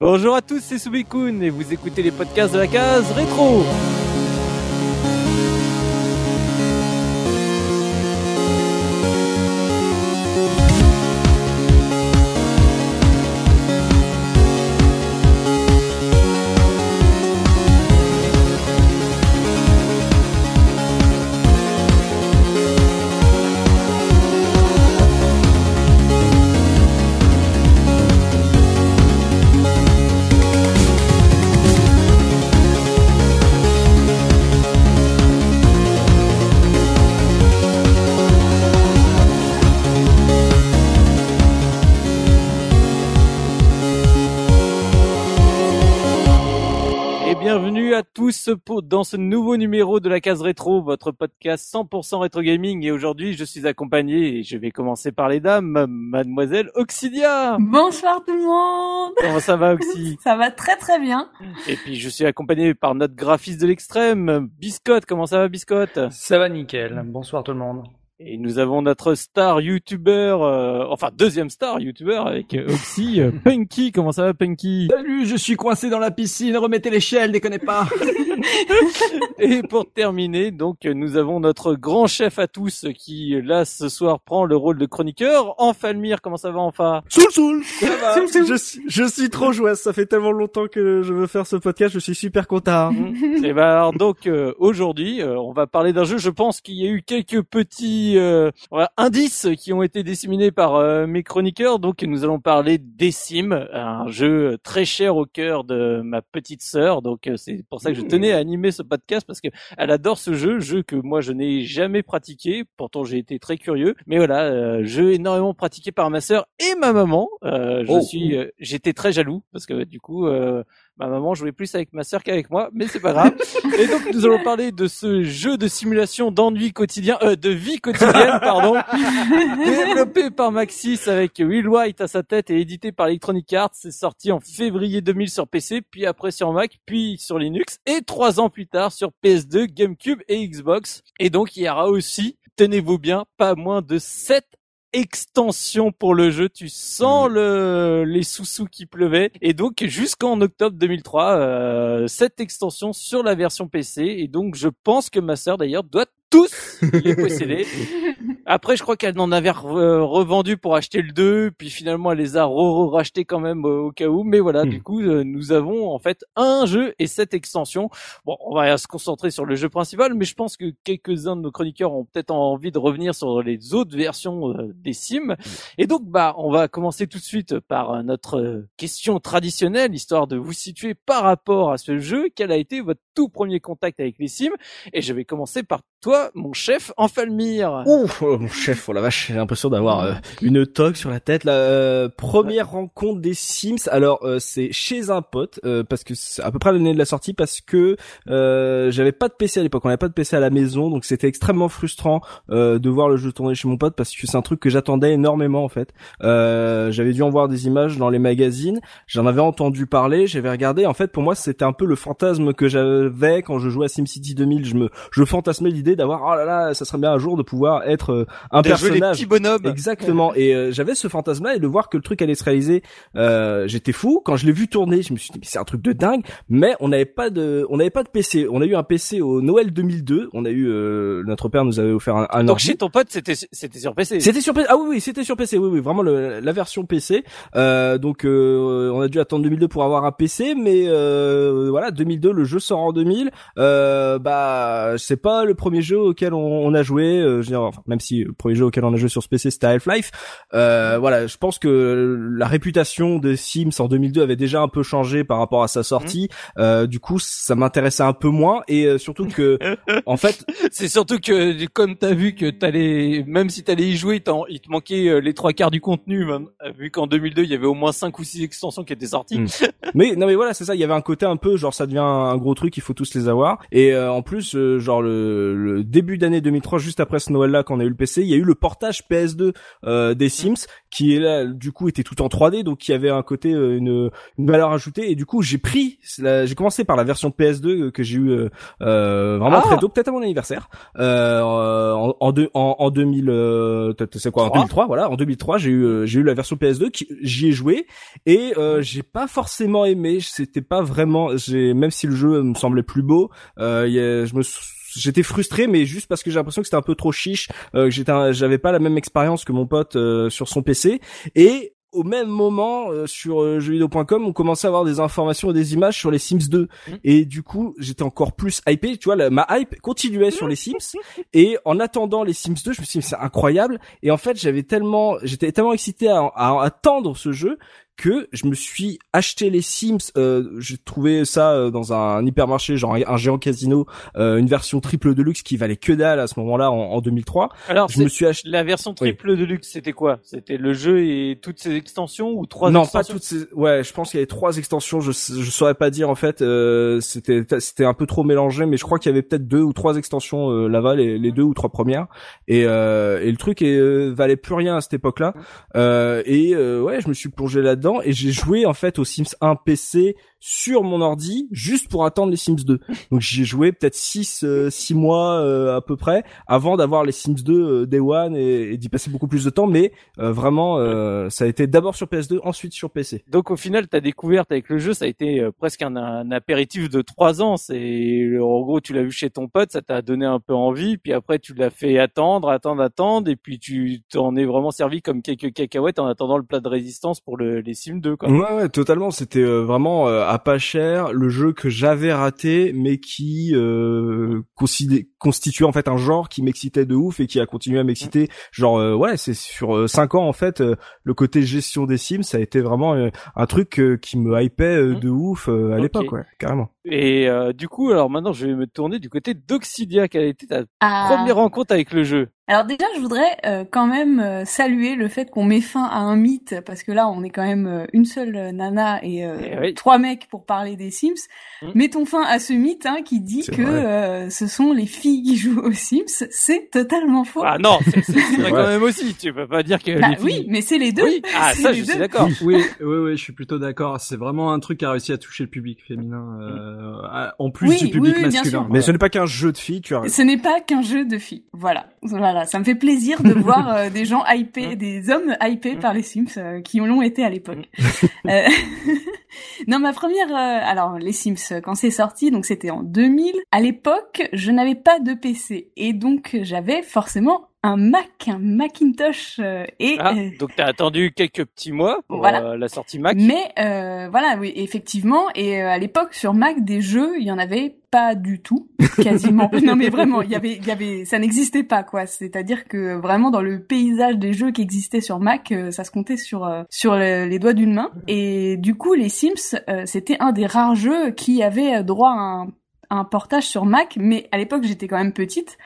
Bonjour à tous, c'est Subikun et vous écoutez les podcasts de la case rétro. Dans ce nouveau numéro de la case rétro, votre podcast 100% rétro gaming. Et aujourd'hui, je suis accompagné, et je vais commencer par les dames, mademoiselle Oxidia. Bonsoir tout le monde Comment ça va, Oxy Ça va très très bien. Et puis, je suis accompagné par notre graphiste de l'extrême, Biscotte. Comment ça va, Biscotte? Ça va nickel. Bonsoir tout le monde. Et nous avons notre star youtubeur, euh, enfin deuxième star youtubeur avec euh, Oxy, euh, Punky. Comment ça va, Punky? Salut, je suis coincé dans la piscine, remettez l'échelle, déconnez pas. Et pour terminer, donc nous avons notre grand chef à tous qui là ce soir prend le rôle de chroniqueur. Enfalmir, comment ça va Enfa Soul soul Ça va, je, suis- je suis trop joyeux, ça fait tellement longtemps que je veux faire ce podcast, je suis super content. Et ben alors donc euh, aujourd'hui, euh, on va parler d'un jeu. Je pense qu'il y a eu quelques petits euh, indices qui ont été disséminés par euh, mes chroniqueurs. Donc nous allons parler des Sims, un jeu très cher au cœur de ma petite sœur. Donc euh, c'est pour ça que je tenais à animer ce podcast parce que elle adore ce jeu, jeu que moi je n'ai jamais pratiqué. Pourtant j'ai été très curieux, mais voilà, euh, jeu énormément pratiqué par ma sœur et ma maman. Je Oh. suis, j'étais très jaloux parce que du coup. Ma maman jouait plus avec ma sœur qu'avec moi, mais c'est pas grave. Et donc nous allons parler de ce jeu de simulation d'ennui quotidien, euh, de vie quotidienne, pardon, développé par Maxis avec Will White à sa tête et édité par Electronic Arts. C'est sorti en février 2000 sur PC, puis après sur Mac, puis sur Linux, et trois ans plus tard sur PS2, GameCube et Xbox. Et donc il y aura aussi, tenez-vous bien, pas moins de 7 extensions pour le jeu. Tu sens le, les sous-sous qui pleuvaient. Et donc, jusqu'en octobre 2003, euh, cette extension sur la version PC. Et donc, je pense que ma sœur, d'ailleurs, doit tous les posséder. Après, je crois qu'elle en avait euh, revendu pour acheter le 2, puis finalement, elle les a rachetés quand même euh, au cas où. Mais voilà, Hmm. du coup, euh, nous avons en fait un jeu et cette extension. Bon, on va se concentrer sur le jeu principal, mais je pense que quelques-uns de nos chroniqueurs ont peut-être envie de revenir sur les autres versions des Sims. Et donc, bah, on va commencer tout de suite par notre question traditionnelle, histoire de vous situer par rapport à ce jeu. Quel a été votre tout premier contact avec les Sims? Et je vais commencer par toi, mon chef, Enfalmir. Ouf, oh, mon chef, oh la vache, j'ai l'impression d'avoir euh, une toque sur la tête. La euh, première rencontre des Sims, alors euh, c'est chez un pote, euh, parce que c'est à peu près l'année de la sortie, parce que j'avais pas de PC à l'époque, on avait pas de PC à la maison, donc c'était extrêmement frustrant de voir le jeu tourner chez mon pote, parce que c'est un truc que j'attendais énormément en fait. J'avais dû en voir des images dans les magazines, j'en avais entendu parler, j'avais regardé. En fait, pour moi, c'était un peu le fantasme que j'avais quand je jouais à SimCity 2000. Je me, je fantasmais l'idée d'avoir, oh là là, ça serait bien un jour de pouvoir être euh, un de jouer les personnage. petits bonhommes. Exactement. Et euh, j'avais ce fantasme-là et de voir que le truc allait se réaliser, euh, j'étais fou. Quand je l'ai vu tourner, je me suis dit mais c'est un truc de dingue. Mais on n'avait pas de, on n'avait pas de PC. On a eu un PC au Noël 2002. On a eu, euh, notre père nous avait offert un, un Donc ordi. chez ton pote, c'était c'était sur PC. C'était sur PC. Ah oui, oui, c'était sur PC. Oui, oui, vraiment le, la version PC. Donc, on a dû attendre 2002 pour avoir un PC, mais voilà, 2002, le jeu sort en 2000. Euh, bah, c'est pas le premier jeu auquel on, on a joué. euh, je veux dire, enfin, même si le premier jeu auquel on a joué sur ce PC, c'était Half-Life. Euh, voilà, je pense que la réputation de Sims en 2002 avait déjà un peu changé par rapport à sa sortie. Euh, du coup, ça m'intéressait un peu moins et euh, surtout que, en fait, C'est surtout que comme t'as vu que t'allais, même si t'allais y jouer, t'en- il te manquait euh, les trois quarts du contenu. même, vu qu'en 2002 il y avait au moins cinq ou six extensions qui étaient sorties. Mm. Mais non mais voilà c'est ça il y avait un côté un peu genre ça devient un gros truc il faut tous les avoir et euh, en plus genre le, le début d'année 2003, juste après ce Noël-là, quand on a eu le PC, il y a eu le portage PS2 euh, des Sims, qui est là, du coup, était tout en 3D, donc qui avait un côté une, une valeur ajoutée. Et du coup, j'ai pris, j'ai commencé par la version PS2 que j'ai eu vraiment très Ah. tôt, peut-être à mon anniversaire, en, en, en, en 2000, c'est quoi, en Trois. 2003, voilà, en 2003, j'ai eu j'ai eu la version PS2, qui j'y ai joué et euh, j'ai pas forcément aimé. C'était pas vraiment. J'ai même si le jeu me semblait plus beau, euh, y a- je me J'étais frustré, mais juste parce que j'ai l'impression que c'était un peu trop chiche, euh, que j'étais, j'avais pas la même expérience que mon pote euh, sur son PC. Et au même moment, euh, sur euh, jeuxvideo.com, on commençait à avoir des informations et des images sur les Sims 2. Mhm. Et du coup, j'étais encore plus hypé. Tu vois, la- ma hype continuait sur les Sims. Et en attendant les Sims 2, je me suis dit, c'est incroyable. Et en fait, j'avais tellement, j'étais tellement excité à, à attendre ce jeu que je me suis acheté les Sims. Euh, j'ai trouvé ça euh, dans un hypermarché, genre un, un géant casino, euh, une version triple deluxe qui valait que dalle à ce moment-là en, en 2003. Alors, Je me suis acheté. la version triple de luxe, c'était quoi? C'était le jeu et toutes ses extensions ou trois non, extensions? pas toutes ces. Ouais, je pense qu'il y avait trois extensions. Je je saurais pas dire en fait. Euh, c'était c'était un peu trop mélangé, mais je crois qu'il y avait peut-être deux ou trois extensions euh, là-bas, les, les deux ou trois premières. Et euh, et le truc euh, valait plus rien à cette époque-là. Euh, et ouais, je me suis plongé et j'ai joué en fait aux Sims 1 PC sur mon ordi juste pour attendre les Sims 2. Donc j'y ai joué peut-être 6 six mois euh, à peu près avant d'avoir les Sims 2 euh, Day One et, d'y passer beaucoup plus de temps mais euh, vraiment euh, ça a été d'abord sur PS2 ensuite sur PC. Donc au final, ta découverte avec le jeu, ça a été euh, presque un, un apéritif de trois ans. C'est en gros, tu l'as vu chez ton pote, ça t'a donné un peu envie, puis après tu l'as fait attendre, attendre, attendre, et puis tu t'en es vraiment servi comme quelques cacahuètes en attendant le plat de résistance pour le, les Sims 2. Quoi. Ouais, ouais, totalement. C'était euh, vraiment euh, à pas cher le jeu que j'avais raté, mais qui euh, considé- constituait en fait un genre qui m'excitait de ouf et qui a continué à m'exciter. Genre, euh, ouais, c'est sur euh, cinq ans en fait, euh, le côté gestion des Sims, ça a été vraiment euh, un truc euh, qui me hypait euh, Mhm. de ouf euh, à l'époque, ouais, carrément. Et euh, du coup, alors maintenant, je vais me tourner du côté d'Oxidia. Quelle a été ta Ah. première rencontre avec le jeu? Alors déjà, je voudrais euh, quand même euh, saluer le fait qu'on met fin à un mythe, parce que là, on est quand même euh, une seule euh, nana et, euh, Eh oui. trois mecs pour parler des Sims. Mm. Mettons fin à ce mythe hein, qui dit que euh, ce sont les filles qui jouent aux Sims. C'est totalement faux. Ah non, c'est c'est- c'est vrai Ouais. quand même aussi. Tu peux pas dire que Bah les filles. oui, mais c'est les deux. Oui. Ah C'est ça, je suis d'accord. Oui, oui, oui, je suis plutôt d'accord. C'est vraiment un truc qui a réussi à toucher le public féminin, euh, en plus Oui, du public oui, oui, bien masculin. sûr. Mais ce n'est pas qu'un jeu de filles, tu as. Ce n'est pas qu'un jeu de filles. Voilà, voilà. Ça me fait plaisir de voir euh, des gens hypés, Mm. des hommes hypés Mm. par les Sims euh, qui l'ont été à l'époque. Non, ma première, euh, alors les Sims quand c'est sorti, donc c'était en 2000. À l'époque, je n'avais pas de PC et donc j'avais forcément un Mac, un Macintosh euh, et Ah, euh, donc t'as attendu quelques petits mois pour Voilà. euh, la sortie Mac. Mais euh, voilà, oui, effectivement. Et euh, à l'époque, sur Mac, des jeux, il y en avait pas du tout, quasiment. non, mais vraiment, il y avait, il y avait, ça n'existait pas, quoi. C'est-à-dire que vraiment dans le paysage des jeux qui existaient sur Mac, ça se comptait sur euh, sur le- les doigts d'une main. Et du coup, les Sims, euh, c'était un des rares jeux qui avait droit à un, à un portage sur Mac. Mais à l'époque, j'étais quand même petite.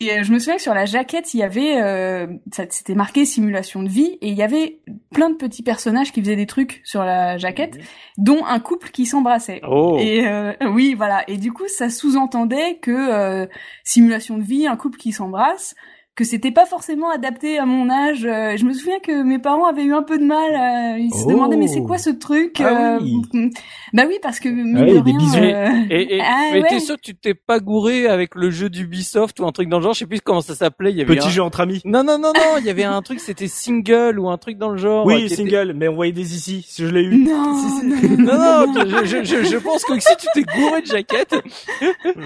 Et euh, je me souviens que sur la jaquette, il y avait, euh, ça c'était marqué simulation de vie, et il y avait plein de petits personnages qui faisaient des trucs sur la jaquette, dont un couple qui s'embrassait. Oh. Et euh, oui, voilà. Et du coup, ça sous-entendait que euh, simulation de vie, un couple qui s'embrasse, que c'était pas forcément adapté à mon âge. Euh, je me souviens que mes parents avaient eu un peu de mal. euh, ils se Oh. demandaient mais c'est quoi ce truc Ah euh, oui. Bah oui, parce que mine Ah oui, de des rien, bisous. euh, Et, et Ah, mais t'es sûr que tu t'es pas gouré avec le jeu d'Ubisoft ou un truc dans le genre? Je sais plus comment ça s'appelait. Il y avait Petit un... jeu entre amis. Non non non non, il y avait un truc c'était single ou un truc dans le genre. Oui, était- single, mais on voyait des ici, si je l'ai eu. non, Si, si. non, Non non, je, je, je, je pense que si tu t'es gouré de jaquette.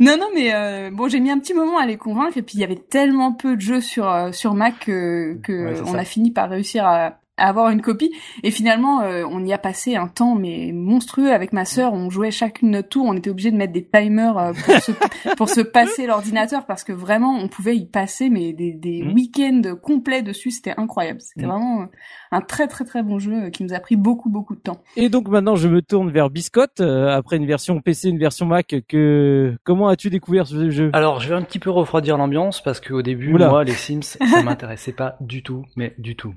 Non, non, mais euh, bon, j'ai mis un petit moment à les convaincre, et puis il y avait tellement peu de jeux sur euh, sur Mac que, que Ouais, on ça. a fini par réussir à, à avoir une copie. Et finalement, euh, on y a passé un temps mais monstrueux avec ma sœur. On jouait chacune notre tour. On était obligé de mettre des timers euh, pour se pour se passer l'ordinateur parce que vraiment, on pouvait y passer mais des des Mhm. week-ends complets dessus. C'était incroyable. C'était Mhm. vraiment euh, un très très très bon jeu euh, qui nous a pris beaucoup beaucoup de temps. Et donc maintenant je me tourne vers Biscotte euh, après une version PC, une version Mac. Que comment as-tu découvert ce jeu? Alors, je vais un petit peu refroidir l'ambiance parce qu'au début, Oula. moi, les Sims, ça m'intéressait pas du tout, mais du tout.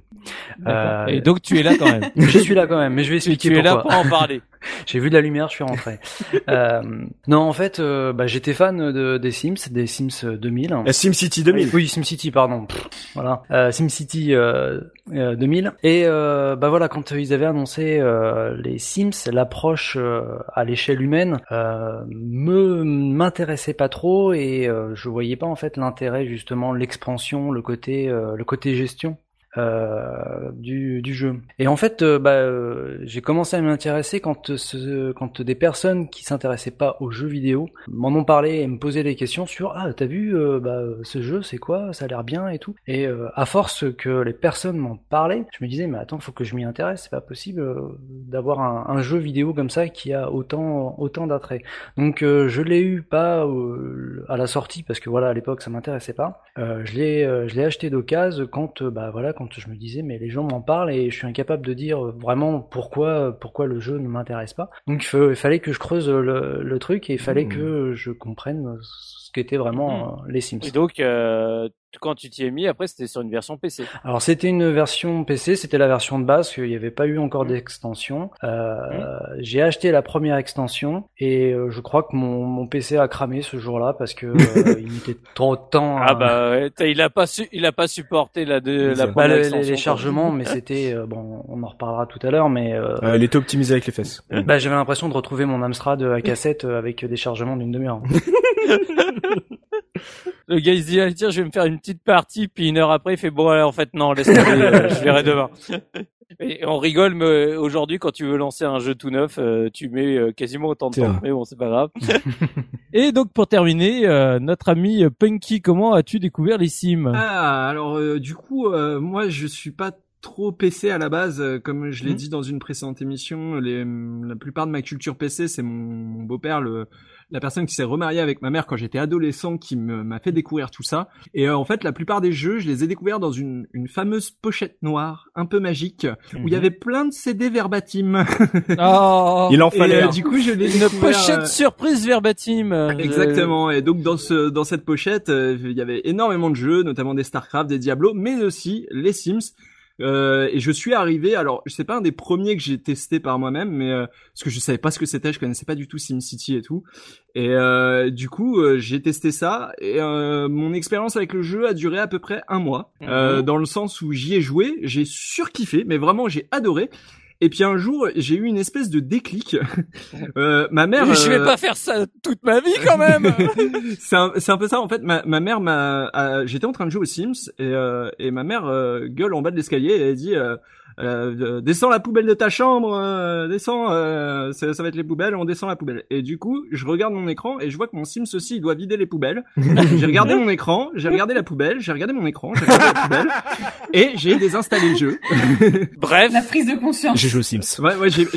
Euh, Et donc tu es là quand même. je suis là quand même, mais je vais tu, expliquer tu es là pourquoi. pour en parler. J'ai vu de la lumière, je suis rentré. euh, non, en fait, euh, bah, j'étais fan de, des Sims, des Sims 2000. Euh, SimCity 2000. Oui, SimCity, pardon. Pff, voilà, euh, SimCity euh, euh, 2000. Et euh, bah voilà, quand ils avaient annoncé euh, les Sims, l'approche euh, à l'échelle humaine euh, me m'intéressait pas trop et euh, je voyais pas en fait l'intérêt justement l'expansion, le côté le côté gestion euh, du, du jeu. Et en fait, euh, bah, euh, j'ai commencé à m'intéresser quand, ce, quand des personnes qui s'intéressaient pas aux jeux vidéo m'en ont parlé et me posaient des questions sur ah t'as vu euh, bah, ce jeu c'est quoi? Ça a l'air bien et tout. Et euh, à force que les personnes m'en parlaient, je me disais mais attends faut que je m'y intéresse c'est pas possible euh, d'avoir un, jeu vidéo comme ça qui a autant autant d'attrait. Donc euh, je l'ai eu pas euh, à la sortie parce que voilà à l'époque ça m'intéressait pas. Euh, je l'ai euh, je l'ai acheté d'occasion quand euh, bah voilà quand je me disais mais les gens m'en parlent et je suis incapable de dire vraiment pourquoi pourquoi le jeu ne m'intéresse pas. Donc il, fa- il fallait que je creuse le, le truc et il fallait Mmh. que je comprenne ce qu'étaient vraiment euh, les Sims. Et donc euh, quand tu t'y es mis, après c'était sur une version PC. Alors c'était une version PC, c'était la version de base, qu'il n'y avait pas eu encore d'extension. Euh, J'ai acheté la première extension et euh, je crois que mon, mon PC a cramé ce jour-là parce que euh, il mettait trop de temps. Ah à- bah ouais, t'as- il a pas su, il a pas supporté la de la. Bah, le- les, extension, les quoi. chargements, mais c'était euh, bon, on en reparlera tout à l'heure, mais euh, Euh, elle était optimisée avec les fesses. bah, j'avais l'impression de retrouver mon Amstrad à cassette euh, avec des chargements d'une demi-heure. Le gars il se dit ah, tiens je vais me faire une petite partie puis une heure après il fait bon alors, en fait non laisse tomber euh, je verrai demain. Et on rigole mais euh, aujourd'hui quand tu veux lancer un jeu tout neuf euh, tu mets euh, quasiment autant de temps mais bon c'est pas grave. Et donc pour terminer euh, notre ami Punky comment as-tu découvert les Sims? Ah, alors euh, du coup, euh, moi je suis pas trop PC à la base, comme je l'ai Mhm. dit dans une précédente émission. Les, la plupart de ma culture PC, c'est mon, mon beau-père, le, la personne qui s'est remariée avec ma mère quand j'étais adolescent, qui me- m'a fait découvrir tout ça. Et euh, en fait, la plupart des jeux, je les ai découverts dans une, une fameuse pochette noire, un peu magique, où il y avait plein de CD verbatim. Oh, Il en Et fallait. euh, un. du coup, je l'ai une pochette euh, surprise verbatim. Exactement. Et donc dans ce dans cette pochette, euh, il y avait énormément de jeux, notamment des Starcraft, des Diablo, mais aussi les Sims. Euh, et je suis arrivé, alors c'est pas un des premiers que j'ai testé par moi-même, mais euh, parce que je savais pas ce que c'était, je connaissais pas du tout SimCity et tout. Et euh, du coup, euh, j'ai testé ça et euh, mon expérience avec le jeu a duré à peu près un mois, euh, Mhm. dans le sens où j'y ai joué, j'ai surkiffé, mais vraiment j'ai adoré. Et puis un jour, j'ai eu une espèce de déclic. Euh, ma mère. Je vais euh, pas faire ça toute ma vie quand même. c'est un, un peu ça en fait. Ma, ma mère m'a, a- j'étais en train de jouer aux Sims et, euh, et ma mère euh, gueule en bas de l'escalier et elle dit euh, euh, descends la poubelle de ta chambre, euh, descends, euh, ça, ça va être les poubelles, on descend la poubelle. Et du coup, je regarde mon écran et je vois que mon Sims aussi il doit vider les poubelles. j'ai regardé mon écran, j'ai regardé la poubelle, j'ai regardé mon écran, j'ai regardé la poubelle et j'ai désinstallé le jeu. Bref, La prise de conscience. J'ai joué aux Sims. Ouais, ouais, j'ai,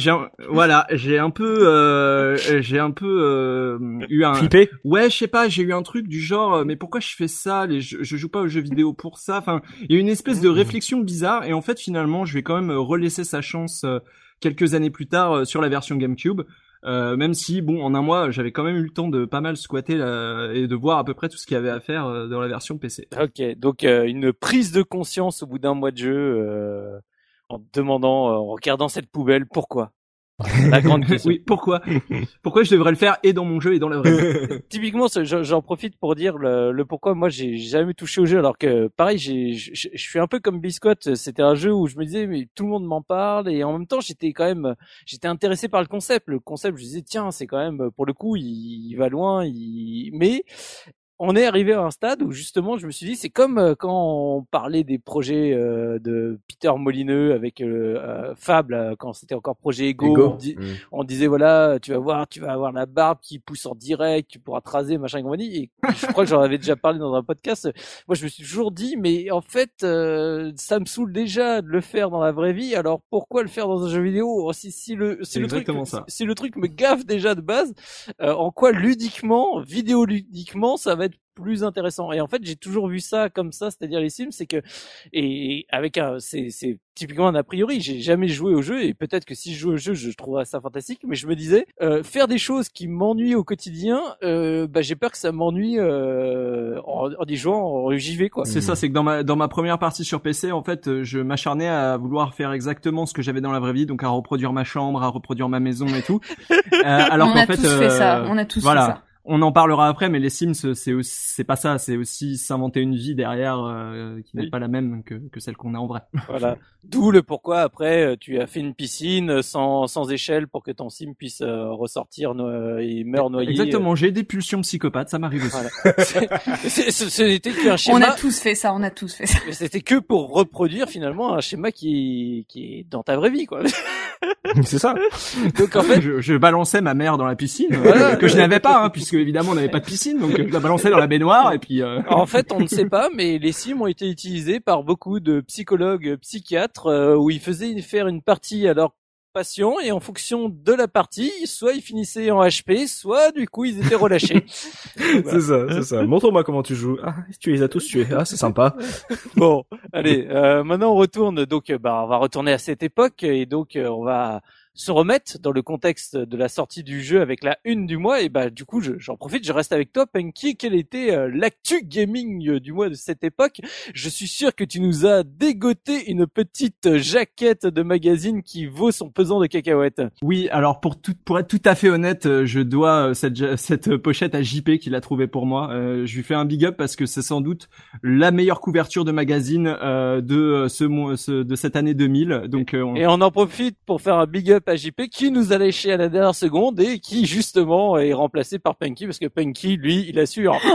voilà, j'ai un peu, euh, j'ai un peu euh, eu un, Flippé. Ouais, je sais pas, j'ai eu un truc du genre, mais pourquoi je fais ça les, je, je joue pas aux jeux vidéo pour ça? Enfin, il y a une espèce de réflexion bizarre, et en fait, finalement, je vais quand même euh, sa chance euh, quelques années plus tard euh, sur la version GameCube. Même si, bon, en un mois, j'avais quand même eu le temps de pas mal squatter et de voir à peu près tout ce qu'il y avait à faire dans la version PC. Ok, donc une prise de conscience au bout d'un mois de jeu en demandant, en regardant cette poubelle, pourquoi? La grande question. oui, pourquoi? Pourquoi je devrais le faire et dans mon jeu et dans la vraie vie? Typiquement, j'en profite pour dire le, le pourquoi moi j'ai jamais touché au jeu, alors que pareil, j'ai, je, suis un peu comme Biscotte. C'était un jeu où je me disais mais tout le monde m'en parle et en même temps j'étais quand même, j'étais intéressé par le concept. Le concept, je disais tiens, c'est quand même pour le coup, il, il va loin. Il... Mais on est arrivé à un stade où justement je me suis dit c'est comme euh, quand on parlait des projets euh, de Peter Molineux avec euh, euh, Fab là, quand c'était encore projet Ego, Ego. On, disait voilà tu vas voir tu vas avoir la barbe qui pousse en direct tu pourras te raser machin et compagnie et je crois que j'en avais déjà parlé dans un podcast moi je me suis toujours dit mais en fait euh, ça me saoule déjà de le faire dans la vraie vie alors pourquoi le faire dans un jeu vidéo? Si si le si le truc exactement ça. si le truc me gaffe déjà de base euh, en quoi ludiquement vidéo ludiquement ça va va être plus intéressant. Et en fait, j'ai toujours vu ça comme ça, c'est-à-dire les Sims, c'est que et avec un, c'est c'est typiquement un a priori. J'ai jamais joué au jeu et peut-être que si je joue au jeu, je trouverais ça fantastique. Mais je me disais, euh, faire des choses qui m'ennuient au quotidien, euh, bah j'ai peur que ça m'ennuie euh, en, en y jouant en JV quoi. C'est ça, c'est que dans ma dans ma première partie sur PC, en fait, euh, je m'acharnais à vouloir faire exactement ce que j'avais dans la vraie vie, donc à reproduire ma chambre, à reproduire ma maison et tout. Euh, alors on qu'en a fait, tous fait ça. euh, On a tous voilà. fait ça. On en parlera après, mais les Sims, c'est aussi, c'est pas ça, c'est aussi s'inventer une vie derrière euh, qui n'est Oui. pas la même que, que celle qu'on a en vrai. Voilà. D'où le pourquoi après euh, tu as fait une piscine sans sans échelle pour que ton sim puisse euh, ressortir no et meurt noyé. Exactement, j'ai des pulsions psychopathes, ça m'arrive aussi. Voilà. N'était qu'un On schéma. a tous fait ça. On a tous fait ça. Mais c'était que pour reproduire finalement un schéma qui qui est dans ta vraie vie quoi. c'est ça. Donc en fait je, je balançais ma mère dans la piscine, euh, Voilà. que je n'avais pas, hein, puisque évidemment on n'avait pas de piscine, donc euh, je la balançais dans la baignoire et puis. euh, En fait, on ne sait pas, mais les sims ont été utilisés par beaucoup de psychologues, euh, psychiatres, euh, où ils faisaient faire une partie à leur patient et en fonction de la partie, soit ils finissaient en HP, soit du coup ils étaient relâchés. C'est ça, c'est ça. Montre-moi comment tu joues. Ah, tu les as tous tués. Ah, c'est sympa. bon, allez, euh, maintenant on retourne. Donc, euh, bah, on va retourner à cette époque et donc euh, on va se remettre dans le contexte de la sortie du jeu avec la une du mois. Et bah, du coup, je- j'en profite, je reste avec toi, Punky. Quel était euh, l'actu gaming euh, du mois de cette époque? Je suis sûr que tu nous as dégoté une petite jaquette de magazine qui vaut son pesant de cacahuètes. Oui, alors pour tout, pour être tout à fait honnête, euh, je dois cette, cette pochette à JP qui l'a trouvée pour moi. Euh, je lui fais un big up parce que c'est sans doute la meilleure couverture de magazine euh, de ce, de cette année 2000. Donc on- Et on en profite pour faire un big up à JP qui nous a léché à la dernière seconde et qui justement est remplacé par Punky parce que Punky, lui, il assure.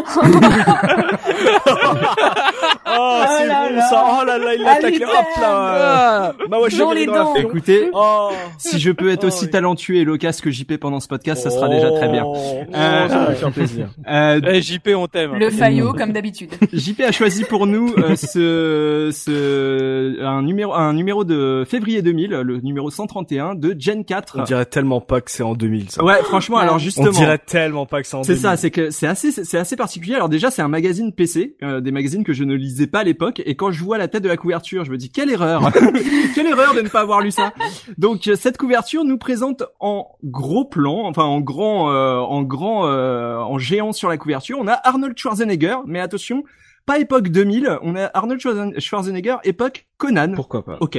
Oh, c'est là bon là. ça. Oh là là, il Ah, Luther. hop là. Ah Bah ouais, je Dans les la dents. écoutez, Oh. si je peux être Oh, aussi oui. talentueux et loquace que JP pendant ce podcast, ça sera déjà très bien. Oh, Euh, ça va me faire plaisir. Euh, Eh, JP, on t'aime. Le faillot, comme d'habitude. JP a choisi pour nous euh, ce, ce un numéro un numéro de février 2000, le numéro 131 de Gen 4. On dirait tellement pas que c'est en 2000 ça. Ouais, franchement, alors On justement, dirait tellement pas que c'est en c'est 2000. ça, c'est que c'est assez c'est assez particulier. Alors déjà, c'est un magazine PC, euh, des magazines que je ne lisais pas à l'époque et quand je vois la tête de la couverture, je me dis quelle erreur. quelle erreur de ne pas avoir lu ça. Donc euh, cette couverture nous présente en gros plan, enfin en grand euh, en grand euh, en géant sur la couverture, on a Arnold Schwarzenegger, mais attention, pas époque 2000, on a Arnold Schwarzen- Schwarzenegger époque Conan. Pourquoi pas OK.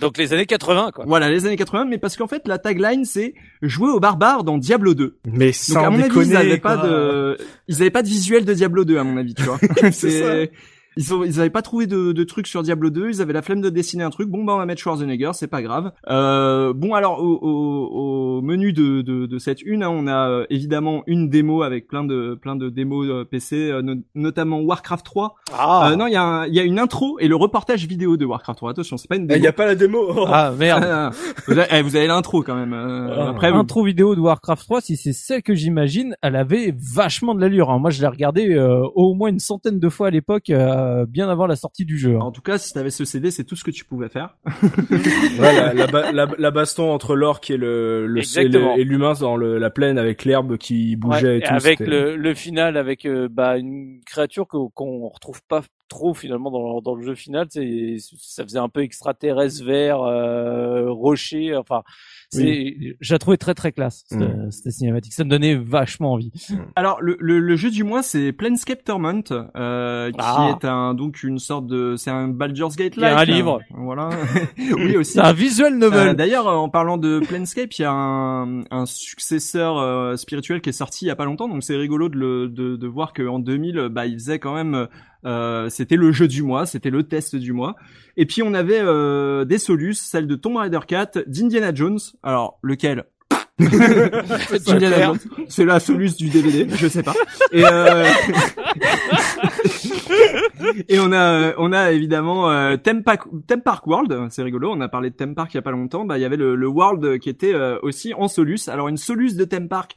Donc les années 80, quoi. Voilà, les années 80, mais parce qu'en fait la tagline c'est jouer au barbare dans Diablo 2. Mais Donc sans à mon avis, déconner, ils avaient pas de, ils avaient pas de visuel de Diablo 2 à mon avis, tu vois. C'est ça. c'est, ils ont, ils avaient pas trouvé de, de trucs sur Diablo 2, ils avaient la flemme de dessiner un truc. Bon bah on va mettre Schwarzenegger, c'est pas grave. Euh, bon alors au, au, au menu de, de, de cette une, hein, on a euh, évidemment une démo avec plein de plein de démos euh, PC, euh, no- notamment Warcraft 3. Ah, Euh, non, il y a un- il y a une intro et le reportage vidéo de Warcraft 3. Attention, c'est pas une Il démo. y a pas la démo. Ah merde. Vous avez, eh, vous avez l'intro quand même. euh, Ah. après, vous- Intro vidéo de Warcraft 3, si c'est celle que j'imagine, elle avait vachement de l'allure. hein. Moi, je l'ai regardé euh, au moins une centaine de fois à l'époque, euh, bien avant la sortie du jeu. hein. en tout cas, si t'avais ce CD, c'est tout ce que tu pouvais faire. Ouais, la, la, ba- la, la baston entre l'orque et le, le et et l'humain dans le, la plaine avec l'herbe qui bougeait Ouais, et tout. avec le, le final, avec euh, bah, une créature que- qu'on retrouve pas trop finalement dans, dans le jeu final. C'est, ça faisait un peu extraterrestre vert, euh, rocher. Enfin, c'est Je la trouvais très très classe, cette, Mm. cette cinématique. Ça me donnait vachement envie. Alors le, le, le jeu du mois c'est Planescape Torment euh, qui Ah. est un donc une sorte de c'est un Baldur's Gate Il y a like un livre. voilà oui aussi c'est un visual Euh, novel. D'ailleurs, en parlant de Planescape, il y a un, un successeur euh, spirituel qui est sorti il y a pas longtemps, donc c'est rigolo de, le, de, de voir qu'en 2000, bah, il faisait quand même, euh, c'était le jeu du mois, c'était le test du mois. Et puis on avait euh, des solus, celle de Tomb Raider 4, d'Indiana Jones. Alors lequel? Indiana clair. Jones. C'est la solus du DVD, je sais pas. Et, euh... et on a on a évidemment euh, Theme, Park, Theme Park World, c'est rigolo. On a parlé de Theme Park il y a pas longtemps. Bah il y avait le, le World qui était euh, aussi en solus. Alors une solus de Theme Park.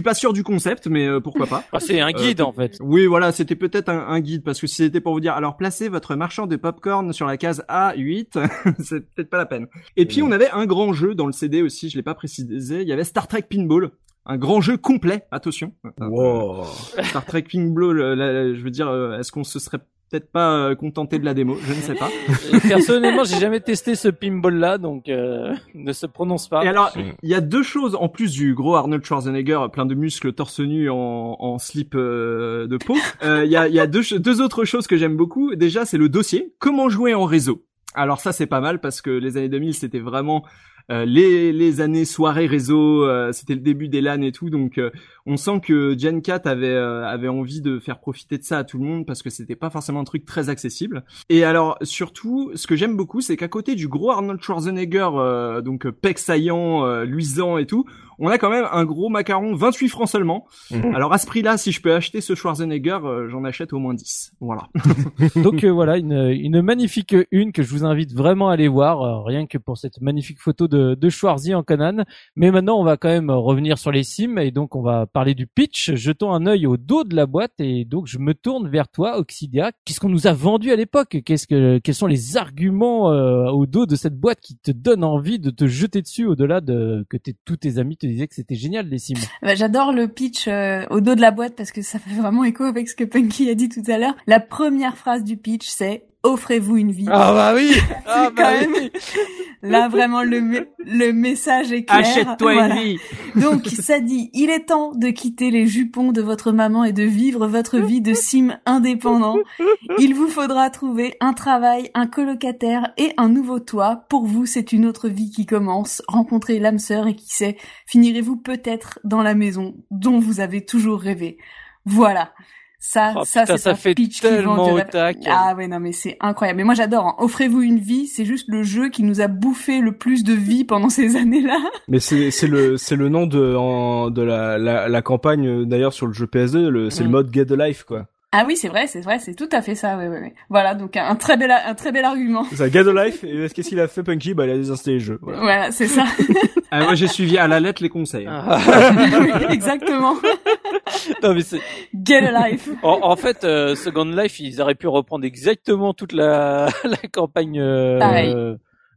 Je suis pas sûr du concept, mais euh, pourquoi pas. Ah, c'est un guide Euh, en fait. Oui, voilà, c'était peut-être un, un guide parce que si c'était pour vous dire, alors placez votre marchand de popcorn sur la case A8, c'est peut-être pas la peine. Et puis on avait un grand jeu dans le CD aussi, je l'ai pas précisé, il y avait Star Trek Pinball. un grand jeu complet. Attention. Wow. Star Trek le- la- je veux dire, euh, est-ce qu'on se serait peut-être pas euh, contenté de la démo Je ne sais pas. Personnellement, j'ai jamais testé ce pinball là, donc euh, ne se prononce pas. Et alors, il y a deux choses en plus du gros Arnold Schwarzenegger, plein de muscles, torse nu en, en slip euh, de peau. Euh, Il y a, il y a deux, deux autres choses que j'aime beaucoup. Déjà, c'est le dossier. Comment jouer en réseau? Alors ça, c'est pas mal parce que les années 2000, c'était vraiment euh, les, les années soirées réseau. euh, c'était le début des LAN et tout. Donc, euh, on sent que Gen 4 avait euh, avait envie de faire profiter de ça à tout le monde parce que c'était pas forcément un truc très accessible. Et alors surtout, ce que j'aime beaucoup, c'est qu'à côté du gros Arnold Schwarzenegger, euh, donc pec saillant, euh, luisant et tout, on a quand même un gros macaron 28 francs seulement. Mhm. Alors à ce prix-là, si je peux acheter ce Schwarzenegger, euh, j'en achète au moins 10. Voilà. Donc euh, voilà, une, une magnifique une que je vous invite vraiment à aller voir, euh, rien que pour cette magnifique photo de, de Schwarzy en Conan. Mais maintenant, on va quand même revenir sur les sims et donc on va parler du pitch. Jetons un œil au dos de la boîte et donc je me tourne vers toi, Oxidia. Qu'est-ce qu'on nous a vendu à l'époque? Qu'est-ce que quels sont les arguments euh, au dos de cette boîte qui te donnent envie de te jeter dessus au-delà de que tous tes amis te disaient que c'était génial les sims? Bah, J'adore le pitch euh, au dos de la boîte parce que ça fait vraiment écho avec ce que Punky a dit tout à l'heure. La première phrase du pitch, c'est offrez-vous une vie. Ah bah oui. Ah quand bah même- oui. Là, vraiment, le, me- le message est clair. Achète-toi Voilà. une vie. Donc, ça dit, il est temps de quitter les jupons de votre maman et de vivre votre vie de sim indépendant. Il vous faudra trouver un travail, un colocataire et un nouveau toit. Pour vous, c'est une autre vie qui commence. Rencontrez l'âme sœur et qui sait, finirez-vous peut-être dans la maison dont vous avez toujours rêvé. Voilà. Ça, Oh, ça, putain, ça un fait pitch tellement au tac. Ah ouais, non mais c'est incroyable. Mais moi j'adore. hein. Offrez-vous une vie, c'est juste le jeu qui nous a bouffé le plus de vie pendant ces années-là. Mais c'est c'est le c'est le nom de en, de la, la la campagne euh, d'ailleurs sur le jeu PS2, le c'est le Mm. mode Get a Life quoi. Ah oui, c'est vrai, c'est vrai, c'est tout à fait ça. Ouais, ouais, ouais. Voilà, donc un très bel, un très bel argument. C'est ça Get a Life et qu'est-ce qu'il a fait Punky? Bah il a désinstallé le jeu. Voilà. Voilà, c'est ça. Ah, moi, j'ai suivi à la lettre les conseils. Ah. Oui, Exactement. non mais c'est Get a life. En, en fait, euh, Second Life, ils auraient pu reprendre exactement toute la, la campagne euh, Pareil.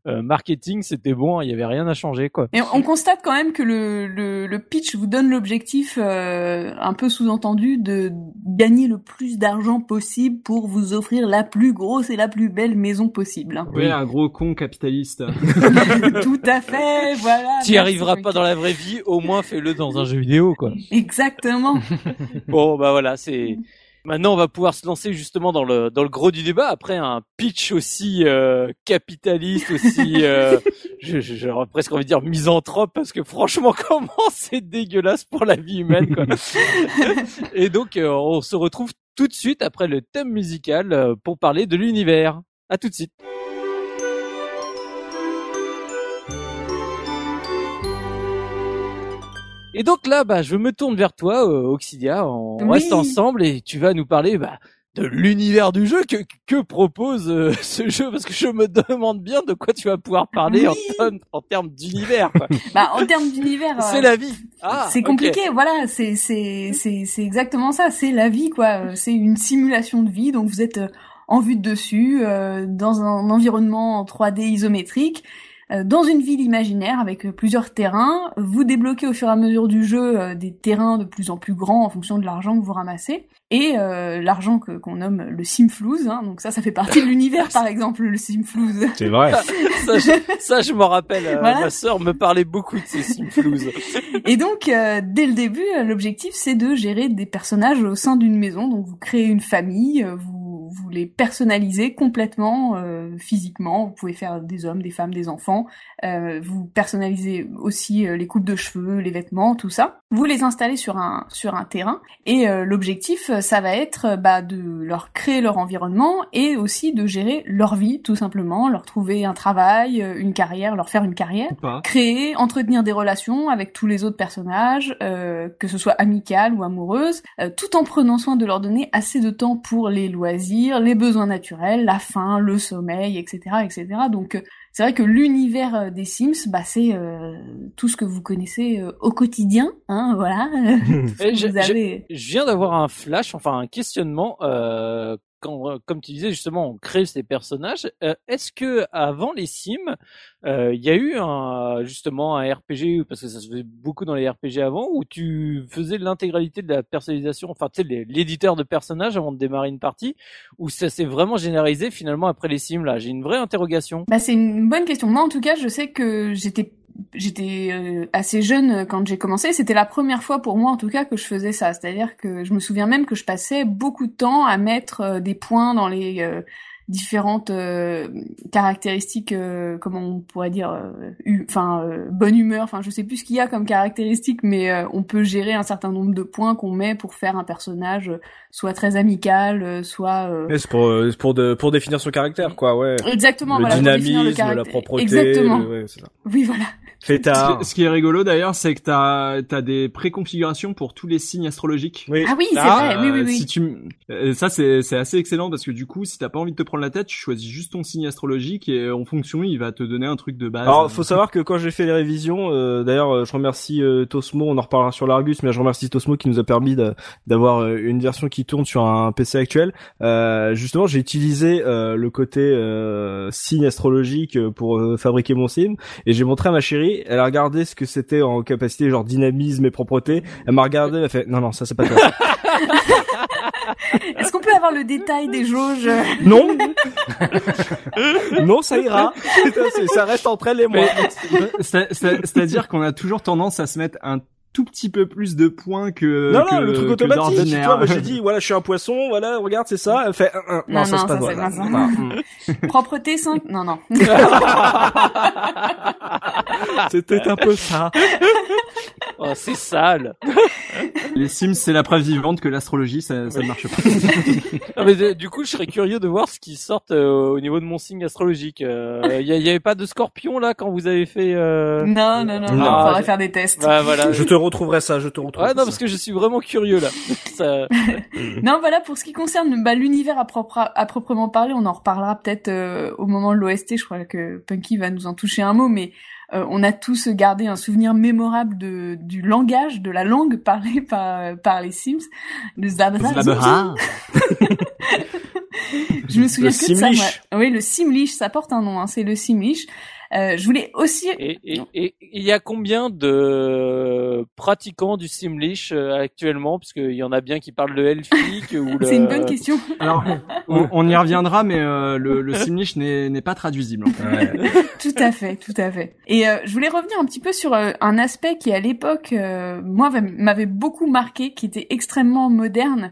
Euh, marketing. C'était bon, il y avait rien à changer, quoi. Et on constate quand même que le, le, le pitch vous donne l'objectif euh, un peu sous-entendu de gagner le plus d'argent possible pour vous offrir la plus grosse et la plus belle maison possible. hein. Oui, un gros con capitaliste. tout à fait, voilà. Merci, arriveras pas dans la vraie vie, au moins fais-le dans un jeu vidéo, quoi. Exactement. Bon, bah voilà, c'est. Maintenant, on va pouvoir se lancer justement dans le dans le gros du débat après un pitch aussi euh, capitaliste, aussi, euh, j'aurais presque envie de dire misanthrope parce que franchement, comment c'est dégueulasse pour la vie humaine. Quoi. Et donc, euh, on se retrouve tout de suite après le thème musical euh, pour parler de l'univers. À tout de suite. Et donc là, bah, je me tourne vers toi, euh, Oxidia. On Oui. reste ensemble et tu vas nous parler bah, de l'univers du jeu. Que, que propose euh, ce jeu? Parce que je me demande bien de quoi tu vas pouvoir parler en, en termes d'univers. bah, en termes d'univers. C'est euh, la vie. Ah, c'est compliqué, voilà, c'est c'est c'est c'est exactement ça, c'est la vie quoi, c'est une simulation de vie donc vous êtes euh, en vue de dessus euh, dans un environnement en 3D isométrique dans une ville imaginaire avec euh, plusieurs terrains, vous débloquez au fur et à mesure du jeu euh, des terrains de plus en plus grands en fonction de l'argent que vous ramassez et euh, l'argent que qu'on nomme le simflouz hein, donc ça ça fait partie de l'univers par exemple le simflouz. C'est vrai. ça, je, ça, je m'en rappelle. euh, Voilà. Ma sœur me parlait beaucoup de ces simflouz. Et donc, euh, dès le début, euh, l'objectif, c'est de gérer des personnages au sein d'une maison. Donc, vous créez une famille, euh, vous, vous les personnalisez complètement euh, physiquement. Vous pouvez faire des hommes, des femmes, des enfants. Euh, vous personnalisez aussi euh, les coupes de cheveux, les vêtements, tout ça. Vous les installez sur un sur un terrain. Et euh, l'objectif, euh, ça va être bah, de leur créer leur environnement et aussi de gérer leur vie, tout simplement. Leur trouver un travail, une carrière, leur faire une carrière créer, entretenir des relations avec tous les autres personnages, euh, que ce soit amicales ou amoureuses, euh, tout en prenant soin de leur donner assez de temps pour les loisirs, les besoins naturels, la faim, le sommeil, etc., etc. Donc euh, c'est vrai que l'univers euh, des Sims, bah c'est euh, tout ce que vous connaissez euh, au quotidien, hein, voilà. Je- vous avez. Je viens d'avoir un flash, enfin un questionnement. Euh, quand, euh, comme tu disais justement, on crée ces personnages. euh, Est-ce que avant les Sims, euh, il y a eu un justement un RPG parce que ça se faisait beaucoup dans les RPG avant où tu faisais l'intégralité de la personnalisation, enfin tu sais l'éditeur de personnages avant de démarrer une partie, ou ça s'est vraiment généralisé finalement après les Sims là? J'ai une vraie interrogation. Bah c'est une bonne question. Moi en tout cas, je sais que j'étais j'étais euh, assez jeune quand j'ai commencé. C'était la première fois pour moi en tout cas que je faisais ça. C'est-à-dire que je me souviens même que je passais beaucoup de temps à mettre euh, des points dans les euh, différentes euh, caractéristiques, euh, comment on pourrait dire, euh, hu- enfin euh, bonne humeur. Enfin je sais plus ce qu'il y a comme caractéristiques, mais euh, on peut gérer un certain nombre de points qu'on met pour faire un personnage euh, soit très amical, euh, soit euh, Mais c'est pour euh, c'est pour de, pour définir son caractère quoi, ouais. exactement le voilà, dynamisme, le la caractère. propreté, Exactement. le- ouais, c'est ça. Oui voilà. Ce Fêtard. qui- ce qui est rigolo d'ailleurs, c'est que t'as as des préconfigurations pour tous les signes astrologiques. Oui. Ah oui, c'est Ah, vrai, oui, oui, oui. Si tu, ça c'est c'est assez excellent parce que du coup, si t'as pas envie de te prendre la tête, tu choisis juste ton signe astrologique et en fonction, il va te donner un truc de base. Alors, faut savoir que quand j'ai fait les révisions, euh, d'ailleurs, euh, je remercie euh, Tosmo, on en reparlera sur l'Argus, mais je remercie Tosmo qui nous a permis d'avoir euh, une version qui tourne sur un PC actuel. Euh, justement, j'ai utilisé euh, le côté euh, signe astrologique pour euh, fabriquer mon sim, et j'ai montré à ma chérie. Elle a regardé ce que c'était en capacité, genre dynamisme et propreté. Elle m'a regardé, elle a fait non non, ça c'est pas toi. Est-ce qu'on peut avoir le détail des jauges? Non, non, ça ira. Ça reste entre elle et moi. C'est- c'est- C'est-à-dire qu'on a toujours tendance à se mettre un tout petit peu plus de points que Non, que, non, le truc que automatique. Tu vois, moi j'ai dit, voilà, je suis un poisson, voilà, regarde, c'est ça. Elle fait, un, un. non, Non, non, ça, c'est pas ça. Voilà. Mm. Propreté 5 Non, non. C'était un peu ça. Oh, c'est sale. Les Sims, c'est la preuve vivante que l'astrologie, ça, ça ne marche pas. Ah, mais de- du coup, je serais curieux de voir ce qui sort euh, au niveau de mon signe astrologique. Il y, a- y avait pas de Scorpion là quand vous avez fait. Euh... Non, non, non, non. Non. faudrait faire des tests. Bah, voilà. Je te retrouverai ça, je te retrouverai Ouais, non, ça. parce que je suis vraiment curieux là. Ça... Non, voilà, pour ce qui concerne bah, l'univers à, propre- à proprement parler, on en reparlera peut-être euh, au moment de l'OST, je crois que Punky va nous en toucher un mot, mais euh, on a tous gardé un souvenir mémorable de, du langage, de la langue parlée par, par les Sims. Le Zabra. Je me souviens Le que de ça, Simlish. moi. Oui, le Simlish, ça porte un nom, hein, c'est le Simlish. Euh, je voulais aussi... Et et- et- il y a combien de pratiquants du Simlish euh, actuellement? Parce qu'il y en a bien qui parlent le elfique ou le. C'est une bonne question. Alors, on, on y reviendra, mais euh, le, le Simlish n'est n'est pas traduisible. en fait. Ouais. Tout à fait, tout à fait. Et euh, je voulais revenir un petit peu sur euh, un aspect qui à l'époque, euh, moi, va- m'avait beaucoup marqué, qui était extrêmement moderne.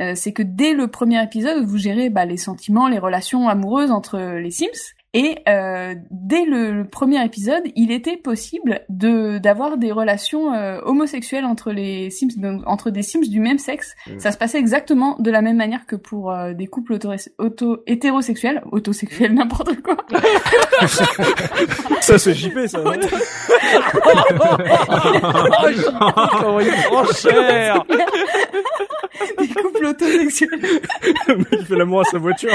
Euh, c'est que dès le premier épisode, vous gérez bah, les sentiments, les relations amoureuses entre les Sims. Et euh, dès le, le premier épisode, il était possible de d'avoir des relations euh, homosexuelles entre les Sims, donc, entre des Sims du même sexe. Mm. Ça se passait exactement de la même manière que pour euh, des couples auto, auto hétérosexuels, autosexuels, n'importe quoi. ça c'est JP, ça. non oh, des couples autosexuels. Il fait l'amour à sa voiture.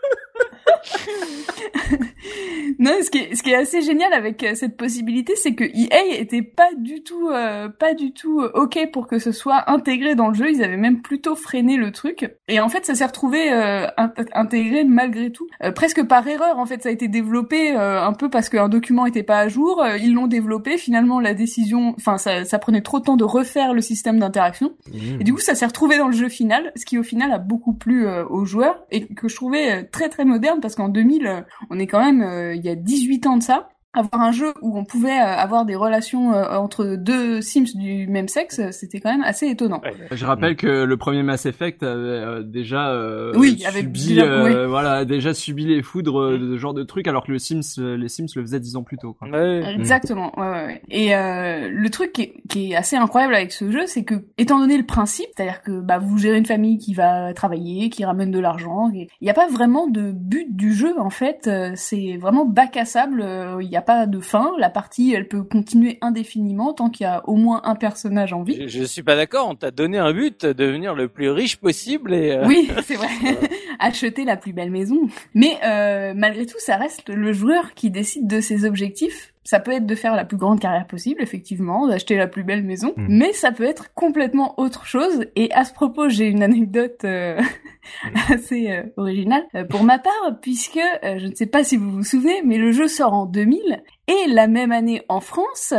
Non, ce qui est, ce qui est assez génial avec euh, cette possibilité, c'est que EA était pas du tout, euh, pas du tout euh, ok pour que ce soit intégré dans le jeu. Ils avaient même plutôt freiné le truc. Et en fait, ça s'est retrouvé euh, int- intégré malgré tout, Euh, presque par erreur. En fait, ça a été développé euh, un peu parce qu'un document était pas à jour. Ils l'ont développé. Finalement, la décision, enfin, ça, ça prenait trop de temps de refaire le système d'interaction. Et du coup, ça s'est retrouvé dans le jeu final, ce qui au final a beaucoup plu euh, aux joueurs et que je trouvais très très moderne parce qu'en 2000, euh, on est quand même euh, il y a 18 ans de ça. Avoir un jeu où on pouvait euh, avoir des relations euh, entre deux Sims du même sexe, c'était quand même assez étonnant. Je rappelle que le premier Mass Effect avait euh, déjà euh, Oui, avait subi, déjà- euh, voilà, déjà subi les foudres euh, de ce genre de trucs, alors que le Sims, les Sims le faisaient dix ans plus tôt. Quoi. Ouais. Exactement. Ouais, ouais, ouais. Et euh, le truc qui est, qui est assez incroyable avec ce jeu, c'est que étant donné le principe, c'est-à-dire que bah, vous gérez une famille qui va travailler, qui ramène de l'argent, il n'y a pas vraiment de but du jeu en fait. C'est vraiment bac à sable. Il n'y a pas de fin. La partie, elle peut continuer indéfiniment tant qu'il y a au moins un personnage en vie. Je, je suis pas d'accord. On t'a donné un but, devenir le plus riche possible et. euh, Oui, c'est vrai. Acheter la plus belle maison. Mais euh, malgré tout, ça reste le joueur qui décide de ses objectifs Ça peut être de faire la plus grande carrière possible, effectivement, d'acheter la plus belle maison, Mm. mais ça peut être complètement autre chose. Et à ce propos, j'ai une anecdote euh, assez euh, originale euh, pour ma part, puisque euh, je ne sais pas si vous vous souvenez, mais le jeu sort en 2000 et la même année en France.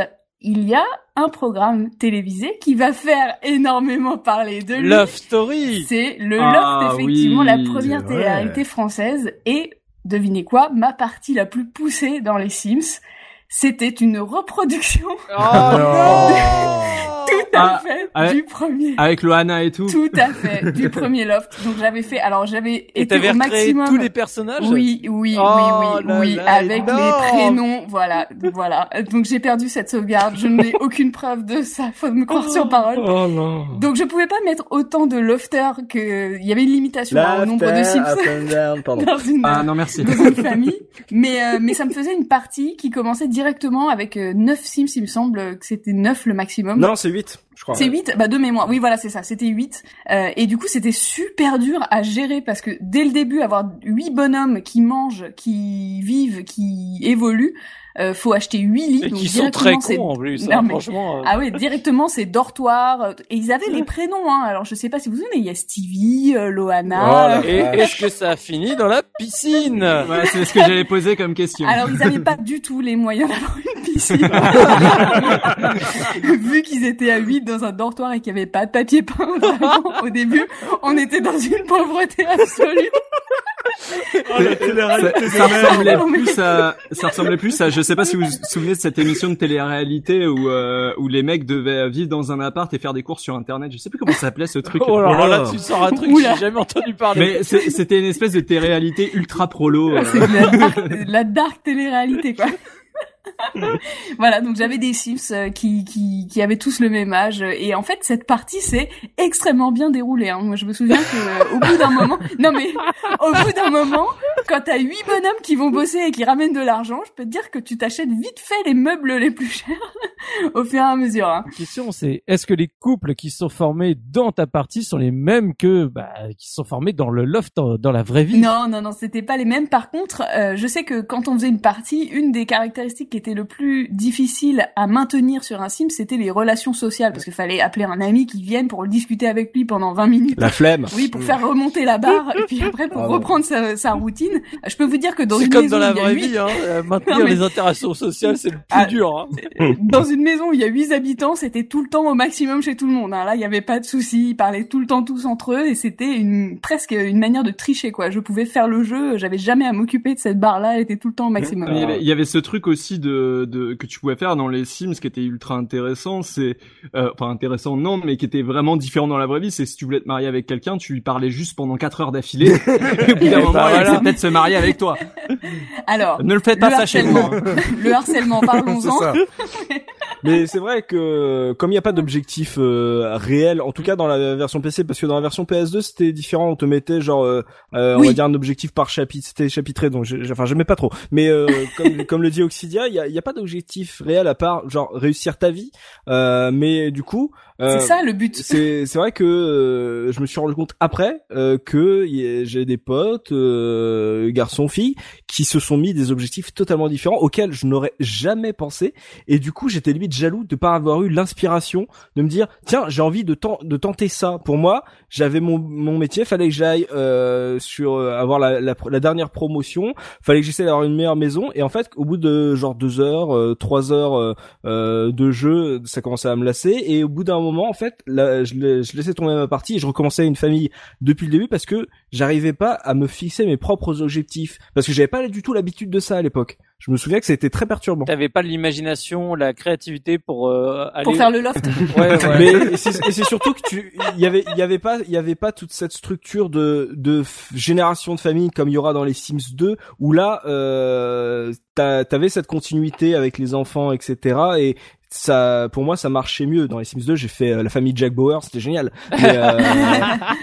Il y a un programme télévisé qui va faire énormément parler de lui. Love Story. C'est le Ah, Loft, effectivement, oui, la première télé-réalité française. Et devinez quoi, ma partie la plus poussée dans les Sims, c'était une reproduction. Oh à Ah, fait ah, du premier. Avec Loana et tout. Tout à fait, du premier Loft. Donc j'avais fait, alors j'avais été au maximum. tous les personnages Oui, oui, Oh oui, oui, là oui, là, avec les prénoms, voilà, voilà. Donc j'ai perdu cette sauvegarde, je n'ai aucune preuve de ça, faut me croire sur parole. Oh non. Donc je pouvais pas mettre autant de lofters que il y avait une limitation hein, au nombre de Sims dans une Ah non merci. dans une famille, mais euh, mais ça me faisait une partie qui commençait directement avec euh, 9 Sims, il me semble que c'était 9 le maximum. Non, c'est 8, je crois. C'est 8, bah de mémoire. Oui, voilà, c'est ça, c'était 8. Euh, et du coup, c'était super dur à gérer parce que dès le début, avoir 8 bonhommes qui mangent, qui vivent, qui évoluent, euh, faut acheter 8 lits. Et qui sont très directement, c'est- cons en plus. Non, hein, mais- Franchement. euh. Ah oui, directement c'est dortoir euh, et ils avaient les prénoms hein. Alors je sais pas si vous vous souvenez, il y a Stevie, euh, Oh Loana. là Et vache. est-ce que ça a fini dans la piscine? Ouais, c'est ce que j'allais poser comme question. Alors ils avaient pas du tout les moyens d'avoir une piscine. Vu qu'ils étaient à 8 dans un dortoir et qu'il y avait pas de papier peint vraiment, au début, on était dans une pauvreté absolue. Ça, ça ressemblait plus à, ça ressemblait plus à, je sais pas si vous vous souvenez de cette émission de télé-réalité où, euh, où les mecs devaient vivre dans un appart et faire des courses sur internet. Je sais plus comment ça s'appelait ce truc. Oh là Oh là là, là. tu sors un truc que j'ai jamais entendu parler. Mais c'était une espèce de télé-réalité ultra prolo. euh. C'est de la dark, de la dark télé-réalité, quoi. voilà, donc j'avais des Sims euh, qui, qui, qui avaient tous le même âge. Et en fait, cette partie s'est extrêmement bien déroulée. Hein. Moi, je me souviens que euh, au bout d'un moment... Non, mais au bout d'un moment, quand t'as huit bonhommes qui vont bosser et qui ramènent de l'argent, je peux te dire que tu t'achètes vite fait les meubles les plus chers au fur et à mesure. Hein. La question c'est est-ce que les couples qui sont formés dans ta partie sont les mêmes que bah, qui sont formés dans le loft dans, dans la vraie vie? Non, non, non, c'était pas les mêmes. Par contre, euh, je sais que quand on faisait une partie, une des caractéristiques qui était le plus difficile à maintenir sur un sim, c'était les relations sociales, parce qu'il fallait appeler un ami qui vienne pour discuter avec lui pendant 20 minutes. La flemme. Oui, pour faire remonter la barre, et puis après pour Ah reprendre sa, sa routine. Je peux vous dire que dans C'est une comme maison dans la où il y a vraie vie, hein. euh, maintenir Non, mais- les interactions sociales, c'est le plus Ah. dur. Hein. dans une maison où il y a 8 habitants, c'était tout le temps au maximum chez tout le monde. hein. Là, il y avait pas de soucis, ils parlaient tout le temps tous entre eux et c'était une presque une manière de tricher quoi. Je pouvais faire le jeu, j'avais jamais à m'occuper de cette barre là, elle était tout le temps au maximum. Il y, avait, il y avait ce truc aussi de, de que tu pouvais faire dans les Sims qui était ultra intéressant, c'est euh, enfin intéressant non, mais qui était vraiment différent dans la vraie vie, c'est si tu voulais te marier avec quelqu'un, tu lui parlais juste pendant 4 heures d'affilée. et au bout d'un moment, bah il voilà. de se marier avec toi. Alors, Ne le faites pas le ça chez vous. harcèlement. hein. le harcèlement, parlons-en. Mais c'est vrai que comme il n'y a pas d'objectif euh, réel, en tout cas dans la version PC, parce que dans la version PS2 c'était différent, on te mettait genre, euh, euh, on va dire un objectif par chapitre, c'était chapitré, donc enfin j'aimais pas trop. Mais euh, comme, comme le dit Oxidia, il y a, y a pas d'objectif réel à part genre réussir ta vie. Euh, mais du coup, euh, C'est ça le but. c'est c'est vrai que euh, je me suis rendu compte après euh, que j'ai des potes euh, garçons filles qui se sont mis des objectifs totalement différents auxquels je n'aurais jamais pensé. Et du coup j'étais limite jaloux de pas avoir eu l'inspiration de me dire tiens j'ai envie de, ten- de tenter ça. Pour moi j'avais mon, mon métier fallait que j'aille euh, sur euh, avoir la, la, la dernière promotion fallait que j'essaie d'avoir une meilleure maison. Et en fait au bout de genre deux heures euh, trois heures euh, euh, de jeu, ça commençait à me lasser. Et au bout d'un moment en fait, là, je, je laissais tomber ma partie et je recommençais une famille depuis le début parce que j'arrivais pas à me fixer mes propres objectifs. Parce que j'avais pas du tout l'habitude de ça à l'époque. Je me souviens que c'était très perturbant. T'avais pas l'imagination, la créativité pour euh, aller. Pour faire le loft. Ouais, ouais. Mais et c'est surtout que tu, il y avait, y avait pas, y avait pas toute cette structure de de génération de famille comme il y aura dans les Sims 2 où là, euh, t'avais cette continuité avec les enfants, etc. Et ça, pour moi, ça marchait mieux. Dans les Sims 2, j'ai fait euh, la famille Jack Bauer, c'était génial. Mais, euh,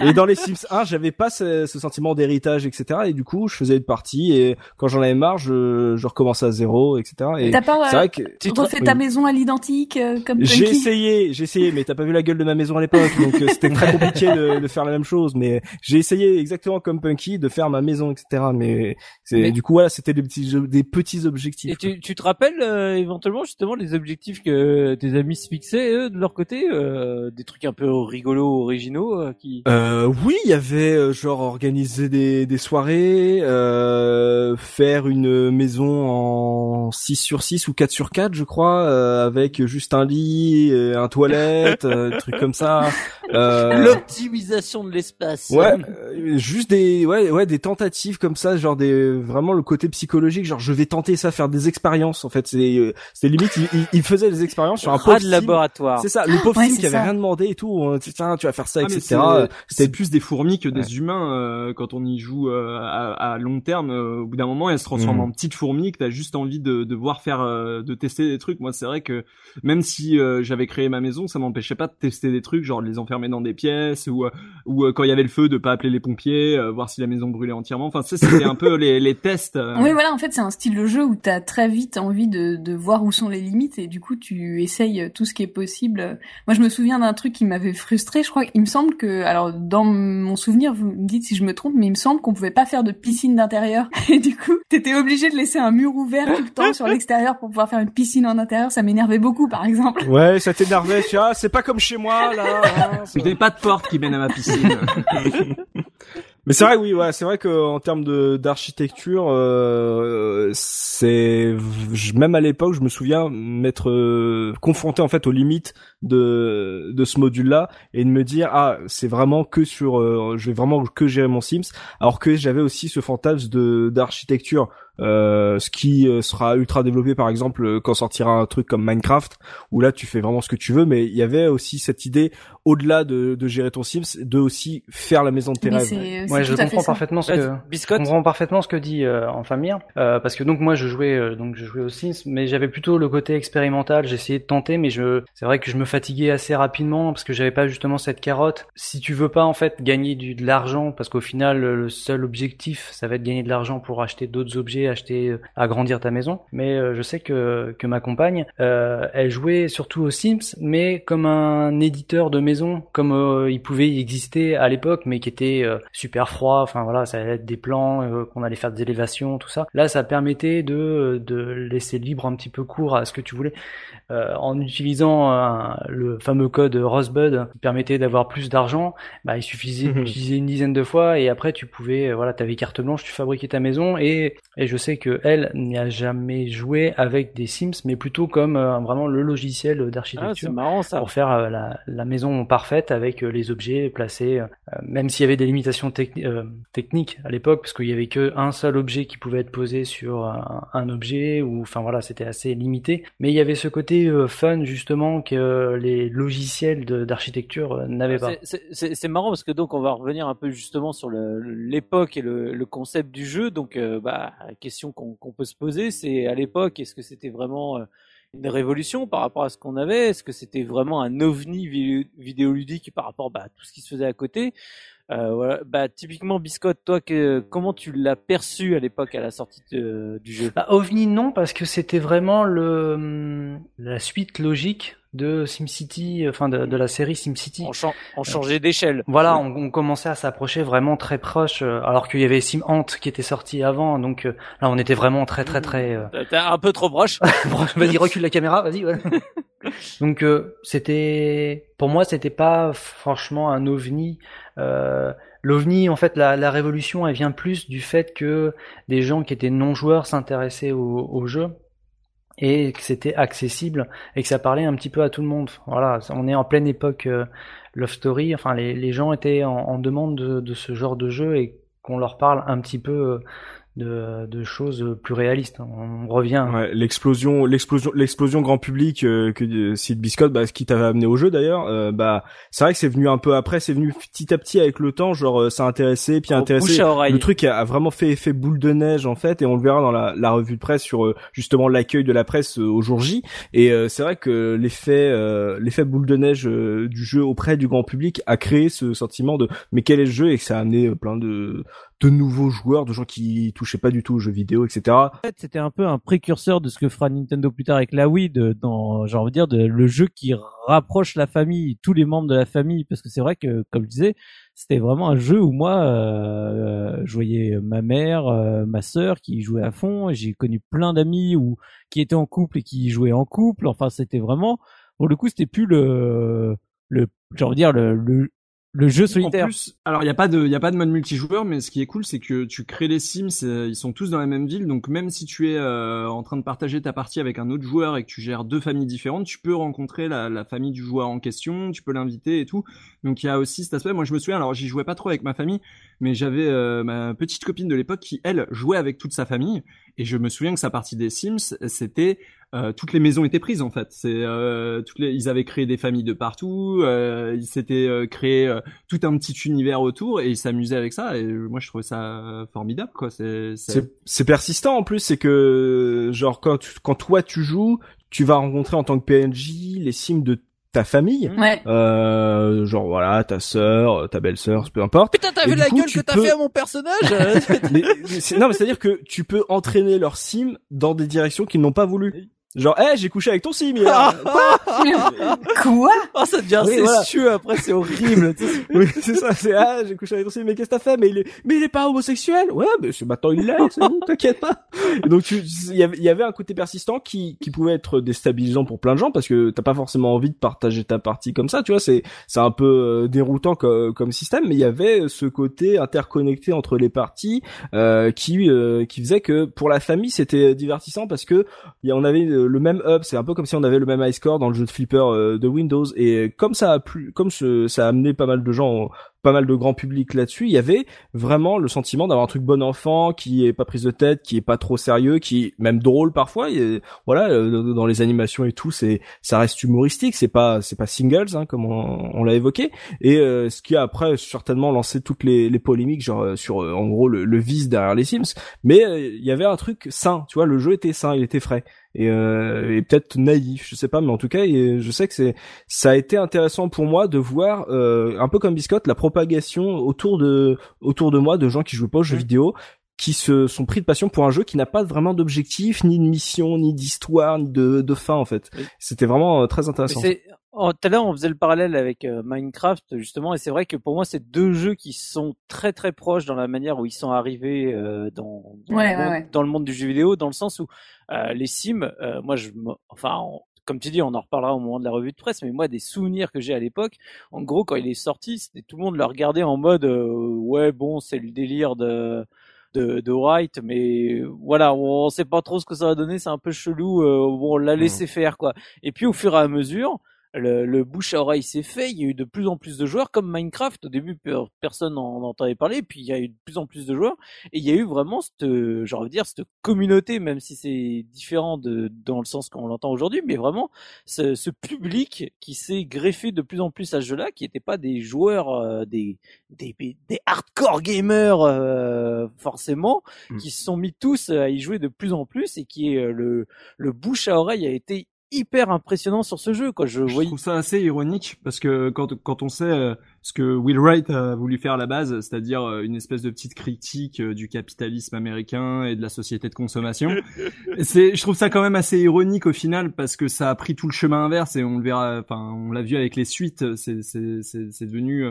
et dans les Sims 1, j'avais pas ce, ce sentiment d'héritage, etc. Et du coup, je faisais une partie et quand j'en avais marre, je, je recommençais à zéro, etc. Et T'as pas c'est vrai que tu refais ta maison à l'identique euh, comme j'ai Punky essayé, j'ai essayé, mais t'as pas vu la gueule de ma maison à l'époque, donc euh, c'était très compliqué de, de faire la même chose. Mais j'ai essayé exactement comme Punky de faire ma maison, etc. Mais, c'est Mais- du coup voilà, c'était des petits des petits objectifs. Et tu, tu te rappelles euh, éventuellement justement les objectifs que tes amis se fixaient eux de leur côté, euh, des trucs un peu rigolos, originaux euh, qui. Euh, oui, il y avait euh, genre organiser des, des soirées, euh, faire une maison en 6 sur 6 ou 4 sur 4 je crois, euh, avec juste un lit, euh, un toilette, euh, des trucs comme ça. Euh, L'optimisation de l'espace. Ouais, euh, juste des ouais ouais des tentatives comme ça, genre des vraiment le côté psychologique, genre je vais tenter ça, faire des expériences en fait. C'est euh, c'était limite il, il- il faisait des expériences sur un pauvre de sim. laboratoire. C'est ça, le pauvre Ouais, sim qui avait ça. rien demandé et tout. Tiens, tu vas faire ça, Ah, etc. c'est- C'était plus des fourmis que des humains euh, quand on y joue euh, à, à long terme. euh, au bout d'un moment, elles se transforment Mhm. en petites fourmis que t'as juste envie de, de voir faire, euh, de tester des trucs. Moi, c'est vrai que même si euh, j'avais créé ma maison, ça m'empêchait pas de tester des trucs, genre de les enfermer dans des pièces ou euh, ou euh, quand il y avait le feu, de pas appeler les pompiers, euh, voir si la maison brûlait entièrement. Enfin, ça, c'était un peu les, les tests. euh. Oui, voilà, en fait, c'est un style de jeu où t'as très vite envie de, de voir où sont les limites et du coup, tu essayes tout ce qui est possible. Moi, je me souviens d'un truc qui m'avait frustré. Je crois, il me semble que, alors, dans mon souvenir, vous me dites si je me trompe, mais il me semble qu'on pouvait pas faire de piscine d'intérieur. Et du coup, t'étais obligé de laisser un mur ouvert tout le temps sur l'extérieur pour pouvoir faire une piscine en intérieur. Ça m'énervait beaucoup, par exemple. Ouais, ça t'énervait, tu vois, c'est pas comme chez moi là. hein, ça- Je n'ai pas de porte qui mène à ma piscine. Mais c'est vrai, oui, ouais, c'est vrai qu'en termes de d'architecture, euh, c'est même à l'époque, je me souviens m'être euh, confronté en fait aux limites de de ce module-là et de me dire ah c'est vraiment que sur, euh, je vais vraiment que gérer mon Sims, alors que j'avais aussi ce fantasme de d'architecture. Euh, ce qui euh, sera ultra développé par exemple euh, quand sortira un truc comme Minecraft où là tu fais vraiment ce que tu veux mais il y avait aussi cette idée au-delà de, de gérer ton Sims de aussi faire la maison de tes Mais rêves Ouais, je comprends ça. parfaitement ce que je comprends parfaitement ce que dit euh, Enfamir, euh, parce que donc moi je jouais euh, donc je jouais aux Sims, mais j'avais plutôt le côté expérimental. J'essayais de tenter, mais je c'est vrai que je me fatiguais assez rapidement parce que j'avais pas justement cette carotte. Si tu veux pas en fait gagner de l'argent, parce qu'au final le seul objectif ça va être gagner de l'argent pour acheter d'autres objets, acheter euh, agrandir ta maison. Mais euh, je sais que que ma compagne, euh, elle jouait surtout aux Sims, mais comme un éditeur de maison, comme il pouvait y exister à l'époque, mais qui était super froid. Enfin voilà, ça allait être des plans, qu'on allait faire des élévations, tout ça. Là, ça permettait de de laisser libre un petit peu court à ce que tu voulais, euh, en utilisant un- le fameux code Rosebud, qui permettait d'avoir plus d'argent. Bah, il suffisait Mhm. d'utiliser une dizaine de fois et après tu pouvais, euh, voilà, t'avais carte blanche, tu fabriquais ta maison et et je sais que elle n'y a jamais joué avec des Sims, mais plutôt comme euh, vraiment le logiciel Ah, d'architecture ça. pour faire euh, la, la maison parfaite avec euh, les objets placés, euh, même s'il y avait des limitations techni- euh, techniques à l'époque, parce qu'il y avait que un seul objet qui pouvait être posé sur un, un objet, ou enfin voilà, c'était assez limité. Mais il y avait ce côté euh, fun justement que euh, les logiciels d'architecture euh, n'avaient pas. C'est- marrant parce que donc on va revenir un peu justement sur l'époque et le, le concept du jeu. Donc bah, la question qu'on peut se poser, c'est à l'époque, est-ce que c'était vraiment une révolution par rapport à ce qu'on avait? Est-ce que c'était vraiment un ovni vi- vidéoludique par rapport bah, à tout ce qui se faisait à côté? Euh, voilà. Bah typiquement Biscotte, toi que, comment tu l'as perçu à l'époque à la sortie de- du jeu? Bah, OVNI non parce que c'était vraiment le hum, la suite logique de SimCity, enfin de, de la série SimCity. On, on changeait d'échelle. Voilà, on, on commençait à s'approcher vraiment très proche, euh, alors qu'il y avait Sim Ant qui était sorti avant, donc euh, là on était vraiment très très très. euh, T'es un peu trop proche. vas-y recule la caméra, vas-y. ouais. donc euh, c'était, pour moi c'était pas franchement un ovni. Euh, L'ovni, en fait, la, révolution, elle vient plus du fait que des gens qui étaient non joueurs s'intéressaient au, jeu et que c'était accessible et que ça parlait un petit peu à tout le monde. Voilà, on est en pleine époque euh, Love Story. Enfin, les, gens étaient en, demande de, de ce genre de jeu et qu'on leur parle un petit peu euh, de, de choses plus réalistes. On revient. Ouais, l'explosion, l'explosion, l'explosion grand public euh, que euh, Sid Biscotte, bah, ce qui t'avait amené au jeu d'ailleurs, euh, bah, c'est vrai que c'est venu un peu après, c'est venu petit à petit avec le temps, genre euh, ça a intéressé, puis intéressé. Le truc a, a vraiment fait effet boule de neige en fait, et on le verra dans la, la revue de presse sur euh, justement l'accueil de la presse au jour J. Et euh, c'est vrai que l'effet, euh, l'effet boule de neige du jeu auprès du grand public a créé ce sentiment de mais quel est le jeu? Et que ça a amené plein de de nouveaux joueurs, de gens qui touchaient pas du tout aux jeux vidéo, etc. En fait, c'était un peu un précurseur de ce que fera Nintendo plus tard avec la Wii, de, dans, j'ai envie de dire, de, le jeu qui rapproche la famille, tous les membres de la famille, parce que c'est vrai que, comme je disais, c'était vraiment un jeu où moi, euh, je voyais ma mère, euh, ma sœur qui jouaient à fond, j'ai connu plein d'amis ou qui étaient en couple et qui jouaient en couple. Enfin, c'était vraiment, pour le coup, c'était plus le, le, j'ai envie de dire le, le, le jeu solitaire. En plus, alors il y a pas de il y a pas de mode multijoueur, mais ce qui est cool, c'est que tu crées les Sims, euh, ils sont tous dans la même ville, donc même si tu es euh, en train de partager ta partie avec un autre joueur et que tu gères deux familles différentes, tu peux rencontrer la, la famille du joueur en question, tu peux l'inviter et tout. Donc il y a aussi cet aspect. Moi je me souviens, alors j'y jouais pas trop avec ma famille, mais j'avais euh, ma petite copine de l'époque qui elle jouait avec toute sa famille, et je me souviens que sa partie des Sims, c'était euh, toutes les maisons étaient prises en fait. C'est euh, toutes les, ils avaient créé des familles de partout, euh, ils s'étaient euh, créé euh, tout un petit univers autour et ils s'amusaient avec ça. Et moi je trouvais ça formidable quoi. C'est c'est- persistant en plus, c'est que genre quand quand toi tu joues, tu vas rencontrer en tant que PNJ les sims de ta famille. Ouais. Euh, genre voilà, ta sœur, ta belle-sœur, peu importe. Putain, t'as vu la coup, gueule que t'as peux- fait à mon personnage euh, Mais, mais c'est- non, mais c'est-à-dire que tu peux entraîner leur sim dans des directions qu'ils n'ont pas voulu. Genre, eh, j'ai couché avec ton sim hier. Quoi Oh, ça devient Oui, voilà. incestueux après, c'est horrible. oui, c'est ça, c'est ah, j'ai couché avec ton sim, mais qu'est-ce que t'as fait? Mais il est, mais il est pas homosexuel? Ouais, mais c'est maintenant il l'est, c'est bon, t'inquiète pas. Et donc tu, il y avait, il y avait un côté persistant qui, qui pouvait être déstabilisant pour plein de gens parce que t'as pas forcément envie de partager ta partie comme ça, tu vois. C'est, c'est un peu euh, déroutant comme, comme système, mais il y avait ce côté interconnecté entre les parties euh, qui, euh, qui faisait que pour la famille c'était divertissant parce que il y a- on avait le le même hub, c'est un peu comme si on avait le même high score dans le jeu de flipper euh, de Windows et comme ça a plu, comme ce- ça a amené pas mal de gens, pas mal de grand public là-dessus, il y avait vraiment le sentiment d'avoir un truc bon enfant qui est pas prise de tête, qui est pas trop sérieux, qui même drôle parfois. Voilà, euh, dans les animations et tout, c'est ça reste humoristique, c'est pas c'est pas singles hein, comme on, l'a évoqué. Et euh, ce qui a après certainement lancé toutes les, polémiques genre euh, sur euh, en gros le, vice derrière les Sims. Mais euh, il y avait un truc sain, tu vois, le jeu était sain, il était frais et, euh, et peut-être naïf, je sais pas, mais en tout cas, et je sais que c'est ça a été intéressant pour moi de voir euh, un peu comme Biscotte la propagation autour de autour de moi de gens qui jouent pas aux jeux vidéo qui se sont pris de passion pour un jeu qui n'a pas vraiment d'objectif, ni de mission, ni d'histoire, ni de, de fin en fait. Oui. C'était vraiment euh, très intéressant. Oh, Tout à l'heure, on faisait le parallèle avec euh, Minecraft, justement, et c'est vrai que pour moi, c'est deux jeux qui sont très très proches dans la manière où ils sont arrivés euh, dans, dans, Ouais, le monde, ouais. dans le monde du jeu vidéo, dans le sens où euh, les Sims, euh, moi, je, me- enfin, on- comme tu dis, on en reparlera au moment de la revue de presse, mais moi, des souvenirs que j'ai à l'époque, en gros, quand il est sorti, c'était tout le monde le regardait en mode, euh, ouais, bon, c'est le délire de de, de Wright, mais voilà, on sait pas trop ce que ça va donner, c'est un peu chelou, euh, bon, on l'a laissé faire, quoi. Et puis au fur et à mesure, le, le bouche à oreille s'est fait. Il y a eu de plus en plus de joueurs, comme Minecraft. Au début, per- personne n'en entendait parler. Puis il y a eu de plus en plus de joueurs. Et il y a eu vraiment cette, j'ai envie de dire, cette communauté, même si c'est différent de, dans le sens qu'on l'entend aujourd'hui, mais vraiment ce, ce public qui s'est greffé de plus en plus à ce jeu-là, qui n'étaient pas des joueurs, euh, des, des, des hardcore gamers euh, forcément, Mm. qui se sont mis tous à y jouer de plus en plus et qui est euh, le, le bouche à oreille a été hyper impressionnant sur ce jeu quoi. Je Je voyais trouve ça assez ironique parce que quand quand on sait euh, ce que Will Wright a voulu faire à la base, c'est-à-dire euh, une espèce de petite critique euh, du capitalisme américain et de la société de consommation, c'est je trouve ça quand même assez ironique au final parce que ça a pris tout le chemin inverse et on le verra, enfin on l'a vu avec les suites, c'est c'est c'est c'est devenu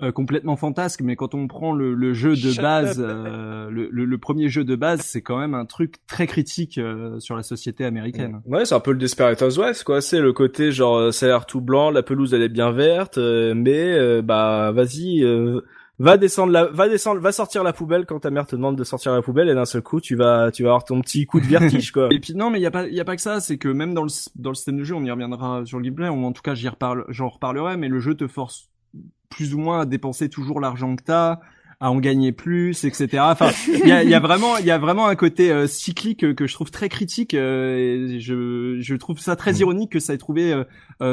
euh, complètement fantasque. Mais quand on prend le, le jeu de Shut base, euh, le, le, le premier jeu de base, c'est quand même un truc très critique euh, sur la société américaine. Ouais, c'est un peu le Desperate Housewives, quoi. C'est le côté genre euh, ça a l'air tout blanc, la pelouse elle est bien verte, euh, mais euh, bah vas-y, euh, va descendre la, va descendre, va sortir la poubelle quand ta mère te demande de sortir la poubelle et d'un seul coup tu vas, tu vas avoir ton petit coup de vertige, quoi. Et puis non, mais il y a pas, il y a pas que ça. C'est que même dans le dans le système de jeu, on y reviendra sur le gameplay. Ou en tout cas, j'y reparle, j'en reparlerai. Mais le jeu te force plus ou moins à dépenser toujours l'argent que t'as, à en gagner plus, etc. Enfin, il y a, y a, vraiment, il y a vraiment un côté euh, cyclique que je trouve très critique. et je, je trouve ça très mm. ironique que ça ait trouvé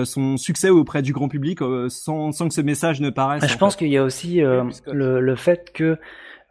son succès auprès du grand public sans, sans que ce message ne paraisse. Je pense qu'il y a aussi le, le fait que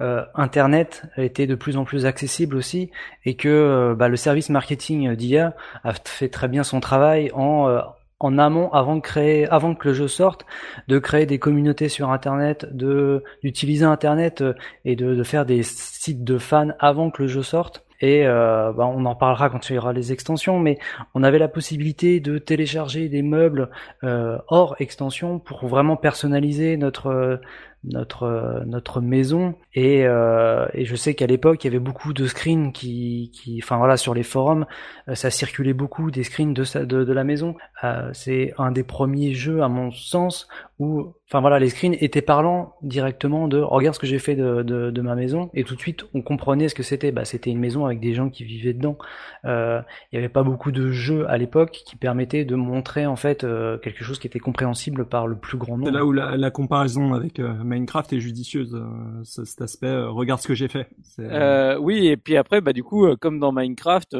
euh, Internet était de plus en plus accessible aussi et que euh, bah, le service marketing d'IA a fait très bien son travail en euh, en amont avant de créer avant que le jeu sorte de créer des communautés sur internet de d'utiliser internet et de, de, faire des sites de fans avant que le jeu sorte. Et bah, on en parlera quand il y aura les extensions mais on avait la possibilité de télécharger des meubles hors extension pour vraiment personnaliser notre notre notre maison. Et, euh, et je sais qu'à l'époque il y avait beaucoup de screens qui qui enfin voilà sur les forums euh, ça circulait beaucoup des screens de de, de la maison. Euh, c'est un des premiers jeux à mon sens où enfin voilà les screens étaient parlants directement de regarde ce que j'ai fait de, de, de, ma maison et tout de suite on comprenait ce que c'était bah c'était une maison avec des gens qui vivaient dedans euh, il n'y avait pas beaucoup de jeux à l'époque qui permettaient de montrer en fait euh, quelque chose qui était compréhensible par le plus grand nombre c'est là où la, la comparaison avec Minecraft est judicieuse, euh, cet aspect. Euh, regarde ce que j'ai fait. Euh, oui, et puis après, bah du coup, comme dans Minecraft,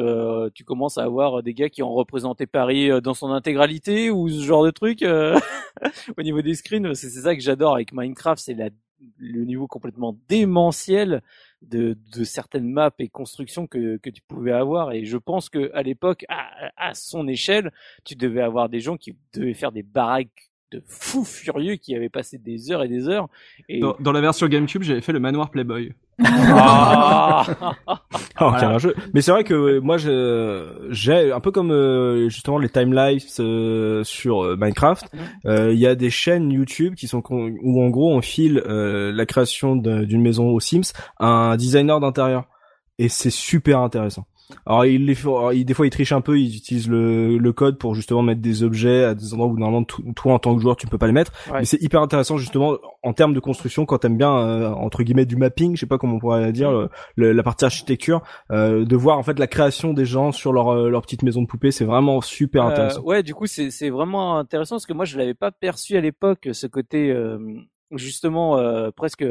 tu commences à avoir des gars qui ont représenté Paris dans son intégralité ou ce genre de truc. Au niveau des screens, c'est ça que j'adore avec Minecraft, c'est le niveau complètement démentiel de, certaines maps et constructions que, tu pouvais avoir. Et je pense que à l'époque, à, son échelle, tu devais avoir des gens qui devaient faire des baraques de fous furieux qui avaient passé des heures et des heures. Et... Dans, la version GameCube, j'avais fait le manoir Playboy. Ah oh, jeu. Mais c'est vrai que moi, j'ai un peu comme euh, justement les timelapse euh, sur euh, Minecraft. Il y a des chaînes YouTube qui sont où en gros on file la création d'une maison aux Sims à un designer d'intérieur et c'est super intéressant. Alors il les fait, des fois il triche un peu, ils utilisent le, le, code pour justement mettre des objets à des endroits où normalement toi en tant que joueur tu peux pas les mettre. Mais c'est hyper intéressant justement en termes de construction quand t'aimes bien euh, entre guillemets du mapping, je sais pas comment on pourrait dire, la partie architecture, euh, de voir en fait la création des gens sur leur euh, leur petite maison de poupée, c'est vraiment super intéressant. ouais, du coup c'est c'est vraiment intéressant parce que moi je l'avais pas perçu à l'époque ce côté justement presque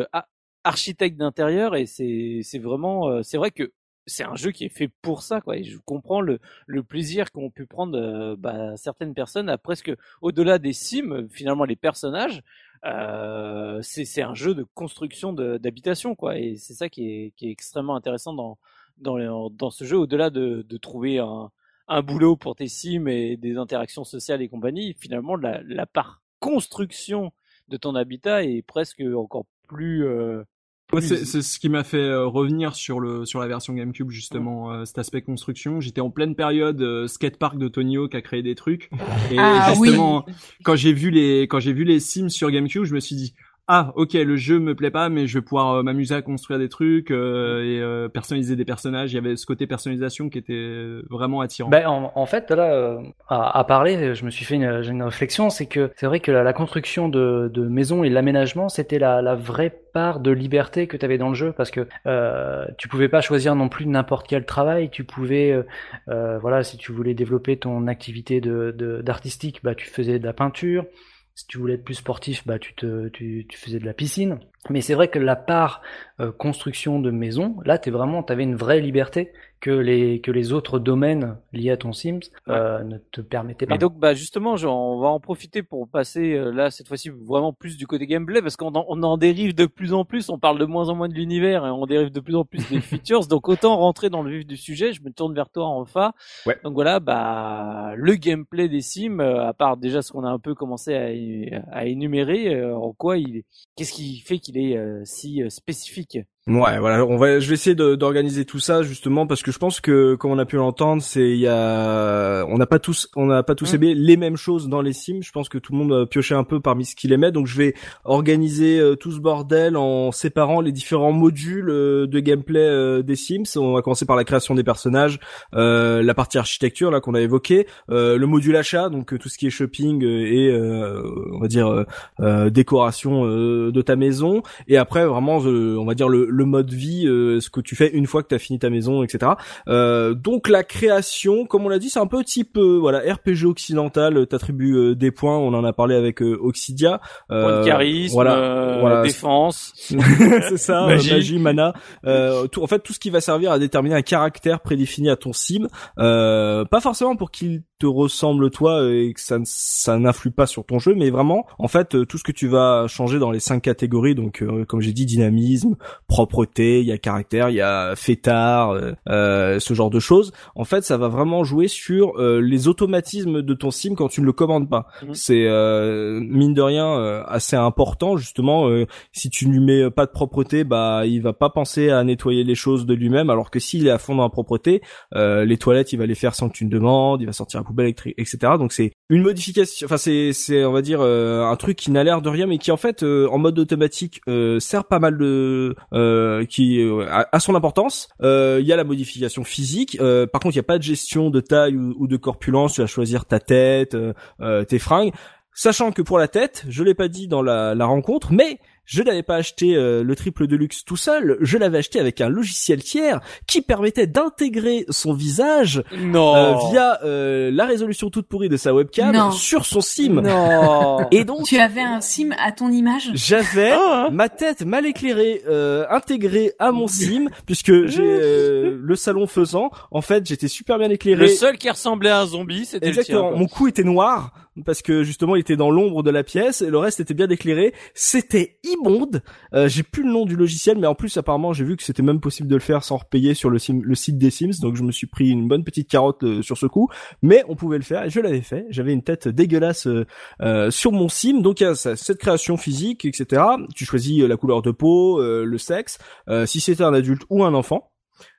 architecte d'intérieur et c'est c'est vraiment c'est vrai que c'est un jeu qui est fait pour ça, quoi. Et je comprends le, le plaisir qu'ont pu prendre euh, bah, certaines personnes à presque au-delà des sims, finalement les personnages. Euh, c'est un jeu de construction d'habitation, quoi. Et c'est ça qui est, qui est extrêmement intéressant dans dans, dans ce jeu, au-delà de, de trouver un, un boulot pour tes sims et des interactions sociales et compagnie. Finalement, la, la part construction de ton habitat est presque encore plus euh, c'est ce qui m'a fait euh, revenir sur le sur la version GameCube justement euh, cet aspect construction. J'étais en pleine période euh, skatepark de Tonio qui a créé des trucs. Et ah justement quand j'ai vu les quand j'ai vu les Sims sur GameCube, je me suis dit ah ok le jeu me plaît pas mais je vais pouvoir euh, m'amuser à construire des trucs euh, et euh, personnaliser des personnages. Il y avait ce côté personnalisation qui était vraiment attirant. Ben, en, en fait là à, à, parler je me suis fait une, une réflexion c'est que c'est vrai que la, la, construction de, de maisons et l'aménagement c'était la, la, vraie part de liberté que tu avais dans le jeu parce que tu pouvais pas choisir non plus n'importe quel travail. Tu pouvais voilà si tu voulais développer ton activité de d'artistique bah tu faisais de la peinture si tu voulais être plus sportif, bah tu te tu, tu faisais de la piscine. Mais c'est vrai que la part euh, construction de maison, là, t'es vraiment, t'avais une vraie liberté que les que les autres domaines liés à ton Sims euh, ne te permettaient pas. Et donc, bah justement, on va en profiter pour passer euh, là cette fois-ci vraiment plus du côté gameplay parce qu'on en, on en dérive de plus en plus. On parle de moins en moins de l'univers et on dérive de plus en plus des features. donc autant rentrer dans le vif du sujet. Je me tourne vers toi, Enfin. Ouais. Donc voilà, bah le gameplay des Sims, à part déjà ce qu'on a un peu commencé à, à énumérer, en quoi il, qu'est-ce qui fait qu'il est euh, si euh, spécifique? Ouais, voilà, on va, je vais essayer d'organiser tout ça justement parce que je pense que, comme on a pu l'entendre, c'est il y a, on n'a pas tous, on n'a pas tous mm. aimé les mêmes choses dans les Sims. Je pense que tout le monde a pioché un peu parmi ce qu'il aimait, donc je vais organiser euh, tout ce bordel en séparant les différents modules euh, de gameplay euh, des Sims. On va commencer par la création des personnages, la partie architecture là qu'on a évoqué, le module achat, donc tout ce qui est shopping et on va dire décoration de ta maison, et après vraiment, on va dire le le mode vie, ce que tu fais une fois que tu as fini ta maison, etc. donc la création, comme on l'a dit, c'est un peu type voilà RPG occidental. T'attribues des points, on en a parlé avec Oxidia. Point de charisme, voilà, défense, c'est ça, magie, mana. tout, en fait, tout ce qui va servir à déterminer un caractère prédéfini à ton sim. pas forcément pour qu'il te ressemble toi et que ça, ça n'influe pas sur ton jeu, mais vraiment, en fait, euh, tout ce que tu vas changer dans les cinq catégories, donc euh, comme j'ai dit, dynamisme, propreté, il y a caractère, il y a fêtard, euh, ce genre de choses. En fait, ça va vraiment jouer sur les automatismes de ton sim quand tu ne le commandes pas. Mhm. C'est mine de rien assez important justement. si tu ne lui mets pas de propreté, bah il va pas penser à nettoyer les choses de lui-même, alors que s'il est à fond dans la propreté, les toilettes il va les faire sans que tu ne demandes, il va sortir poubelle électrique, etc. Donc c'est une modification, enfin c'est c'est on va dire euh, un truc qui n'a l'air de rien, mais qui en fait euh, en mode automatique euh, sert pas mal de qui a, son importance. Il y a la modification physique. par contre, il n'y a pas de gestion de taille ou, de corpulence. Tu vas choisir ta tête, tes fringues. Sachant que pour la tête, je l'ai pas dit dans la, la rencontre, mais je n'avais pas acheté euh, le triple de luxe tout seul, je l'avais acheté avec un logiciel tiers qui permettait d'intégrer son visage euh, via euh, la résolution toute pourrie de sa webcam sur son sim. Non. Et donc tu avais un sim à ton image? J'avais ah. ma tête mal éclairée intégrée à mon sim puisque j'ai le salon faisant, en fait, j'étais super bien éclairé. Le seul qui ressemblait à un zombie, c'était Exactement. Mon cou était noir parce que justement il était dans l'ombre de la pièce et le reste était bien éclairé. C'était immonde. Euh, j'ai plus le nom du logiciel, mais en plus apparemment j'ai vu que c'était même possible de le faire sans repayer sur le, site des Sims, donc je me suis pris une bonne petite carotte euh, sur ce coup. Mais on pouvait le faire et je l'avais fait. J'avais une tête dégueulasse euh, sur mon Sim, donc il y a cette création physique, etc. Tu choisis la couleur de peau, le sexe, si c'était un adulte ou un enfant.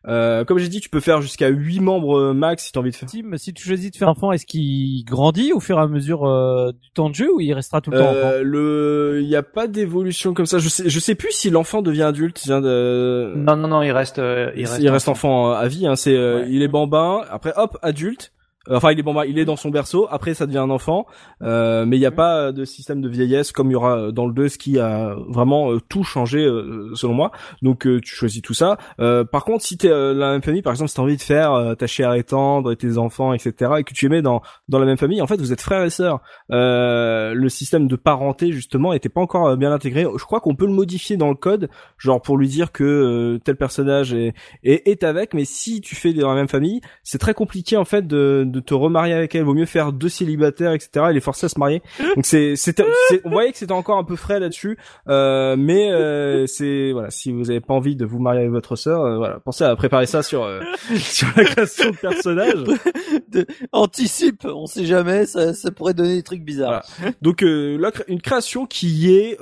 Euh, comme j'ai dit, tu peux faire jusqu'à 8 membres euh, max si tu as envie de faire. Tim, si tu choisis de faire un enfant, est-ce qu'il grandit au fur et à mesure euh, du temps de jeu ou il restera tout le temps enfant Le, il n'y a pas d'évolution comme ça. Je sais, je sais plus si l'enfant devient adulte. Il de... Non, non, non, il reste, il reste, il reste enfant. à vie. Hein. C'est, il est bambin. Après, hop, adulte. Euh, enfin, il est bon, bah, il est dans son berceau. Après, ça devient un enfant, euh, mais il n'y a pas de système de vieillesse comme il y aura dans le 2, ce qui a vraiment euh, tout changé selon moi. Donc, tu choisis tout ça. par contre, si t'es la même famille, par exemple, si t'as envie de faire ta chair étendre et tes enfants, etc., et que tu mets dans dans la même famille, en fait, vous êtes frères et sœurs. le système de parenté justement était pas encore bien intégré. Je crois qu'on peut le modifier dans le code, genre pour lui dire que tel personnage est, est, est avec, mais si tu fais dans la même famille, c'est très compliqué en fait de de te remarier avec elle. Vaut mieux faire deux célibataires, etc. Et les forcer à se marier. Donc c'est, c'est, on voyait que c'était encore un peu frais là-dessus. Euh, mais euh, c'est voilà, si vous avez pas envie de vous marier avec votre sœur, euh, voilà, pensez à préparer ça sur euh, sur la création de personnages. de, anticipe, on sait jamais, ça, ça pourrait donner des trucs bizarres. Donc là, une création qui est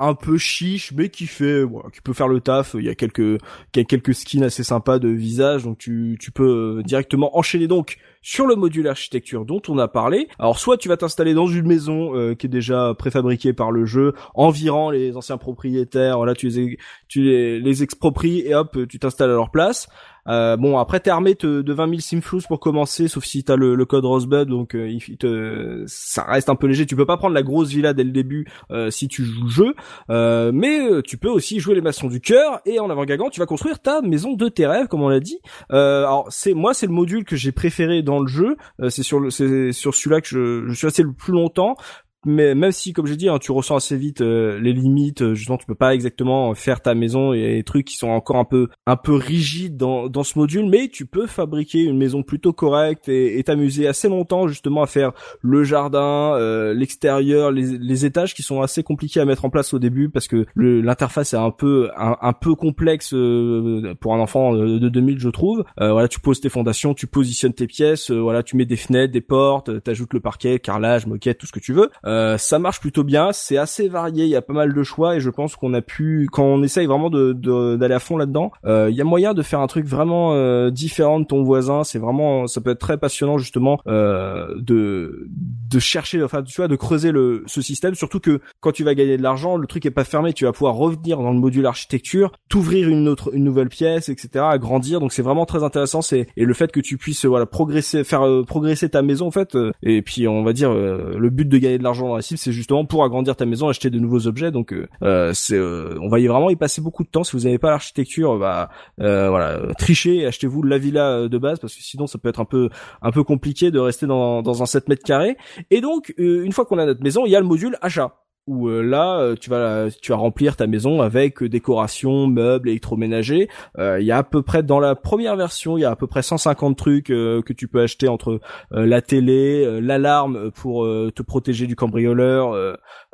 un peu chiche mais qui fait qui peut faire le taf. Il y a quelques quelques skins assez sympas de visage donc tu tu peux euh, directement enchaîner donc sur le module architecture dont on a parlé. Alors soit tu vas t'installer dans une maison euh, qui est déjà préfabriquée par le jeu, envirant les anciens propriétaires, voilà, tu les tu les, les expropries et hop, tu t'installes à leur place. Euh, bon, après t'es armé de 20 000 simflous pour commencer, sauf si t'as le, le code Rosebud, donc euh, il te, ça reste un peu léger. Tu peux pas prendre la grosse villa dès le début euh, si tu joues le jeu, euh, mais tu peux aussi jouer les maçons du cœur et en avant gagant, tu vas construire ta maison de tes rêves, comme on l'a dit. alors c'est moi, c'est le module que j'ai préféré dans le jeu. c'est sur le, c'est sur celui-là que je, je suis resté le plus longtemps mais même si comme j'ai dit hein, tu ressens assez vite euh, les limites euh, justement tu peux pas exactement faire ta maison et des trucs qui sont encore un peu un peu rigides dans dans ce module mais tu peux fabriquer une maison plutôt correcte et t'amuser assez longtemps justement à faire le jardin euh, l'extérieur les, les étages qui sont assez compliqués à mettre en place au début parce que l'interface est un peu un, peu complexe pour un enfant de 2000 je trouve. Voilà tu poses tes fondations tu positionnes tes pièces voilà tu mets des fenêtres des portes t'ajoutes le parquet carrelage moquette tout ce que tu veux euh, ça marche plutôt bien, c'est assez varié, il y a pas mal de choix et je pense qu'on a pu, quand on essaye vraiment de d'aller à fond là-dedans, euh, il y a moyen de faire un truc vraiment euh, différent de ton voisin. C'est vraiment, ça peut être très passionnant justement de de chercher, enfin tu vois, de creuser le ce système. Surtout que quand tu vas gagner de l'argent, le truc est pas fermé, tu vas pouvoir revenir dans le module architecture, t'ouvrir une autre une nouvelle pièce, etc. Agrandir. Donc c'est vraiment très intéressant. C'est et le fait que tu puisses voilà progresser, faire progresser ta maison en fait. et puis on va dire le but de gagner de l'argent l'argent c'est justement pour agrandir ta maison, acheter de nouveaux objets. Donc, euh, c'est, on va y vraiment y passer beaucoup de temps. Si vous n'avez pas l'architecture, bah voilà, trichez et achetez-vous la villa de base parce que sinon ça peut être un peu un peu compliqué de rester dans dans un 7 mètres carrés. Et donc, une fois qu'on a notre maison, il y a le module achat où euh, là euh, tu vas tu vas remplir ta maison avec euh, décoration, meubles, électroménager. Il y a à peu près dans la première version, il y a à peu près 150 trucs que tu peux acheter entre la télé, l'alarme pour te protéger du cambrioleur,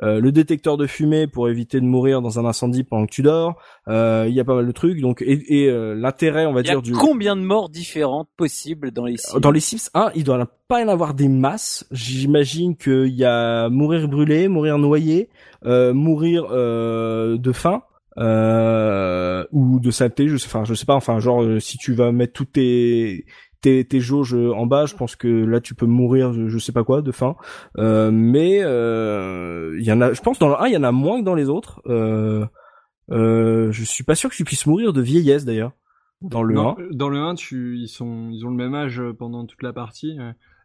le détecteur de fumée pour éviter de mourir dans un incendie pendant que tu dors. Il y a pas mal de trucs. Donc et, et l'intérêt, on va dire du combien de morts différentes possibles dans les Sims Dans les Sims 1, il doit pas y en avoir des masses. J'imagine qu'il y a mourir brûlé, mourir noyé, euh, mourir euh, de faim. Euh, ou de saleté, je sais, enfin, je sais pas, enfin, genre, si tu vas mettre toutes tes, tes, tes jauges en bas, je pense que là tu peux mourir, je, sais pas quoi, de faim. Euh, mais il y en a, je pense dans le 1 il y en a moins que dans les autres. Euh, je suis pas sûr que tu puisses mourir de vieillesse d'ailleurs. Dans le 1 Dans le 1, tu, ils sont, ils ont le même âge pendant toute la partie.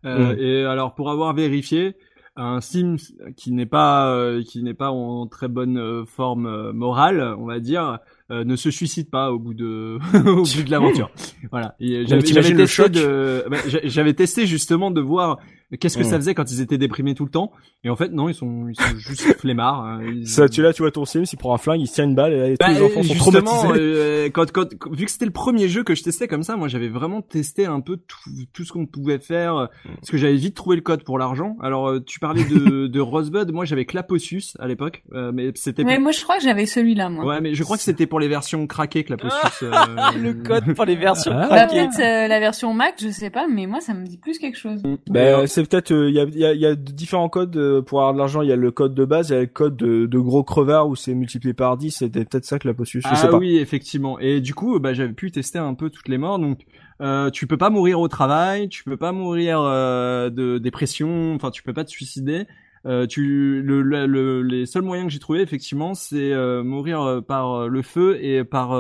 Mm. Et alors pour avoir vérifié, un Sims qui n'est pas euh, qui n'est pas en très bonne euh, forme morale, on va dire, ne se suicide pas au bout de au bout de l'aventure. voilà. J'avais testé de, bah, j'avais testé justement de voir Qu'est-ce que ça faisait quand ils étaient déprimés tout le temps? Et en fait, non, ils sont, ils sont juste flemmards. Hein. Ça, tu là, tu vois ton Sims, il prend un flingue, il se tient une balle, et tous les bah, enfants sont traumatisés. Euh, quand, quand, vu que c'était le premier jeu que je testais comme ça, moi, j'avais vraiment testé un peu tout, tout ce qu'on pouvait faire, parce que j'avais vite trouvé le code pour l'argent. Alors, euh, tu parlais de, de Rosebud, moi, j'avais Claposus à l'époque, euh, mais c'était. Ouais, moi, je crois que j'avais celui-là, moi. Ouais, mais je crois que c'était pour les versions craquées, Claposus. le code pour les versions ah. craquées. Bah, peut-être la version Mac, je sais pas, mais moi, ça me dit plus quelque chose. Ben, c'est peut-être, il y a il y a, différents codes euh, pour avoir de l'argent. Il y a le code de base, il y a le code de, gros crevard où c'est multiplié par 10. C'était peut-être ça que la potion. Ah oui, effectivement. Et du coup, bah, j'avais pu tester un peu toutes les morts. Donc, euh, tu peux pas mourir au travail, tu peux pas mourir euh, de dépression. Enfin, tu peux pas te suicider. Euh, tu le, le, les seuls moyens que j'ai trouvé effectivement c'est euh, mourir euh, par le feu et par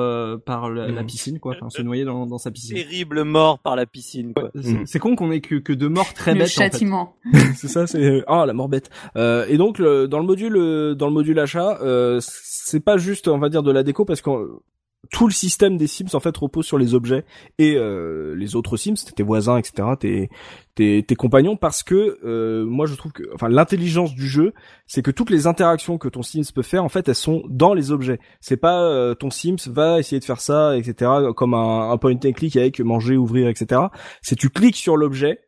par la, mmh. piscine quoi. Enfin se noyer dans, dans sa piscine. Terrible mort par la piscine quoi. C'est con qu'on ait que que deux morts très bêtes châtiment en fait. c'est ça c'est ah la mort bête. Et donc dans le module dans le module achat c'est pas juste on va dire de la déco parce que tout le système des Sims en fait repose sur les objets et euh, les autres Sims, tes voisins, etc., tes, tes, tes compagnons, parce que euh, moi je trouve que, enfin, l'intelligence du jeu, c'est que toutes les interactions que ton Sims peut faire, en fait, elles sont dans les objets. C'est pas euh, ton Sims va essayer de faire ça, etc., comme un, un point and click avec manger, ouvrir, etc. C'est tu cliques sur l'objet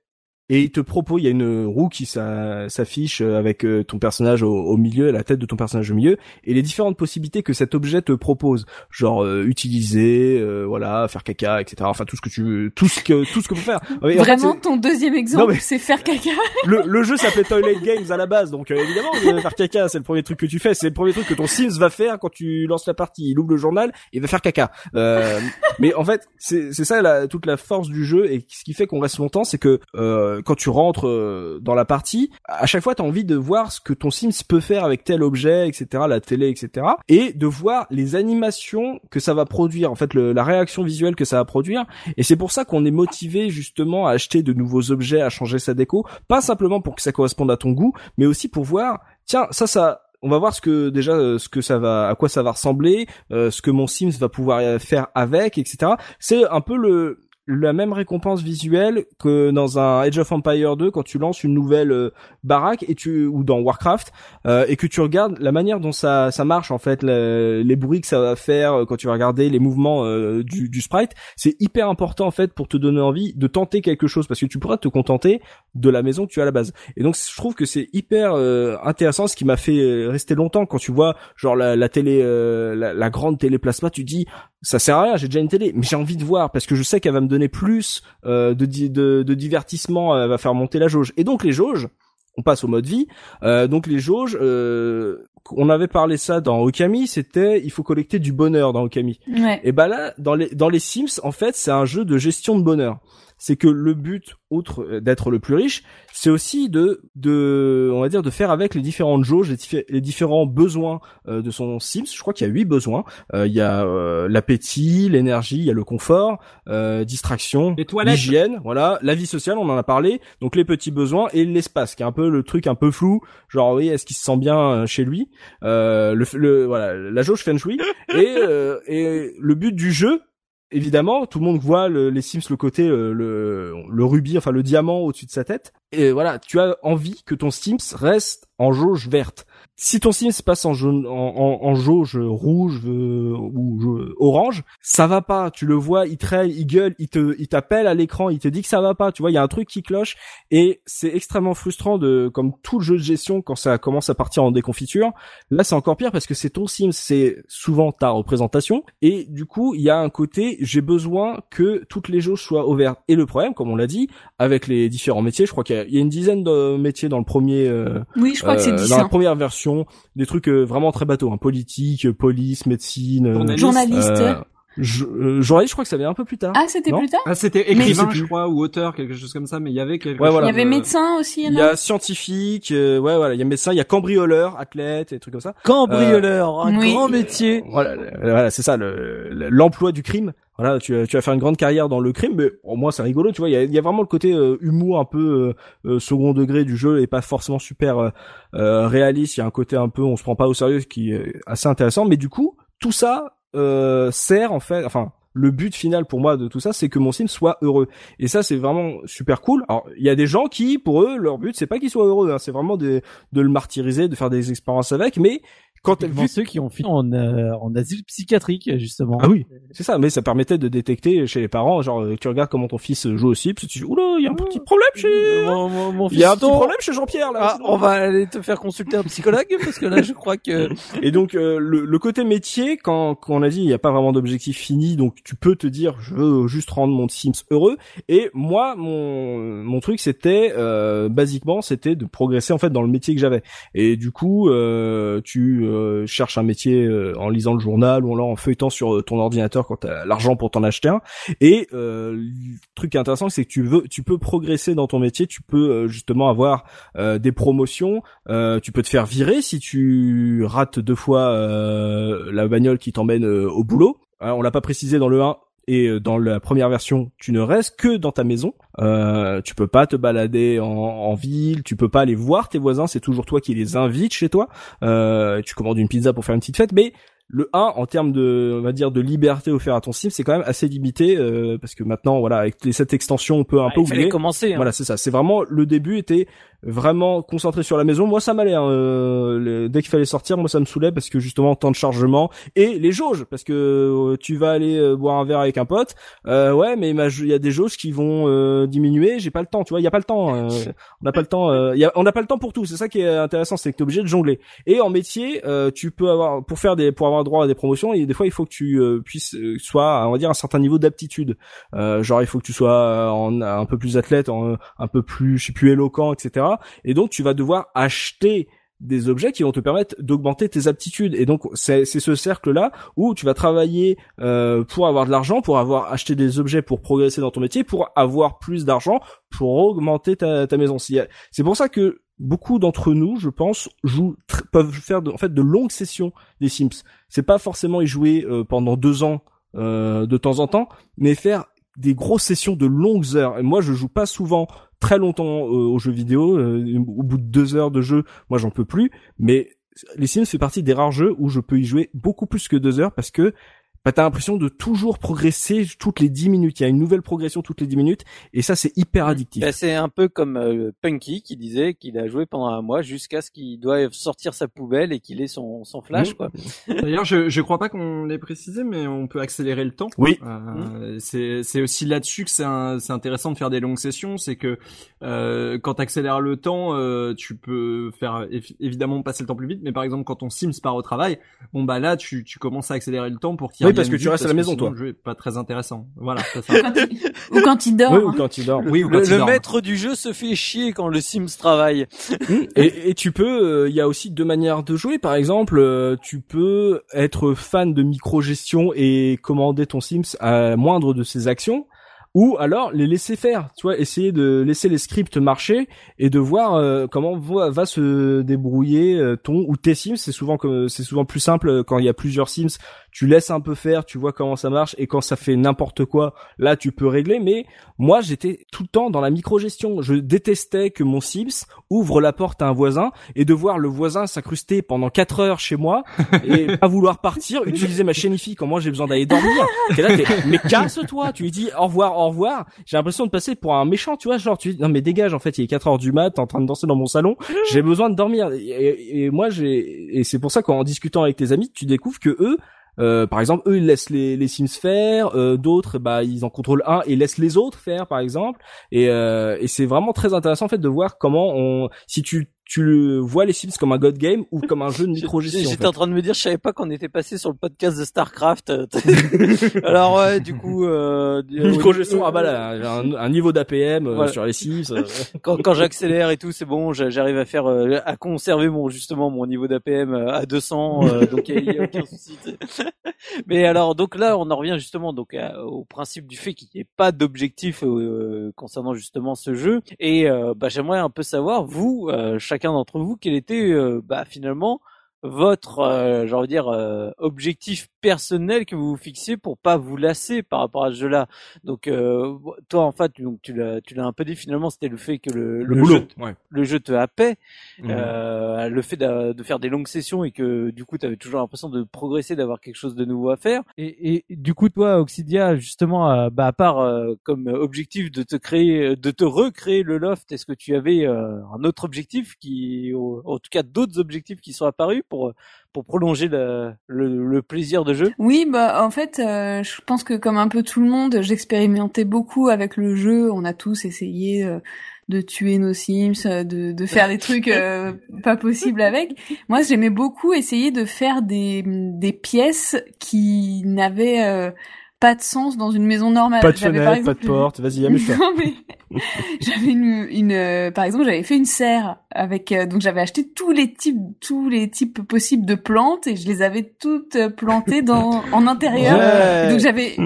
et il te propose, il y a une roue qui s'affiche avec euh, ton personnage au, milieu, la tête de ton personnage au milieu, et les différentes possibilités que cet objet te propose, genre euh, utiliser, euh, voilà, faire caca, etc. Enfin tout ce que tu veux, tout ce que tout ce que peut faire. Vraiment, ton deuxième exemple, c'est faire caca. le, le jeu s'appelait Toilet Games à la base, donc évidemment faire caca, c'est le premier truc que tu fais, c'est le premier truc que ton Sims va faire quand tu lances la partie. Il ouvre le journal, il va faire caca. mais en fait, c'est c'est ça la, toute la force du jeu et ce qui fait qu'on reste longtemps, c'est que euh, quand tu rentres euh, dans la partie, à chaque fois tu as envie de voir ce que ton Sims peut faire avec tel objet, etc., la télé, etc., et de voir les animations que ça va produire, en fait la réaction visuelle que ça va produire. Et c'est pour ça qu'on est motivé justement à acheter de nouveaux objets, à changer sa déco, pas simplement pour que ça corresponde à ton goût, mais aussi pour voir, tiens, ça, ça, on va voir ce que déjà euh, ce que ça va à quoi ça va ressembler ce que mon Sims va pouvoir faire avec etc c'est un peu le la même récompense visuelle que dans un Age of Empire 2 quand tu lances une nouvelle euh, baraque et tu ou dans Warcraft euh, et que tu regardes la manière dont ça ça marche en fait les bruits que ça va faire euh, quand tu vas regarder les mouvements du, du sprite. C'est hyper important en fait pour te donner envie de tenter quelque chose parce que tu pourras te contenter de la maison que tu as à la base. Et donc je trouve que c'est hyper intéressant ce qui m'a fait rester longtemps. Quand tu vois genre la, la télé la, la, grande télé plasma tu dis ça sert à rien j'ai déjà une télé mais j'ai envie de voir parce que je sais qu'elle va me donner plus euh, de, de, de, divertissement, euh, va faire monter la jauge. Et donc les jauges, on passe au mode vie. Euh, donc les jauges, on avait parlé ça dans Okami, c'était il faut collecter du bonheur dans Okami. Et bah là, dans les dans les Sims, en fait, c'est un jeu de gestion de bonheur. C'est que le but, outre d'être le plus riche, c'est aussi de, de, on va dire, de faire avec les différentes jauges, les, différents besoins euh, de son Sims. Je crois qu'il y a huit besoins. Euh, il y a euh, l'appétit, l'énergie, il y a le confort, distraction, l'hygiène, voilà, la vie sociale, on en a parlé. Donc les petits besoins et l'espace, qui est un peu le truc un peu flou. Genre oui, est-ce qu'il se sent bien chez lui? Le, le, voilà, la jauge Feng Shui et, et le but du jeu évidemment, tout le monde voit les Sims le côté le, le, rubis, enfin le diamant au-dessus de sa tête. Et voilà, tu as envie que ton Sims reste en jauge verte si ton Sims passe en, jaune, en, en, jauge rouge euh, ou orange, ça va pas. Tu le vois, il traîne, il gueule, il te, il t'appelle à l'écran, il te dit que ça va pas. Tu vois, il y a un truc qui cloche et c'est extrêmement frustrant de, comme tout le jeu de gestion quand ça commence à partir en déconfiture. Là, c'est encore pire parce que c'est ton Sims, c'est souvent ta représentation et du coup, il y a un côté, j'ai besoin que toutes les jauges soient ouvertes. Et le problème, comme on l'a dit, avec les différents métiers, je crois qu'il y, a une dizaine de métiers dans le premier. Euh, oui, je crois que c'est euh, dans la première version des trucs euh, vraiment très bateaux, hein, politique, police, médecine, euh, journaliste. Euh, journaliste, je crois que ça vient un peu plus tard. Ah, c'était plus tard Ah, c'était écrivain, je crois, ou auteur, quelque chose comme ça, mais il y avait quelque chose. il y avait médecin aussi, Il y a scientifique, ouais, voilà, il y a médecin, il y a cambrioleur, athlète, et trucs comme ça. Cambrioleur, un grand métier. Voilà, voilà c'est ça, l'emploi du crime voilà, tu, tu vas faire une grande carrière dans le crime, mais au moins c'est rigolo, tu vois. Il y a, y a, vraiment le côté euh, humour un peu euh, euh, second degré du jeu et pas forcément super réaliste. Il y a un côté un peu, on se prend pas au sérieux, qui est assez intéressant. Mais du coup, tout ça sert en fait, enfin, le but final pour moi de tout ça, c'est que mon sim soit heureux. Et ça, c'est vraiment super cool. Alors, il y a des gens qui, pour eux, leur but, c'est pas qu'il soit heureux, hein. c'est vraiment de, de le martyriser, de faire des expériences avec, mais quand vu ceux qui ont fini en, euh, en asile psychiatrique justement. Ah oui, c'est ça. Mais ça permettait de détecter chez les parents, genre euh, tu regardes comment ton fils joue aussi, puis tu dis oula, il y a un petit problème chez. Mon, il y a un petit problème chez Jean-Pierre là. Ah, on va aller te faire consulter un psychologue parce que là je crois que. Et donc euh, le, le, côté métier, quand, quand on a dit il n'y a pas vraiment d'objectif fini, donc tu peux te dire je veux juste rendre mon Sims heureux. Et moi mon mon truc c'était euh, basiquement c'était de progresser en fait dans le métier que j'avais. Et du coup euh, tu euh, cherche un métier euh, en lisant le journal ou en feuilletant sur euh, ton ordinateur quand tu as l'argent pour t'en acheter un. Et le truc intéressant, c'est que tu veux, tu peux progresser dans ton métier, tu peux justement avoir des promotions, tu peux te faire virer si tu rates deux fois la bagnole qui t'emmène au boulot. on l'a pas précisé dans le 1, et euh, dans la première version, tu ne restes que dans ta maison. Euh, tu peux pas te balader en, en, ville, tu peux pas aller voir tes voisins. C'est toujours toi qui les invites chez toi. Euh, tu commandes une pizza pour faire une petite fête, mais le 1 en termes de on va dire de liberté offerte à ton sim c'est quand même assez limité euh, parce que maintenant voilà avec cette extension on peut un peu il oublier commencer hein. voilà c'est ça c'est vraiment le début était vraiment concentré sur la maison. Moi ça m'allait hein, euh, dès qu'il fallait sortir moi ça me saoulait parce que justement temps de chargement et les jauges. Parce que euh, tu vas aller boire un verre avec un pote ouais mais il y a des jauges qui vont diminuer. J'ai pas le temps tu vois. Il y a pas le temps on n'a pas le temps y a, on n'a pas le temps pour tout. C'est ça qui est intéressant c'est que t'es obligé de jongler. Et en métier tu peux avoir pour faire des pour avoir droit à des promotions et des fois il faut que tu euh, puisses euh, soit on va dire un certain niveau d'aptitude. Euh, genre il faut que tu sois en, un peu plus athlète un peu plus je sais plus éloquent etc et donc tu vas devoir acheter des objets qui vont te permettre d'augmenter tes aptitudes et donc c'est ce cercle là où tu vas travailler pour avoir de l'argent pour avoir acheté des objets pour progresser dans ton métier pour avoir plus d'argent pour augmenter ta, ta maison c'est pour ça que beaucoup d'entre nous, je pense, jouent peuvent faire de, en fait de longues sessions des Sims. C'est pas forcément y jouer euh, pendant deux ans euh, de temps en temps, mais faire des grosses sessions de longues heures. Et moi, je joue pas souvent très longtemps euh, aux jeux vidéo. au bout de deux heures de jeu, moi, j'en peux plus. Mais les Sims fait partie des rares jeux où je peux y jouer beaucoup plus que deux heures parce que bah, t'as l'impression de toujours progresser toutes les 10 minutes. Il y a une nouvelle progression toutes les 10 minutes et ça c'est hyper addictif. Bah, c'est un peu comme euh, Punky qui disait qu'il a joué pendant un mois jusqu'à ce qu'il doit sortir sa poubelle et qu'il ait son, son flash mmh. quoi. D'ailleurs, je je crois pas qu'on l'ait précisé mais on peut accélérer le temps. Oui. Euh, c'est c'est aussi là-dessus que c'est c'est intéressant de faire des longues sessions, c'est que euh, quand t'accélères le temps, euh, tu peux faire évidemment passer le temps plus vite mais par exemple quand on Sims part au travail, bon bah là tu tu commences à accélérer le temps pour qu'il parce que tu restes à la maison, toi. Le jeu est pas très intéressant. Voilà. ou quand il dort. Oui, ou hein. quand il dort. Oui, ou quand le, il le maître du jeu se fait chier quand le Sims travaille. Mmh. et, et, tu peux, euh, il y a aussi deux manières de jouer. Par exemple, euh, tu peux être fan de micro-gestion et commander ton Sims à moindre de ses actions ou alors les laisser faire, tu vois, essayer de laisser les scripts marcher et de voir euh, comment va, va se débrouiller euh, ton ou tes Sims. C'est souvent que c'est souvent plus simple quand il y a plusieurs Sims. Tu laisses un peu faire, tu vois comment ça marche et quand ça fait n'importe quoi, là tu peux régler. Mais moi j'étais tout le temps dans la micro-gestion. Je détestais que mon Sims ouvre la porte à un voisin et de voir le voisin s'incruster pendant 4 heures chez moi et pas vouloir partir, utiliser ma chaîne IFI quand moi j'ai besoin d'aller dormir. T'es là, t'es, mais casse-toi, tu lui dis au revoir, au revoir. J'ai l'impression de passer pour un méchant, tu vois, genre tu dis non mais dégage en fait, il est 4 heures du mat, t'es en train de danser dans mon salon, j'ai besoin de dormir. Et, et moi j'ai et c'est pour ça qu'en discutant avec tes amis, tu découvres que eux euh, par exemple, eux ils laissent les, les Sims faire, euh, d'autres bah ils en contrôlent un et laissent les autres faire par exemple. Et, euh, et c'est vraiment très intéressant en fait de voir comment on, si tu tu vois les Sims comme un god game ou comme un jeu de micro-gestion. J'étais en, train de me dire, je savais pas qu'on était passé sur le podcast de Starcraft. Alors ouais, du coup, euh, micro-gestion, ah bah là, un, un niveau d'APM euh, sur les Sims. euh. quand, quand j'accélère et tout, c'est bon, j'a- j'arrive à faire, euh, à conserver mon justement mon niveau d'APM euh, à 200, euh, donc il y, a- y a aucun souci. Mais alors, donc là, on en revient justement donc à- au principe du fait qu'il n'y ait pas d'objectif euh, concernant justement ce jeu. Et euh, bah, j'aimerais un peu savoir vous, euh, chacun d'entre vous, quel était euh, bah, finalement votre, euh, j'ai envie de dire, euh, objectif personnel que vous vous fixiez pour pas vous lasser par rapport à ce jeu-là. Donc, euh, toi, en fait, tu- donc tu l'as, tu l'as un peu dit finalement, c'était le fait que le, Le, le boulot. jeu, Ouais. le jeu te happait, euh, le fait de, de faire des longues sessions et que du coup, tu avais toujours l'impression de progresser, d'avoir quelque chose de nouveau à faire. Et, et du coup, toi, Oxidia, justement, euh, bah, à part euh, comme objectif de te créer, de te recréer le loft, est-ce que tu avais euh, un autre objectif qui, ou- en tout cas, d'autres objectifs qui sont apparus pour pour prolonger le, plaisir de jeu? Oui, bah en fait, euh, je pense que comme un peu tout le monde, j'expérimentais beaucoup avec le jeu. On a tous essayé euh, de tuer nos Sims, euh, de, faire des trucs euh, pas possibles avec. Moi, j'aimais beaucoup essayer de faire des, pièces qui n'avaient euh, pas de sens dans une maison normale. Pas de par fenêtre, pas de porte. Vas-y, amuse-toi. non mais j'avais une, une euh, par exemple j'avais fait une serre avec euh, donc j'avais acheté tous les types tous les types possibles de plantes et je les avais toutes euh, plantées dans en intérieur. Ouais. Donc j'avais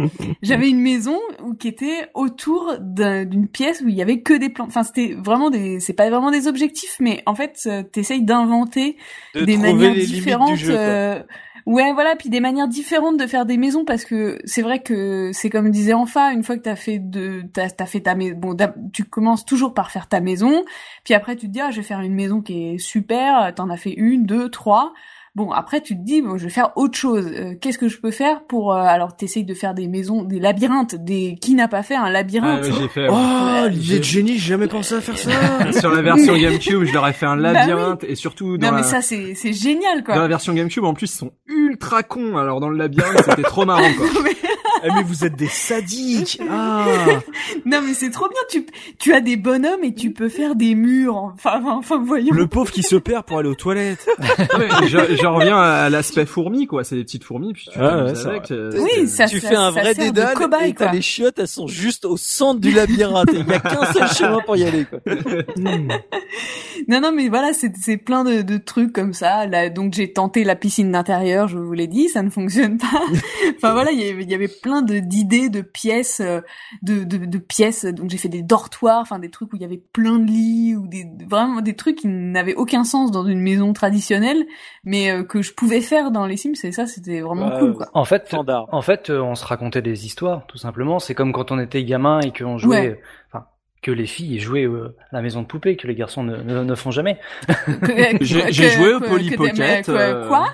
j'avais une maison où qui était autour d'un- d'une pièce où il y avait que des plantes. Enfin c'était vraiment des c'est pas vraiment des objectifs mais en fait euh, t'essayes d'inventer de des manières différentes. du jeu. Ouais, voilà, puis des manières différentes de faire des maisons parce que c'est vrai que c'est comme disait Enfa, une fois que t'as fait de, t'as, t'as fait ta maison, bon, tu commences toujours par faire ta maison, puis après tu te dis ah je vais faire une maison qui est super, t'en as fait une, deux, trois. Bon, après tu te dis bon je vais faire autre chose. Euh, Qu'est-ce que je peux faire pour euh, alors t'essayes de faire des maisons, des labyrinthes, des qui n'a pas fait un Ah, labyrinthe ouais, j'ai fait. ouais. Oh, l'idée de génie, j'ai jamais pensé à faire ça. Sur la version GameCube, je leur ai fait un Bah labyrinthe et surtout dans Non la, mais ça c'est c'est génial dans la quoi. version GameCube, en plus, ils sont ultra cons. Alors dans le labyrinthe, c'était trop marrant, quoi. Eh, mais vous êtes des sadiques. Ah. non mais c'est trop bien. Tu tu as des bonhommes et tu peux faire des murs. Enfin enfin, voyons. Le pauvre qui se perd pour aller aux toilettes. Ah ouais, je, je reviens à l'aspect fourmi, quoi. C'est des petites fourmis, puis tu t'amuses ouais, avec. euh, Oui, ça tu ça- fais un ça vrai de dédale cobaye, et t'as les chiottes, elles sont juste au centre du labyrinthe. Il y a qu'un seul chemin pour y aller. Quoi. Non, non, mais voilà, c'est c'est plein de, de trucs comme ça. Là, donc j'ai tenté la piscine d'intérieur, je vous l'ai dit, ça ne fonctionne pas. enfin voilà, il y avait, il y avait plein de d'idées, de pièces, euh, de, de, de pièces. Donc j'ai fait des dortoirs, enfin des trucs où il y avait plein de lits ou des vraiment des trucs qui n'avaient aucun sens dans une maison traditionnelle, mais euh, que je pouvais faire dans les Sims. Et ça, c'était vraiment Ouais, cool, quoi. En fait, Standard. en fait, euh, on se racontait des histoires, tout simplement. C'est comme quand on était gamin et qu'on jouait, Ouais. enfin, que les filles jouaient euh, à la maison de poupée, que les garçons ne, ne, ne font jamais. J'ai- joué au Polly Pocket, euh. Quoi?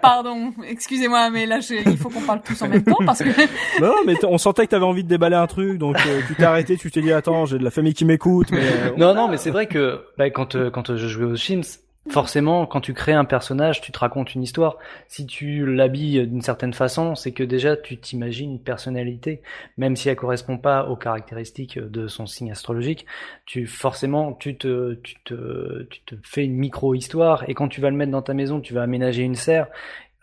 Pardon, excusez-moi, mais là, je- il faut qu'on parle tous en même temps parce que Non, mais on sentait que t'avais envie de déballer un truc, donc euh, tu t'es arrêté, tu t'es dit attends, j'ai de la famille qui m'écoute, mais Non, non, mais c'est vrai que bah, quand euh, quand je jouais aux Sims, forcément, quand tu crées un personnage, tu te racontes une histoire. Si tu l'habilles d'une certaine façon, c'est que déjà tu t'imagines une personnalité, même si elle correspond pas aux caractéristiques de son signe astrologique. Tu forcément, tu te tu te tu te fais une micro histoire et quand tu vas le mettre dans ta maison, tu vas aménager une serre.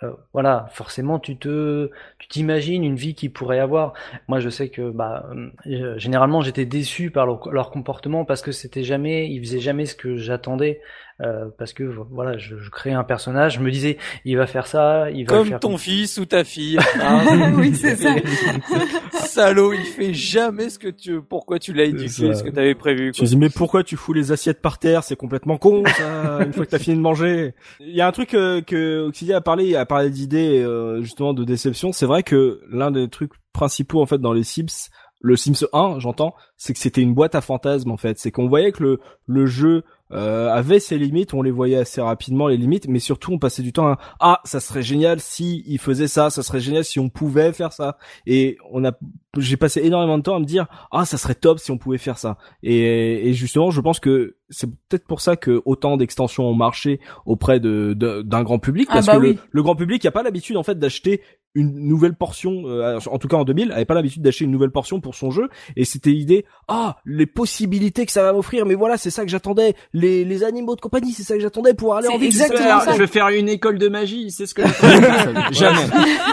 euh, voilà, forcément tu te, tu t'imagines une vie qu'ils pourraient avoir. Moi, je sais que, bah, euh, généralement, j'étais déçu par leur, leur comportement parce que c'était jamais, ils faisaient jamais ce que j'attendais. Euh, parce que voilà, je, je créais un personnage, je me disais, il va faire ça, il va Comme faire ton fils ou ta fille. hein. oui, c'est ça. Salaud, il fait jamais ce que tu, pourquoi tu l'as éduqué, ce que t'avais prévu. Tu quoi. me dis mais pourquoi tu fous les assiettes par terre? C'est complètement con ça. une fois que t'as fini de manger. Il y a un truc euh, que Oxidia a parlé, a parlé d'idées euh, justement de déception. C'est vrai que l'un des trucs principaux en fait dans les Sims, le Sims 1, j'entends, c'est que c'était une boîte à fantasmes en fait. C'est qu'on voyait que le le jeu euh, avait ses limites, on les voyait assez rapidement les limites, mais surtout on passait du temps à ah ça serait génial si il faisait ça, ça serait génial si on pouvait faire ça. Et on a j'ai passé énormément de temps à me dire ah ça serait top si on pouvait faire ça. Et, et justement je pense que c'est peut-être pour ça que autant d'extensions ont marché auprès de d'un grand public Ah parce bah que le, oui. le grand public a pas l'habitude en fait d'acheter une nouvelle portion euh, en tout cas en 2000 avait pas l'habitude d'acheter une nouvelle portion pour son jeu et c'était l'idée ah les possibilités que ça va m'offrir mais voilà c'est ça que j'attendais. Les les animaux de compagnie c'est ça que j'attendais pour aller en ville. exactement c'est ça. ça. je vais faire une école de magie, c'est ce que jamais.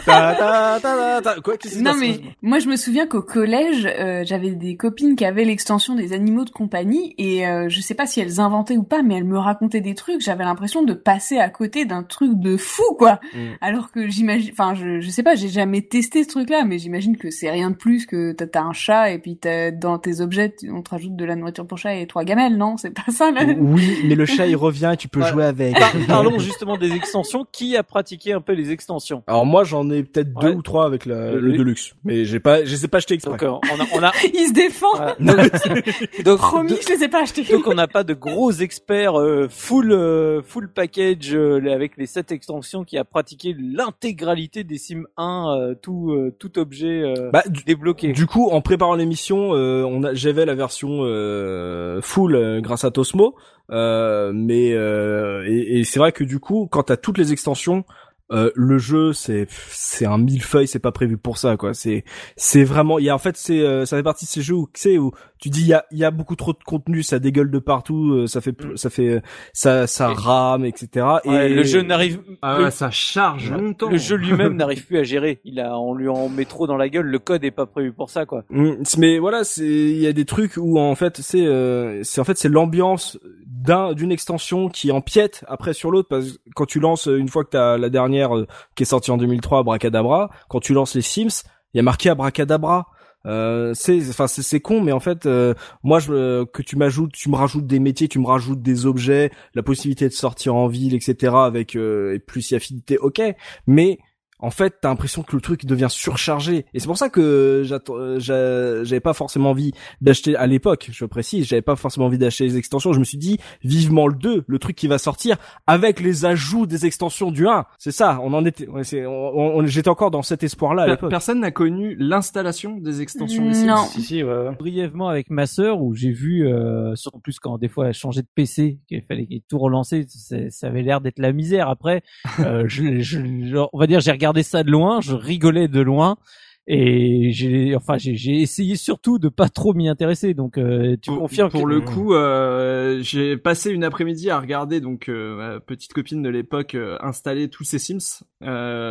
Ta, ta, ta, quoi Non mais moi je me souviens qu'au collège euh, j'avais des copines qui avaient l'extension des animaux de compagnie et euh, je sais pas si elles inventaient ou pas mais elles me racontaient des trucs. J'avais l'impression de passer à côté d'un truc de fou quoi. Mm. alors que j'imagine enfin je je sais pas j'ai jamais testé ce truc là mais j'imagine que c'est rien de plus que t'as un chat et puis t'as dans tes objets on te rajoute de la nourriture pour chat et trois gamelles non? C'est pas ça là? Oui mais le chat il revient et tu peux jouer avec. Par- Parlons justement des extensions. Qui a pratiqué un peu les extensions? Alors moi j'en ai peut-être deux ou trois avec la, Le- le Deluxe mais j'ai pas je les ai pas achetés exprès. Donc euh, on a, on a il se défend. Ouais. donc, promis donc, je les ai pas achetés. donc on n'a pas de gros experts euh, full euh, full package euh, avec les sept extensions qui a pratiqué l'intégralité des Sim 1 euh, tout euh, tout objet euh, bah du, débloqué. Du coup, en préparant l'émission, euh, on a, j'avais la version euh, full grâce à Tosmo, euh, mais euh, et, et c'est vrai que du coup, quand t'as toutes les extensions, euh, le jeu c'est c'est un millefeuille, c'est pas prévu pour ça quoi. C'est c'est vraiment, il y a en fait c'est euh, ça fait partie de ces jeux où sais où tu dis il y a il y a beaucoup trop de contenu, ça dégueule de partout, euh, ça fait ça fait ça ça Et- rame etc. Ouais, et le jeu n'arrive Ah ouais, ça charge longtemps. le jeu lui-même n'arrive plus à gérer. Il a, on lui en met trop dans la gueule. Le code est pas prévu pour ça, quoi. Mm, Mais voilà, c'est il y a des trucs où en fait c'est euh, c'est en fait c'est l'ambiance d'un d'une extension qui empiète après sur l'autre parce que quand tu lances une fois que t'as la dernière euh, qui est sortie en 2003 Abracadabra, quand tu lances les Sims, il y a marqué Abracadabra. Euh, c'est enfin c'est con mais en fait euh, moi je euh, que tu m'ajoutes tu me rajoutes des métiers tu me rajoutes des objets la possibilité de sortir en ville etc avec euh, et plus y affinité ok. Mais en fait, t'as l'impression que le truc devient surchargé. Et c'est pour ça que j'attends- euh, j'a- j'avais pas forcément envie d'acheter, à l'époque, je précise, j'avais pas forcément envie d'acheter les extensions. Je me suis dit, vivement le 2, le truc qui va sortir, avec les ajouts des extensions du 1. C'est ça, on en était, c'est- on- on- j'étais encore dans cet espoir-là à Per- l'époque. Personne n'a connu l'installation des extensions des Sims. Non. Si, si, ouais, ouais. brièvement avec ma sœur où j'ai vu, euh, surtout plus quand des fois elle changeait de PC, qu'il fallait tout relancer, ça avait l'air d'être la misère. Après, euh, je, je- genre, on va dire, j'ai regardé ça de loin, je rigolais de loin. Et j'ai, enfin, j'ai essayé surtout de pas trop m'y intéresser. Donc, euh, tu pour, confirmes pour que- le coup, euh, j'ai passé une après-midi à regarder donc euh, ma petite copine de l'époque installer tous ses Sims,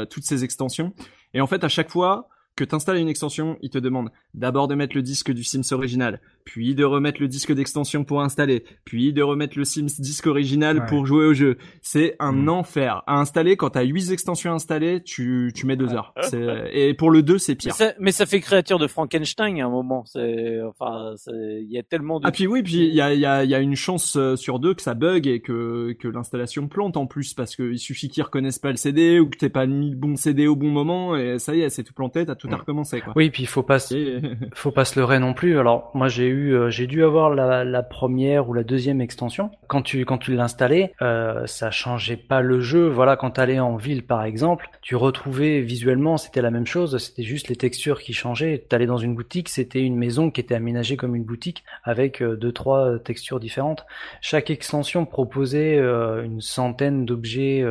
toutes ses extensions. Et en fait, à chaque fois que tu installes une extension, il te demande d'abord de mettre le disque du Sims original, puis de remettre le disque d'extension pour installer, puis de remettre le Sims disque original Ouais. pour jouer au jeu. C'est un Mm. enfer à installer. Quand t'as 8 extensions installées, tu, tu mets deux heures. C'est- Et pour le 2, c'est Mais pire. ça, mais ça fait créature de Frankenstein à un moment. C'est, enfin, il y a tellement de. Ah puis oui, puis il y a, il y, a, il y a une chance euh, sur deux que ça bug et que, que l'installation plante en plus parce qu'il suffit qu'ils reconnaissent pas le CD ou que t'aies pas mis le bon CD au bon moment et ça y est, c'est tout planté, t'as tout à recommencer quoi. Oui, puis il faut pas, se- faut pas se leurrer non plus. Alors moi j'ai eu, euh, j'ai dû avoir la, première ou la deuxième extension. Quand tu quand tu l'installais, euh, ça changeait pas le jeu. Voilà, quand t'allais en ville par exemple, tu retrouvais visuellement c'était la même chose. C'était juste les textures qui changeaient. T'allais dans une boutique, c'était une maison qui était aménagée comme une boutique avec euh, deux trois textures différentes. Chaque extension proposait une centaine d'objets.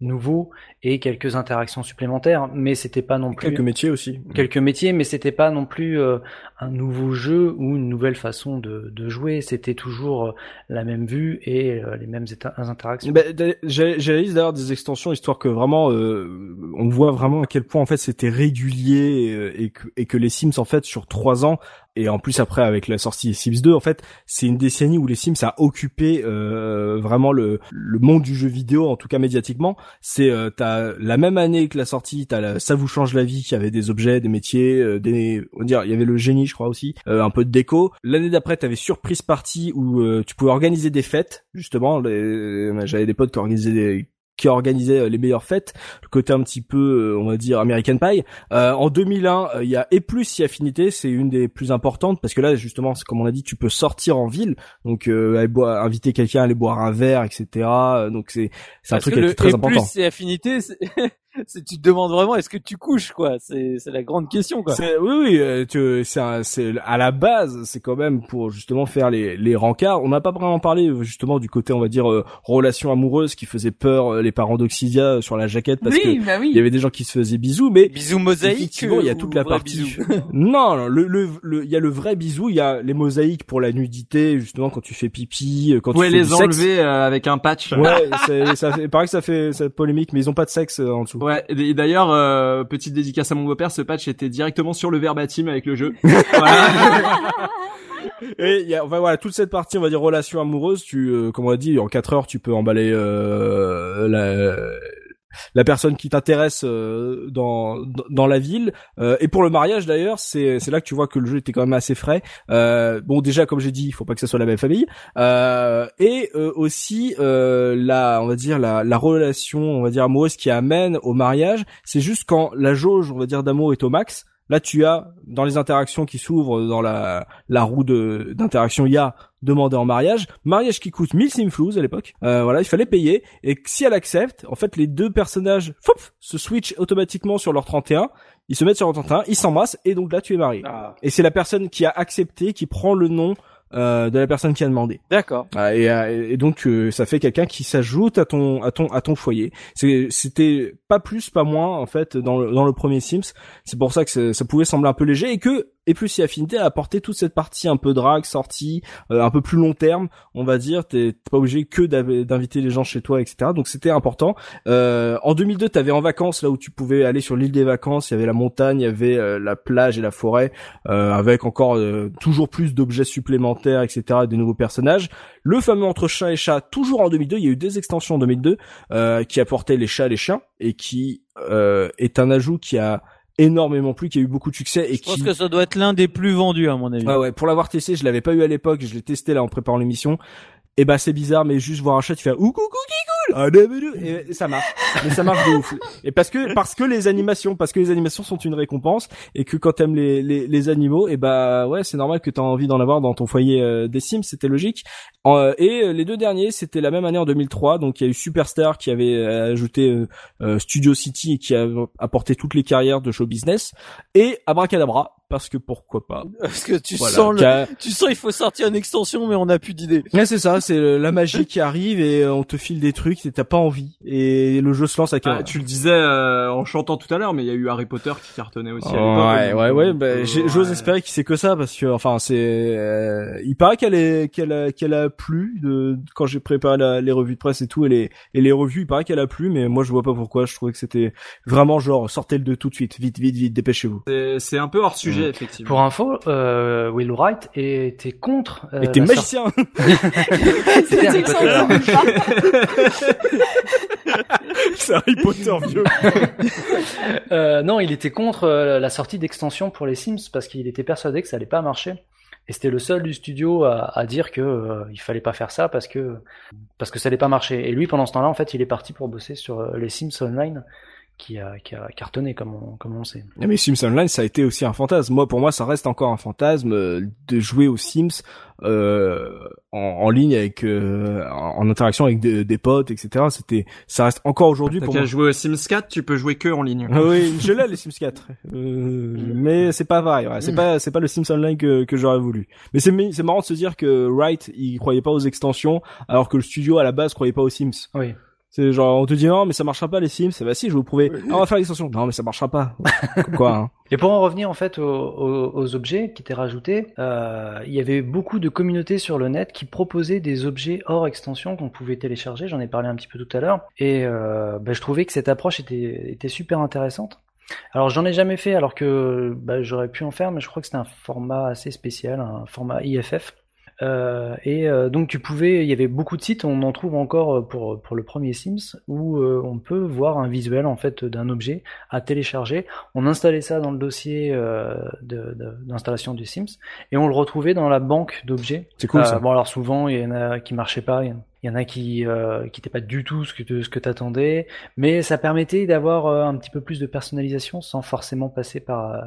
Nouveau et quelques interactions supplémentaires, mais c'était pas non plus Quelques métiers aussi. quelques métiers, mais c'était pas non plus euh, un nouveau jeu ou une nouvelle façon de, de jouer. C'était toujours euh, la même vue et euh, les mêmes interactions. Bah, réalisé d'ailleurs des extensions histoire que vraiment euh, on voit vraiment à quel point en fait c'était régulier et, que, et que les Sims en fait sur trois ans et en plus après avec la sortie des Sims 2 en fait c'est une décennie où les Sims a occupé euh, vraiment le, le monde du jeu vidéo en tout cas médiatiquement. C'est euh, t'as la même année que la sortie t'as la, ça vous change la vie qui avait des objets des métiers euh, des on dire il y avait le génie je crois aussi euh, un peu de déco. L'année d'après t'avais surprise party où euh, tu pouvais organiser des fêtes justement les- j'avais des potes qui organisaient des qui organisaient euh, les meilleures fêtes, le côté un petit peu, euh, on va dire, American Pie. Euh, en 2001, euh, il y a Et plus si affinité, c'est une des plus importantes parce que là, justement, c'est comme on a dit, tu peux sortir en ville, donc euh, aller boire, inviter quelqu'un à aller boire un verre, etc. Donc c'est c'est un Parce truc que qui le est très et important. plus c'est affinité, tu te demandes vraiment est-ce que tu couches quoi? C'est c'est la grande question quoi. C'est- oui, oui, euh, tu- c'est un- c'est à la base, c'est quand même pour justement faire les les rencarts. On n'a pas vraiment parlé justement du côté, on va dire, euh, relation amoureuse qui faisait peur euh, les parents d'Oxidia euh, sur la jaquette parce oui, que bah oui. il y avait des gens qui se faisaient bisous, mais Bisous mosaïque. Effectivement, il y a toute ou la partie. non, non, le, le, le- il y a le vrai bisou, il y a les mosaïques pour la nudité, justement quand tu fais pipi, quand pouvez tu fais les du sexe. enlever euh, avec un patch. Ouais, c'est- ça fait, il paraît que ça fait, ça fait polémique, mais ils ont pas de sexe euh, en dessous. Ouais, et d'ailleurs, euh, petite dédicace à mon beau-père, ce patch était directement sur le verbatim avec le jeu. voilà. Et il y a, enfin voilà, toute cette partie, on va dire relation amoureuse, tu, euh, comme on a dit, en 4 heures, tu peux emballer euh, la, la personne qui t'intéresse euh, dans dans la ville. Euh, et pour le mariage d'ailleurs, c'est c'est là que tu vois que le jeu était quand même assez frais. Euh, bon, déjà comme j'ai dit, il faut pas que ça soit la même famille. Euh, et euh, aussi la, on va dire la la relation, on va dire amoureuse qui amène au mariage, c'est juste quand la jauge, on va dire d'amour est au max. Là, tu as dans les interactions qui s'ouvrent dans la la roue d'interaction, il y a demander en mariage, mariage qui coûte 1000 simflouz à l'époque. Euh, voilà, il fallait payer et si elle accepte, en fait les deux personnages foup, se switchent automatiquement sur leur 31, ils se mettent sur leur 31, ils s'embrassent et donc là tu es marié. Ah, Et c'est la personne qui a accepté qui prend le nom euh, de la personne qui a demandé. D'accord. Ah, Et, euh, et donc euh, ça fait quelqu'un qui s'ajoute à ton à ton à ton foyer. C'était pas plus pas moins en fait dans le dans le premier Sims. C'est pour ça que ça pouvait sembler un peu léger et que et plus si affinité a apporté toute cette partie un peu drague sortie euh, un peu plus long terme on va dire t'es pas obligé que d'inviter les gens chez toi etc donc c'était important. Euh, en 2002 t'avais en vacances là où tu pouvais aller sur l'île des vacances il y avait la montagne il y avait euh, la plage et la forêt euh, avec encore euh, toujours plus d'objets supplémentaires etc et de nouveaux personnages. Le fameux entre chat et chat toujours en 2002 il y a eu deux extensions en 2002 euh, qui apportaient les chats et les chiens et qui est un ajout qui a énormément plu qui a eu beaucoup de succès et Je pense que ça doit être l'un des plus vendus à mon avis. Ouais ouais, pour l'avoir testé, je l'avais pas eu à l'époque, je l'ai testé là en préparant l'émission. Et bah c'est bizarre, mais juste voir un chat, tu fais ouh coucou ah, et ça marche, mais ça marche de ouf. Et parce que parce que les animations, parce que les animations sont une récompense et que quand t'aimes les, les les animaux, et bah ouais c'est normal que t'as envie d'en avoir dans ton foyer euh, des Sims, c'était logique. Euh, et euh, les deux derniers, c'était la même année en 2003, donc il y a eu Superstar qui avait euh, ajouté euh, Studio City et qui a apporté toutes les carrières de show business et Abracadabra parce que pourquoi pas. Parce que tu Voilà. sens le, tu sens il faut sortir une extension mais on n'a plus d'idées. Ouais, c'est ça, c'est la magie qui arrive et euh, on te file des trucs et t'as pas envie. Et le jeu se lance avec Ah, tu le disais euh, en chantant tout à l'heure, mais il y a eu Harry Potter qui cartonnait aussi. à l'époque, ouais, ouais, ouais, bah, euh, j'ose ouais. espérer qu'il sait que ça parce que, enfin, c'est, euh, il paraît qu'elle est, qu'elle a, qu'elle a plu de, quand j'ai préparé la- les revues de presse et tout et les, et les revues, il paraît qu'elle a plu, mais moi je vois pas pourquoi. Je trouvais que c'était vraiment genre sortez le 2 tout de suite, vite, vite, vite, dépêchez-vous. C'est- C'est un peu hors sujet, effectivement. Pour info, euh, Will Wright était contre. Euh, la magicien. sortie- C'était Harry C'est Potter. c'est Harry Potter vieux. Euh, non, il était contre euh, la sortie d'extension pour les Sims parce qu'il était persuadé que ça allait pas marcher. Et c'était le seul du studio à, à dire que euh, il fallait pas faire ça parce que parce que ça allait pas marcher. Et lui, pendant ce temps-là, en fait, il est parti pour bosser sur euh, les Sims Online, qui a, qui a cartonné comme on, comme on sait. Mais Sims Online, ça a été aussi un fantasme. Moi, pour moi, ça reste encore un fantasme euh, de jouer aux Sims euh, en, en ligne avec, euh, en, en interaction avec des, des potes, etc. C'était, ça reste encore aujourd'hui pour moi. jouer au Sims 4, tu peux jouer que en ligne. Ah oui, je l'ai les Sims 4, euh, mais c'est pas pareil. ouais. C'est pas, c'est pas le Sims Online que, que j'aurais voulu. Mais c'est, c'est marrant de se dire que Wright, il croyait pas aux extensions, alors que le studio à la base croyait pas aux Sims. Oui. C'est genre on te dit non mais ça marchera pas les Sims. Bah si je vais vous prouver. Ah, on va faire l'extension. Non mais ça marchera pas. Quoi. Hein. Et pour en revenir en fait aux, aux, aux objets qui étaient rajoutés, euh, il y avait beaucoup de communautés sur le net qui proposaient des objets hors extension qu'on pouvait télécharger. J'en ai parlé un petit peu tout à l'heure. Et euh, bah, je trouvais que cette approche était, était super intéressante. Alors j'en ai jamais fait alors que bah, j'aurais pu en faire, mais je crois que c'était un format assez spécial, un format IFF. Euh, et euh, donc tu pouvais, il y avait beaucoup de sites, on en trouve encore euh, pour pour le premier Sims où euh, on peut voir un visuel en fait d'un objet à télécharger. On installait ça dans le dossier euh, de- de- d'installation du Sims et on le retrouvait dans la banque d'objets. C'est cool Euh, ça. Bon alors souvent il y en a qui marchaient pas, il y en- il y en a qui euh, qui n'étaient pas du tout ce que ce que t'attendais, mais ça permettait d'avoir euh, un petit peu plus de personnalisation sans forcément passer par euh,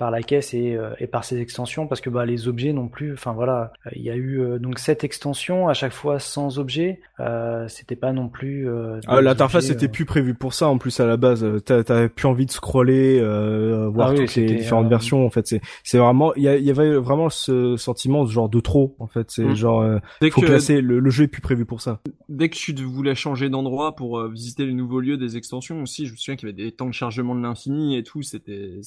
par la caisse et, euh, et par ces extensions parce que bah les objets non plus enfin voilà il y a eu euh, donc sept extensions à chaque fois sans objet euh, c'était pas non plus euh, Ah, L'interface était euh, plus prévue pour ça en plus à la base. T'as- T'avais plus envie de scroller, euh, voir Ah oui, toutes les différentes euh, versions. En fait, c'est c'est vraiment il y, avait vraiment ce sentiment genre de trop. En fait, c'est Mm. genre euh, Dès faut que, classer. Le, le jeu est plus prévu pour ça. dès que tu voulais changer d'endroit pour euh, visiter les nouveaux lieux des extensions aussi, je me souviens qu'il y avait des temps de chargement de l'infini et tout. C'était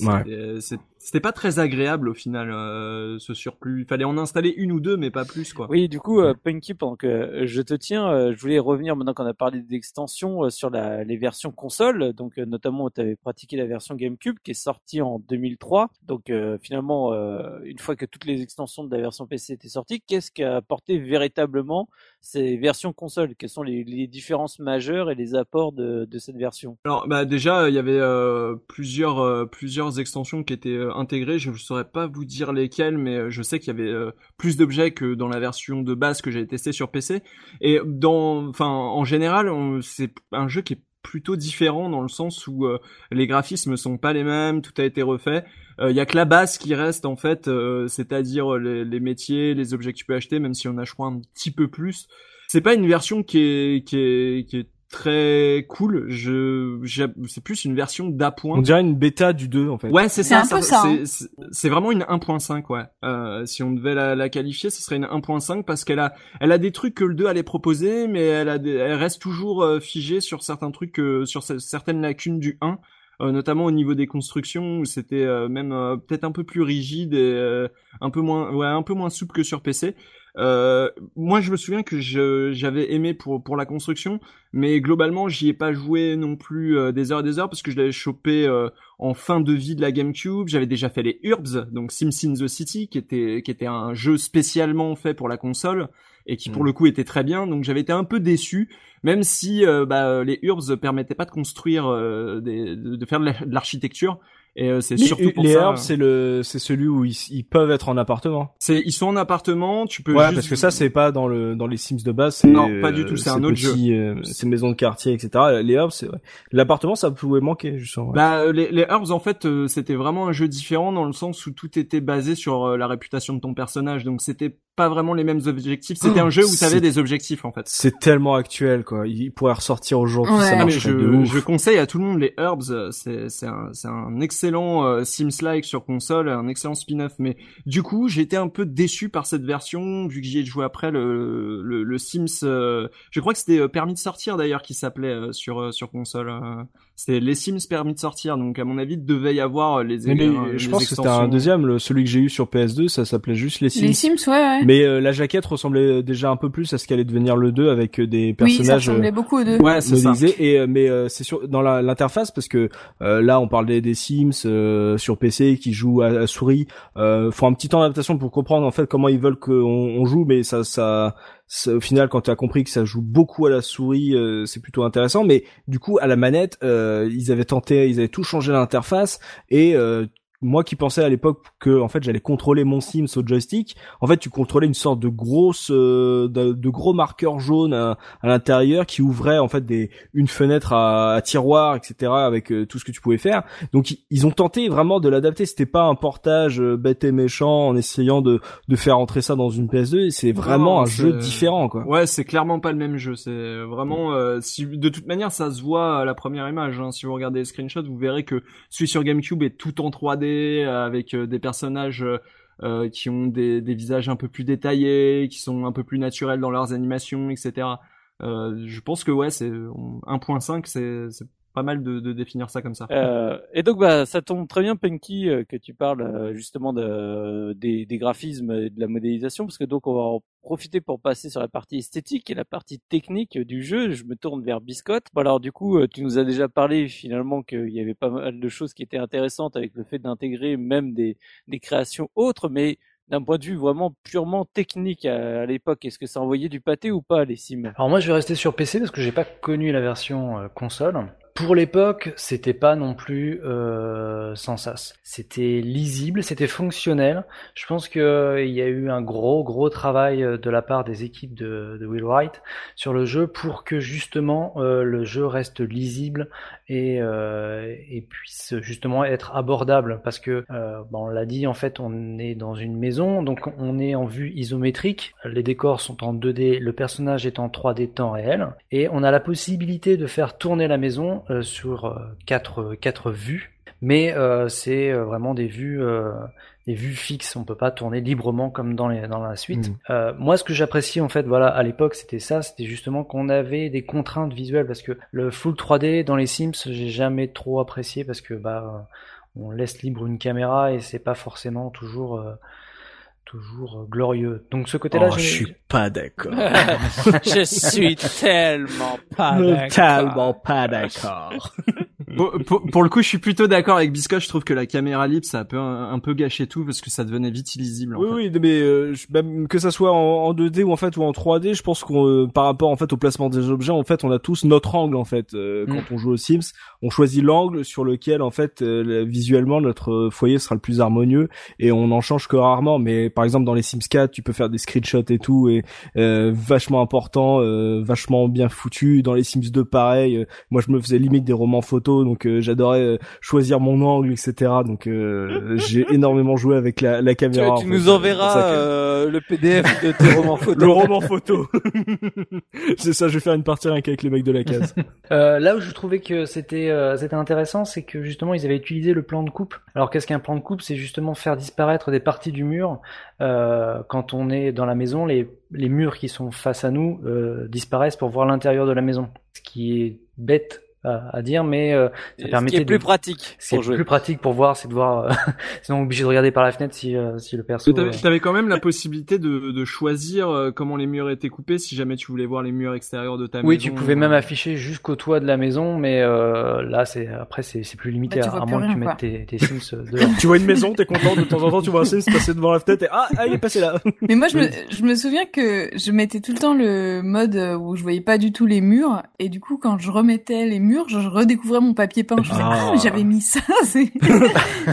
c'était pas très agréable au final euh, ce surplus. Il fallait en installer une ou deux, mais pas plus quoi. Oui, du coup, euh, Punky, pendant que euh, je te tiens, euh, je voulais revenir maintenant qu'on a parlé d'extensions euh, sur la, les versions console. Donc, notamment, tu avais pratiqué la version GameCube qui est sortie en 2003. Donc, euh, finalement, euh, une fois que toutes les extensions de la version PC étaient sorties, qu'est-ce qu'a apporté véritablement ces versions console Quelles sont les, différences majeures et les apports de, cette version? Alors bah déjà il y avait euh, plusieurs euh, plusieurs extensions qui étaient euh, intégrées. Je ne saurais pas vous dire lesquelles, mais je sais qu'il y avait plus d'objets que dans la version de base que j'avais testé sur PC. Et dans enfin en général c'est un jeu qui est plutôt différent dans le sens où euh, les graphismes sont pas les mêmes, tout a été refait. Il y a que la base qui reste en fait, euh, c'est-à-dire les, les métiers, les objets que tu peux acheter, même si on a je crois un petit peu plus. C'est pas une version qui est qui est qui est très cool. Je c'est plus une version d'appoint. On dirait une bêta du 2 en fait. Ouais, c'est C'est ça. un peu ça, c'est- c'est vraiment une 1.5, ouais. Euh, si on devait la, la qualifier, ce serait une 1.5 parce qu'elle a, elle a des trucs que le 2 allait proposer, mais elle a, des, elle reste toujours euh, figée sur certains trucs, euh, sur ce- certaines lacunes du 1. euh, notamment au niveau des constructions où c'était euh, même euh, peut-être un peu plus rigide et euh, un peu moins ouais un peu moins souple que sur PC. Euh, moi je me souviens que j'avais aimé pour pour la construction mais globalement j'y ai pas joué non plus euh, des heures et des heures parce que je l'avais chopé euh, en fin de vie de la GameCube. J'avais déjà fait les Urbs, donc Sims in the City, qui était qui était un jeu spécialement fait pour la console et qui pour Mm. le coup était très bien. Donc j'avais été un peu déçu, même si euh, bah, les Urbs permettaient pas de construire, euh, des, de, de faire de l'architecture. Et euh, c'est surtout pour les ça. herbes, c'est le, c'est celui où ils, ils peuvent être en appartement. C'est ils sont en appartement, tu peux Ouais, juste parce que ça, c'est pas dans le, dans les Sims de base. Non, pas du euh, tout, c'est un autre petit, euh, c'est maison de quartier, etc. Les herbes, c'est, ouais. L'appartement, ça pouvait manquer, justement. ouais. Bah, euh, les, les Herbs, en fait, euh, c'était vraiment un jeu différent dans le sens où tout était basé sur euh, la réputation de ton personnage. Donc, c'était pas vraiment les mêmes objectifs. C'était Oh, un jeu où t'avais des objectifs, en fait. C'est tellement actuel, quoi. Il pourrait ressortir aujourd'hui, Ouais. ça Ah, je, conseille à tout le monde les Herbs. euh, C'est c'est un, c'est un excellent euh, Sims-like sur console, un excellent spin-off. Mais du coup, j'ai été un peu déçu par cette version vu que j'y ai joué après le, le, le Sims. euh, je crois que c'était euh, permis de sortir d'ailleurs qui s'appelait euh, sur euh, sur console. C'était les Sims permis de sortir. Donc à mon avis, il devait y avoir euh, les. Mais les- euh, je les pense que c'était un deuxième, le, celui que j'ai eu sur PS2, ça s'appelait juste les Sims. Les Sims, ouais, ouais. Mais euh, la jaquette ressemblait déjà un peu plus à ce qu'allait devenir le 2 avec euh, des oui, ça personnages ressemblait beaucoup aux deux. Ouais, c'est ça. Et mais euh, c'est sur dans l'interface parce que euh, là on parlait des Sims euh, sur PC qui jouent à, à souris. Euh, faut un petit temps d'adaptation pour comprendre en fait comment ils veulent qu'on on joue, mais ça ça au final, quand tu as compris que ça joue beaucoup à la souris, euh, c'est plutôt intéressant. Mais du coup, à la manette, euh, ils avaient tenté, ils avaient tout changé l'interface. Et euh, moi qui pensais à l'époque que en fait j'allais contrôler mon Sims au joystick, en fait tu contrôlais une sorte de grosse, euh, de, de gros marqueur jaune à, à l'intérieur qui ouvrait en fait des une fenêtre à, à tiroir, etc. avec euh, tout ce que tu pouvais faire. Donc ils- ont tenté vraiment de l'adapter. C'était pas un portage euh, bête et méchant en essayant de de faire entrer ça dans une PS2. C'est vraiment Non, un jeu différent quoi. Ouais, c'est clairement pas le même jeu. C'est vraiment, euh, si de toute manière, ça se voit à la première image. hein. Si vous regardez les screenshots, vous verrez que celui sur GameCube est tout en 3D euh, avec euh, des personnages euh, qui ont des, visages un peu plus détaillés, qui sont un peu plus naturels dans leurs animations, etc. je pense que ouais, c'est 1.5, c'est c'est pas mal de, de définir ça comme ça. Euh, et donc bah ça tombe très bien Penky euh, que tu parles euh, justement de, des, des graphismes et de la modélisation parce que donc on va en profiter pour passer sur la partie esthétique et la partie technique du jeu. Je me tourne vers Biscotte. Bon, alors du coup euh, tu nous as déjà parlé finalement qu'il y avait pas mal de choses qui étaient intéressantes avec le fait d'intégrer même des, des créations autres, mais d'un point de vue vraiment purement technique à, à l'époque, est-ce que ça envoyait du pâté ou pas les sims Alors moi je vais rester sur PC parce que j'ai pas connu la version euh, console. Pour l'époque, c'était pas non plus euh, sans sas. C'était lisible, c'était fonctionnel. Je pense qu'il y a eu un gros gros travail euh, de la part des équipes de, Will Wright sur le jeu pour que justement euh, le jeu reste lisible et, euh, et puisse justement être abordable. Parce que, euh, bon, on l'a dit, en fait, on est dans une maison, donc on est en vue isométrique. Les décors sont en 2D, le personnage est en 3D temps réel, et on a la possibilité de faire tourner la maison euh, sur euh, quatre, quatre vues, mais euh, c'est euh, vraiment des vues, euh, des vues fixes. On peut pas tourner librement comme dans, les, dans la suite. Euh, moi, ce que j'apprécie en fait, voilà, à l'époque, c'était ça, c'était justement qu'on avait des contraintes visuelles parce que le full 3D dans les Sims, j'ai jamais trop apprécié parce que bah, on laisse libre une caméra et c'est pas forcément toujours. euh, toujours euh, glorieux. Donc ce côté-là, Oh, je suis pas d'accord. Je suis tellement pas Totalement pas d'accord. Pour, pour, pour le coup, je suis plutôt d'accord avec Biscotte. Je trouve que la caméra libre, ça a un peu, un, peu gâché tout parce que ça devenait vite illisible. En Oui, fait. oui, mais euh, je- même que ça soit en, en 2D ou en fait ou en 3D, je pense qu'on euh, par rapport en fait au placement des objets, en fait, on a tous notre angle en fait. Euh, Mm. Quand on joue aux Sims, on choisit l'angle sur lequel en fait euh, le- visuellement notre foyer sera le plus harmonieux et on en change que rarement. Mais par exemple dans les Sims 4, tu peux faire des screenshots et tout et euh, vachement important, euh, vachement bien foutu. Dans les Sims 2, pareil. euh, moi, je me faisais limite des romans photos, donc euh, j'adorais euh, choisir mon angle, etc. Donc euh, j'ai énormément joué avec la, caméra. tu en nous fait. Enverras que- euh, le PDF de tes romans photos. le roman photo. c'est ça, je vais faire une partie rien qu'avec les mecs de la case. Euh, là où je trouvais que c'était euh, c'était intéressant, c'est que justement ils avaient utilisé le plan de coupe. Alors qu'est-ce qu'un plan de coupe? C'est justement faire disparaître des parties du mur. Euh, quand on est dans la maison, les les murs qui sont face à nous euh, disparaissent pour voir l'intérieur de la maison. Ce qui est bête à, à dire, mais euh, ça permettait est plus de pratique c'est jouer. plus pratique pour voir, c'est de voir. euh, sinon obligé de regarder par la fenêtre si euh, si le perso. Mais t'avais, euh, quand même la possibilité de, de choisir euh, comment les murs étaient coupés si jamais tu voulais voir les murs extérieurs de ta Oui, maison. tu pouvais même afficher jusqu'au toit de la maison, mais euh, là, c'est après c'est c'est plus limité Bah, tu à, moins que tu mettes tes, tes Sims dehors. tu vois une maison, t'es content, de temps en temps tu vois un Sims passer devant la fenêtre et ah, ah il est passé là. Mais moi, je me, je me souviens que je mettais tout le temps le mode où je voyais pas du tout les murs, et du coup, quand je remettais les murs, je redécouvrais mon papier peint. Je me disais, Ah. ah, j'avais mis ça, c'est,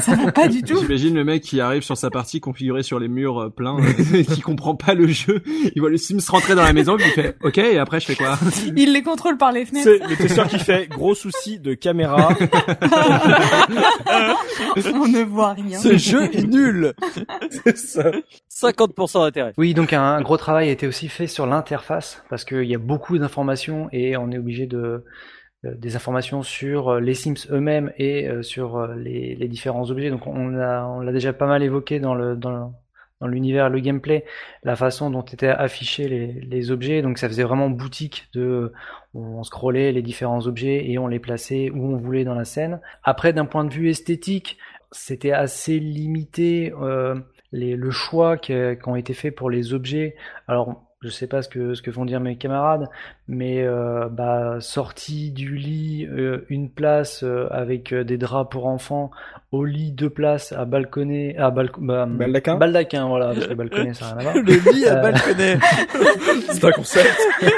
ça va pas du tout. J'imagine le mec qui arrive sur sa partie configurée sur les murs euh, pleins, euh, qui comprend pas le jeu. Il voit le Sims rentrer dans la maison, puis il fait OK, et après je fais quoi? Il les contrôle par les fenêtres. C'est le testeur qui fait gros souci de caméra. On ne voit rien. Ce jeu est nul. C'est ça. 50% d'intérêt. Oui, donc un, un gros travail a été aussi fait sur l'interface parce qu'il y a beaucoup d'informations et on est obligé de des informations sur euh, les Sims eux-mêmes et euh, sur euh, les, les différents objets. Donc on a on l'a déjà pas mal évoqué dans le dans dans l'univers, le gameplay, la façon dont étaient affichés les, les objets. Donc ça faisait vraiment boutique de on scrollait les différents objets et on les plaçait où on voulait dans la scène. Après, d'un point de vue esthétique, c'était assez limité euh, les, le choix qui, qui ont été faits pour les objets. Alors, je sais pas ce que ce que vont dire mes camarades, mais euh, bah sortie du lit, euh, une place euh, avec euh, des draps pour enfants, au lit deux places à balconner, à balcon, bah, Baldaquin baldaquin, voilà, parce que balconner ça n'a rien à voir. Le lit à Euh, balconnet. C'est un concept.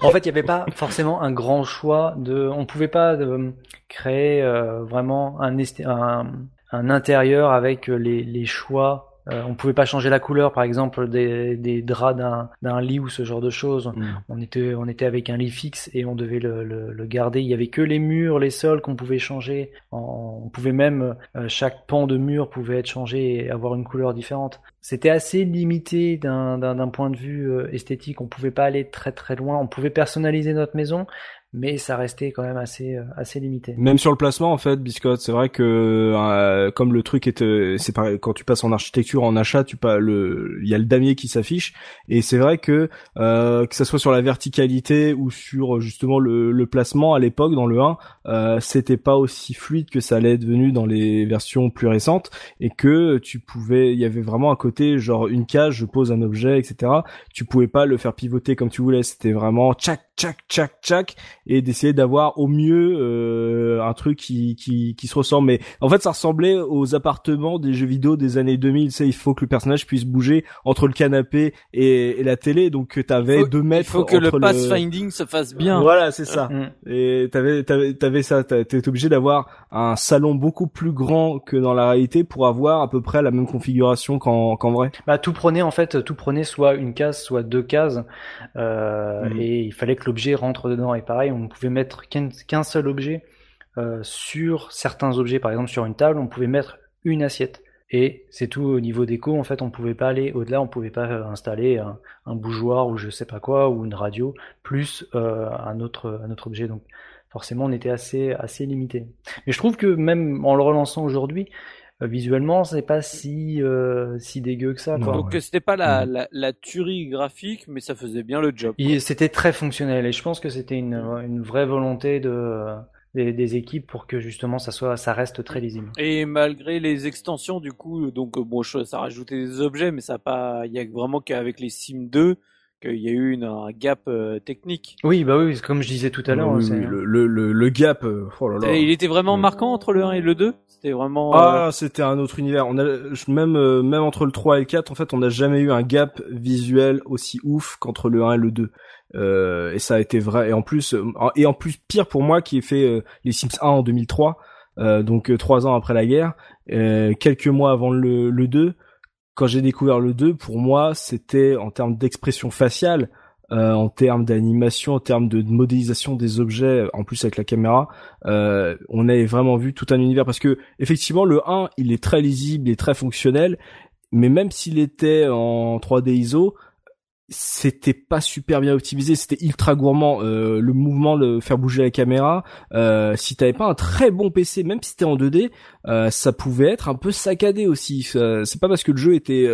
En fait, il n'y avait pas forcément un grand choix de. On pouvait pas euh, créer euh, vraiment un, un un intérieur avec les, les choix. Euh, on pouvait pas changer la couleur, par exemple, des, des draps d'un lit ou ce genre de choses. Mm. On était on était avec un lit fixe et on devait le, le, le garder. Il y avait que les murs, les sols qu'on pouvait changer. En- on pouvait même euh, chaque pan de mur pouvait être changé et avoir une couleur différente. C'était assez limité d'un d'un d'un point de vue euh, esthétique. On pouvait pas aller très très loin. On pouvait personnaliser notre maison, mais ça restait quand même assez euh, assez limité. Même sur le placement en fait, Biscotte, c'est vrai que euh, comme le truc est, euh, c'est quand tu passes en architecture, en achat, tu pas le, il y a le damier qui s'affiche, et c'est vrai que euh, que ça soit sur la verticalité ou sur justement le, le placement à l'époque dans le 1, euh, c'était pas aussi fluide que ça être devenu dans les versions plus récentes, et que tu pouvais, il y avait vraiment un côté genre une cage, je pose un objet, etc. Tu pouvais pas le faire pivoter comme tu voulais, c'était vraiment tchac tchac tchac tchac et d'essayer d'avoir au mieux euh, un truc qui, qui, qui se ressemble. Mais en fait, ça ressemblait aux appartements des jeux vidéo des années 2000. Tu sais, il faut que le personnage puisse bouger entre le canapé et, et la télé. Donc, t'avais deux mètres. Il faut que le pathfinding se fasse bien. Voilà, c'est ça. Mm. Et t'avais, t'avais, t'avais ça. T'étais obligé d'avoir un salon beaucoup plus grand que dans la réalité pour avoir à peu près la même configuration qu'en, qu'en vrai. Bah, tout prenait en fait, tout prenait soit une case, soit deux cases, euh, Mhm. et il fallait que l'objet rentre dedans. Et pareil, on ne pouvait mettre qu'un seul objet euh, sur certains objets. Par exemple, sur une table, on pouvait mettre une assiette. Et c'est tout au niveau déco. En fait, on pouvait pas aller au-delà. On pouvait pas euh, installer un, bougeoir ou je sais pas quoi ou une radio plus euh, un autre objet. Donc forcément, on était assez limité. Mais je trouve que même en le relançant aujourd'hui, visuellement, c'est pas si euh, si dégueu que ça. Quoi. Donc ouais. c'était pas la, la, la tuerie graphique, mais ça faisait bien le job. C'était très fonctionnel et je pense que c'était une, une vraie volonté de, des, des équipes pour que justement ça soit, ça reste très lisible. Et malgré les extensions, du coup, donc euh, bon, ça rajoutait des objets, mais ça a pas, il y a vraiment qu'avec les Sim 2 qu'il y a eu une, un gap euh, technique. Oui, bah oui, comme je disais tout à l'heure. Oui, oui, le, le, le, le gap. euh, Oh là là. Et il était vraiment Ouais. marquant entre le 1 et le 2. C'était vraiment. euh, Ah, c'était un autre univers. On a je- même euh, même entre le 3 et le 4, en fait, on n'a jamais eu un gap visuel aussi ouf qu'entre le 1 et le 2. Euh, et ça a été vrai. Et en plus, euh, et en plus pire pour moi qui ai fait euh, les Sims 1 en 2003, euh, donc euh, trois ans après la guerre, euh, quelques mois avant le, le 2. Quand j'ai découvert le 2, pour moi, c'était en termes d'expression faciale, euh, en termes d'animation, en termes de modélisation des objets, en plus avec la caméra, euh, on avait vraiment vu tout un univers. Parce que effectivement le 1 il est très lisible et très fonctionnel mais même s'il était en 3D ISO c'était pas super bien optimisé c'était ultra gourmand euh, le mouvement de faire bouger la caméra. Euh, si t'avais pas un très bon PC même si c'était en 2D euh, ça pouvait être un peu saccadé aussi. C'est pas parce que le jeu était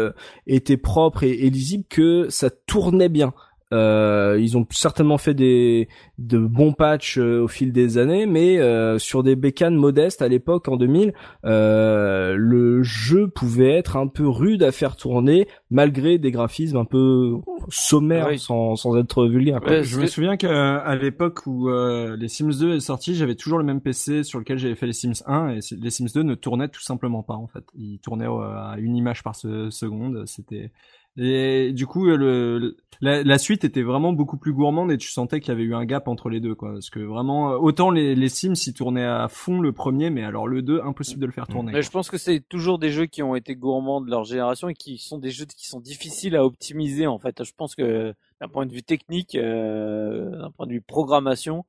était propre et lisible que ça tournait bien euh, ils ont certainement fait des de bons patchs euh, au fil des années, mais euh, sur des bécanes modestes à l'époque en 2000, euh, le jeu pouvait être un peu rude à faire tourner malgré des graphismes un peu sommaires Oui. sans, sans être. Ouais, je me souviens qu'à à l'époque où euh, les Sims 2 est sorti, j'avais toujours le même PC sur lequel j'avais fait les Sims 1 et les Sims 2 ne tournaient tout simplement pas en fait. Ils tournaient euh, à une image par se- seconde, c'était et du coup le la, la suite était vraiment beaucoup plus gourmande et tu sentais qu'il y avait eu un gap entre les deux quoi parce que vraiment euh, autant les les Sims ils tournaient à fond le premier mais alors le 2 impossible de le faire tourner. Mais je pense que c'est toujours des jeux qui ont été gourmands de leur génération et qui sont des jeux qui sont difficiles à optimiser en fait. Je pense que d'un point de vue technique, euh, d'un point de vue programmation,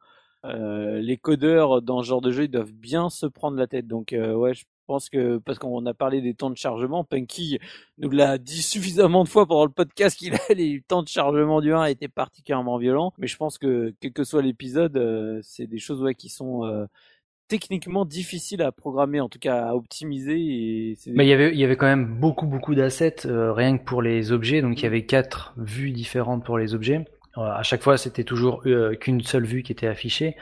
euh, les codeurs dans ce genre de jeu ils doivent bien se prendre la tête. Donc euh, ouais, pense que parce qu'on a parlé des temps de chargement, Punky nous l'a dit suffisamment de fois pendant le podcast qu'il a les temps de chargement du 1 étaient particulièrement violents. Mais je pense que quel que soit l'épisode, euh, c'est des choses ouais qui sont euh, techniquement difficiles à programmer, en tout cas à optimiser. Et Mais il y avait, il y avait quand même beaucoup, beaucoup d'assets, euh, rien que pour les objets. Donc il y avait quatre vues différentes pour les objets. Euh, à chaque fois, c'était toujours euh, qu'une seule vue qui était affichée.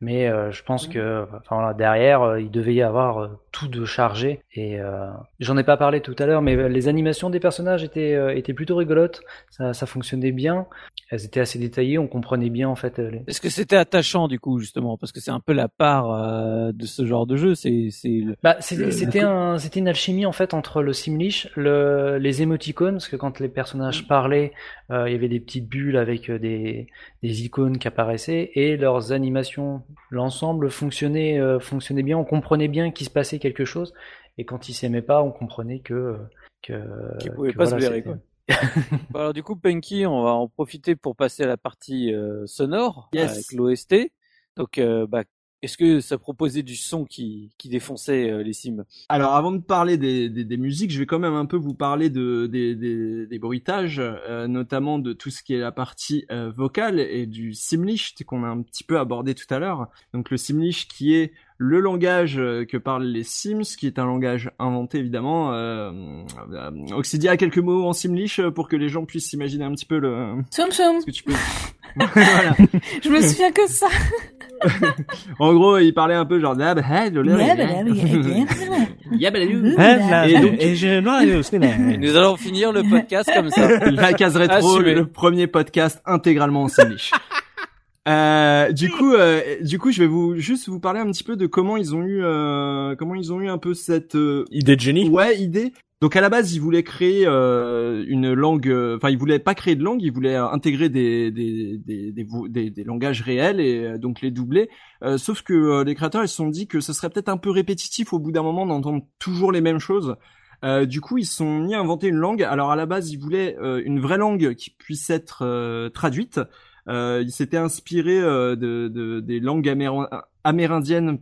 Mais euh, je pense que, enfin voilà, derrière, euh, il devait y avoir euh, tout de chargé. Et euh, j'en ai pas parlé tout à l'heure, mais euh, les animations des personnages étaient, euh, étaient plutôt rigolotes. Ça, ça fonctionnait bien. Elles étaient assez détaillées. On comprenait bien en fait. les- Est-ce que c'était attachant du coup justement? Parce que c'est un peu la part euh, de ce genre de jeu, c'est c'est le- Bah, c'est- Le- c'était un, c'était une alchimie en fait entre le Simlish, le, les émoticônes, parce que quand les personnages parlaient, euh, il y avait des petites bulles avec des, des icônes qui apparaissaient et leurs animations, l'ensemble fonctionnait, euh, fonctionnait bien. On comprenait bien qu'il se passait quelque chose et quand ils s'aimaient pas, on comprenait que que Qu'ils pouvaient que pas se blairer, Bon, alors du coup, Punky, on va en profiter pour passer à la partie euh, sonore Yes. avec l'OST. Donc, euh, bah, est-ce que ça proposait du son qui, qui défonçait euh, les Sims? Alors avant de parler des, des, des, musiques, je vais quand même un peu vous parler de des, des, des bruitages, euh, notamment de tout ce qui est la partie euh, vocale et du Simlish qu'on a un petit peu abordé tout à l'heure. Donc le Simlish qui est le langage que parlent les Sims, qui est un langage inventé évidemment. Euh, Oxidia a quelques mots en Simlish pour que les gens puissent s'imaginer un petit peu le. Soum soum. Ce que tu peux. voilà. Je me souviens que ça. en gros, il parlait un peu genre et donc et nous allons finir le podcast comme ça. La case rétro, le premier podcast intégralement en Simlish. Euh, du coup, euh, du coup, je vais vous juste vous parler un petit peu de comment ils ont eu, euh, comment ils ont eu un peu cette euh, idée de génie. Ouais, idée. Donc à la base, ils voulaient créer euh, une langue. Enfin, ils voulaient pas créer de langue, ils voulaient intégrer des des des langages réels et donc les doubler. sauf que les créateurs ils se sont dit que ce serait peut-être un peu répétitif au bout d'un moment d'entendre toujours les mêmes choses. Euh, du coup, ils sont mis à inventer une langue. Alors à la base, ils voulaient une vraie langue qui puisse être traduite. Euh, il s'était inspiré euh, de, de, des langues amérindiennes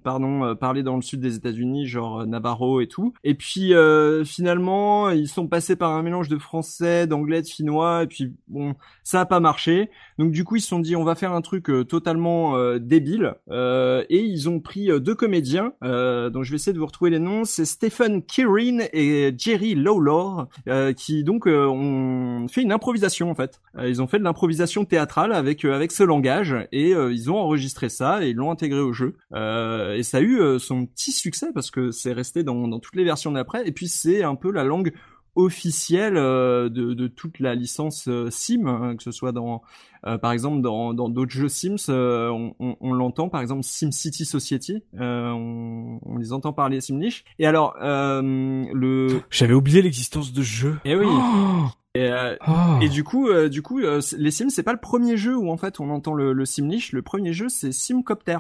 pardon euh, parlées dans le sud des États-Unis genre euh, Navarro et tout. Et puis euh, finalement ils sont passés par un mélange de français d'anglais de finnois et puis bon ça a pas marché. Donc du coup ils se sont dit on va faire un truc totalement débile. Et ils ont pris deux comédiens donc je vais essayer de vous retrouver les noms. C'est Stephen Kirin et Jerry Lawlor qui donc ont fait une improvisation en fait. Ils ont fait de l'improvisation théâtrale avec avec ce langage. Et ils ont enregistré ça et ils l'ont intégré au jeu euh, et ça a eu euh, son petit succès parce que c'est resté dans, dans toutes les versions d'après. Et puis c'est un peu la langue officielle euh, de, de, toute la licence Sim, hein, que ce soit dans, par exemple, dans d'autres jeux Sims, on, on, on l'entend, par exemple SimCity Society, on, on, les entend parler Simlish. Et alors, le... J'avais oublié l'existence de jeux. Eh oui. Oh et, oh. et, du coup, du coup, les Sims, c'est pas le premier jeu où en fait on entend le, le Simlish. Le premier jeu, c'est Simcopter.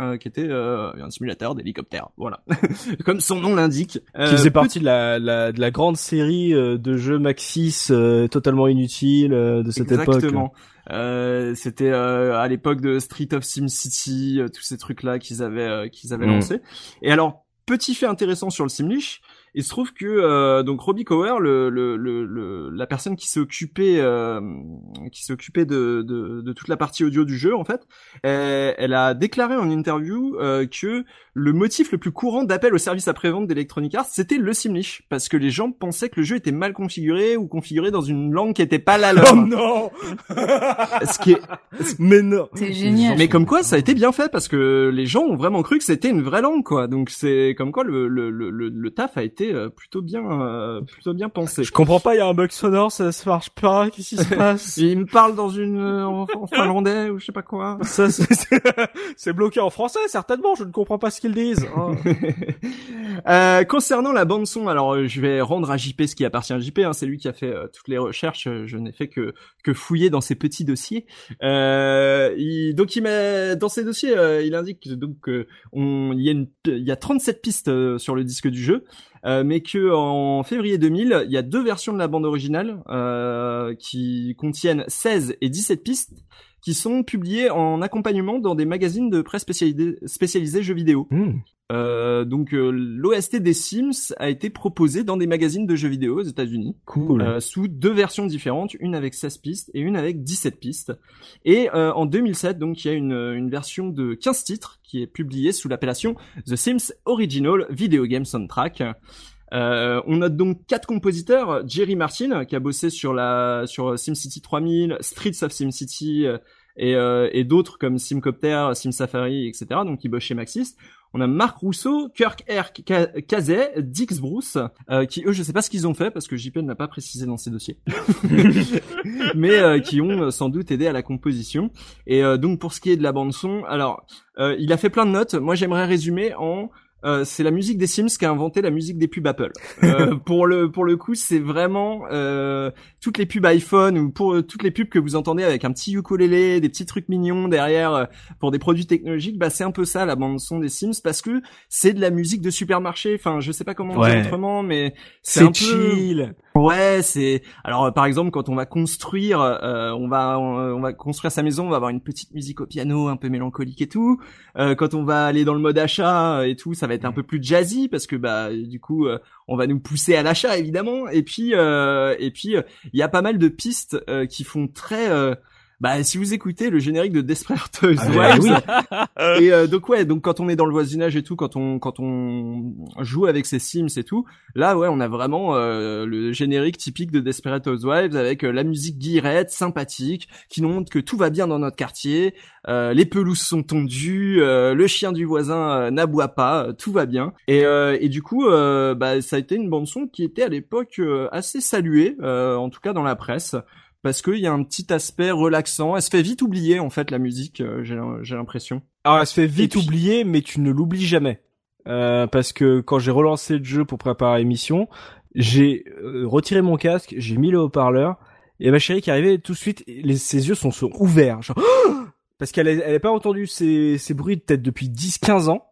Euh, qui était euh, un simulateur d'hélicoptère. Voilà, comme son nom l'indique. Euh, qui faisait partie de la, la, de la grande série euh, de jeux Maxis euh, totalement inutiles de cette époque. Exactement. C'était à l'époque de Street of Sim City, tous ces trucs-là qu'ils avaient qu'ils avaient mm. lancé. Et alors, petit fait intéressant sur le Simlish, il se trouve que euh, donc Robbie Cower, la personne qui occupée euh, qui de, toute la partie audio du jeu en fait, elle, elle a déclaré en interview euh, que le motif le plus courant d'appel au service après-vente d'Electronic Arts, c'était le Simlish parce que les gens pensaient que le jeu était mal configuré ou configuré dans une langue qui était pas la leur. Oh non Ce qui est mais non. C'est génial. Mais comme quoi ça a été bien fait parce que les gens ont vraiment cru que c'était une vraie langue quoi. Donc c'est comme quoi le le, le, le taf a été euh, plutôt bien, euh, plutôt bien pensé. Je comprends pas, il y a un bug sonore, ça se marche pas, qu'est-ce qui se passe? Il me parle dans une euh, en, finlandais ou je sais pas quoi. Ça, c'est bloqué en français certainement. Je ne comprends pas ce Oh. euh, concernant la bande son, alors je vais rendre à JP ce qui appartient à JP. Hein, c'est lui qui a fait toutes les recherches. Je n'ai fait que que fouiller dans ses petits dossiers. Il, donc il met dans ses dossiers, il indique donc on il y a une il y a 37 pistes sur le disque du jeu. Euh, mais que en février 2000, il y a deux versions de la bande originale euh, qui contiennent 16 et 17 pistes qui sont publiées en accompagnement dans des magazines de presse spécialisés, spécialisés jeux vidéo. Mmh. Euh, donc euh, l'OST des Sims a été proposé dans des magazines de jeux vidéo aux États-Unis, cool. euh, sous deux versions différentes, une avec 16 pistes et une avec 17 pistes. Et en 2007, donc il y a une, une version de 15 titres qui est publiée sous l'appellation The Sims Original Video Game Soundtrack. Euh, on note donc quatre compositeurs Jerry Martin qui a bossé sur la sur SimCity 3000, Streets of SimCity euh, et, euh, et d'autres comme Simcopter, Sim Safari, etc. Donc qui bossent chez Maxis. On a Marc Rousseau, Kirk R. Kazet, Dix Bruce, euh, qui eux, je sais pas ce qu'ils ont fait parce que JP n'a pas précisé dans ses dossiers, mais euh, qui ont euh, sans doute aidé à la composition. Et donc pour ce qui est de la bande son, alors il a fait plein de notes. Moi, j'aimerais résumer en euh, c'est la musique des Sims qui a inventé la musique des pubs Apple. Euh, pour le pour le coup, c'est vraiment euh, toutes les pubs iPhone ou pour toutes les pubs que vous entendez avec un petit ukulélé, des petits trucs mignons derrière euh, pour des produits technologiques, bah c'est un peu ça la bande son des Sims parce que c'est de la musique de supermarché. Enfin, je sais pas comment Ouais. dire autrement, mais c'est un peu chill. Ouais, c'est alors par exemple quand on va construire, euh, on va on, on va construire sa maison, on va avoir une petite musique au piano, un peu mélancolique et tout. Euh, quand on va aller dans le mode achat et tout, ça va être un peu plus jazzy parce que bah du coup euh, on va nous pousser à l'achat évidemment. Et puis euh, et puis euh, il y a pas mal de pistes qui font très bah si vous écoutez le générique de Desperate Housewives, et euh, donc ouais, donc quand on est dans le voisinage et tout, quand on quand on joue avec ses Sims et tout, là ouais, on a vraiment euh, le générique typique de Desperate Housewives avec euh, la musique guirette, sympathique, qui nous montre que tout va bien dans notre quartier, euh, les pelouses sont tondues, euh, le chien du voisin n'aboie pas, tout va bien. Et euh, et du coup, euh, bah ça a été une bande son qui était à l'époque euh, assez saluée, euh, en tout cas dans la presse. Parce qu'il y a un petit aspect relaxant. Elle se fait vite oublier en fait la musique. euh, j'ai l'impression. Alors, elle se fait vite puis- oublier, mais tu ne l'oublies jamais. Euh, parce que quand j'ai relancé le jeu pour préparer l'émission, j'ai euh, retiré mon casque, j'ai mis le haut-parleur, et ma chérie qui arrivait tout de suite, les, ses yeux sont, sont ouverts. Genre, parce qu'elle elle a pas entendu ces, ces bruits peut-être depuis 10-15 ans,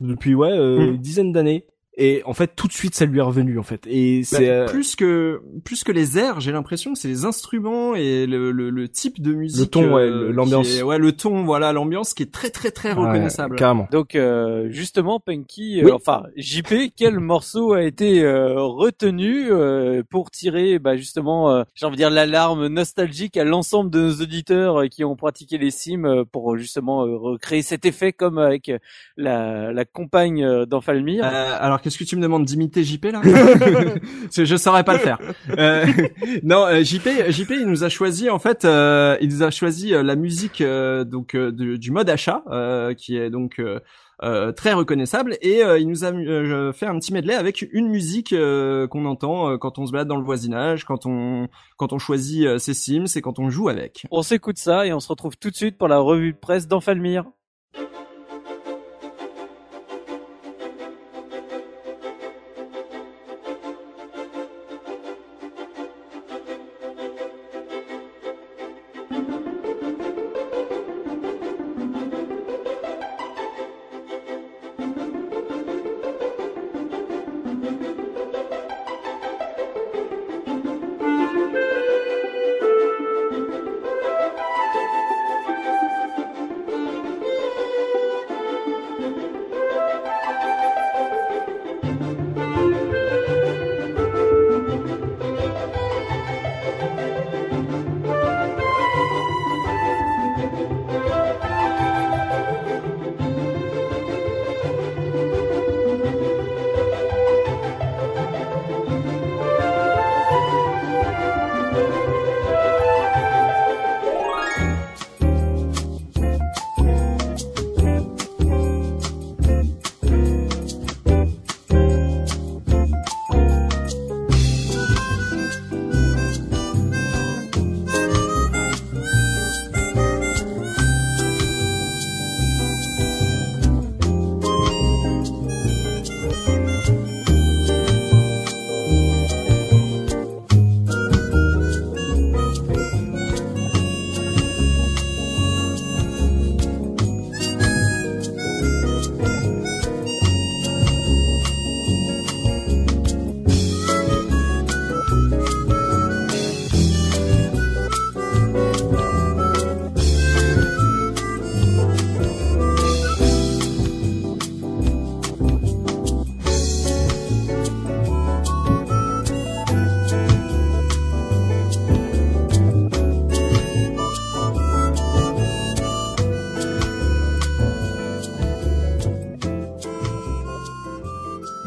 depuis ouais, euh, Mm. une dizaine d'années. Et en fait, tout de suite, ça lui est revenu en fait. Et Bah, c'est euh, plus que plus que les airs, j'ai l'impression que c'est les instruments et le, le, le type de musique. Le ton, ouais, euh, l'ambiance. est- Ouais, le ton, voilà, l'ambiance qui est très très très ouais, reconnaissable. carrément. Donc euh, justement, Punky, euh, Oui. enfin JP, quel morceau a été euh, retenu euh, pour tirer, bah, justement, euh, j'ai envie de dire l'alarme nostalgique à l'ensemble de nos auditeurs euh, qui ont pratiqué les Sims euh, pour justement euh, recréer cet effet comme avec la, la compagne euh, d'Enfalmir. Euh, alors qu'est-ce que tu me demandes d'imiter JP là je saurais pas le faire. Euh, non, euh, JP, JP, il nous a choisi en fait, euh, il nous a choisi euh, la musique euh, donc euh, de- du mode achat, qui est donc très reconnaissable, et il nous a fait un petit medley avec une musique qu'on entend quand on se balade dans le voisinage, quand on quand on choisit ses Sims et quand on joue avec. On s'écoute ça et on se retrouve tout de suite pour la revue de presse d'Enfalmir.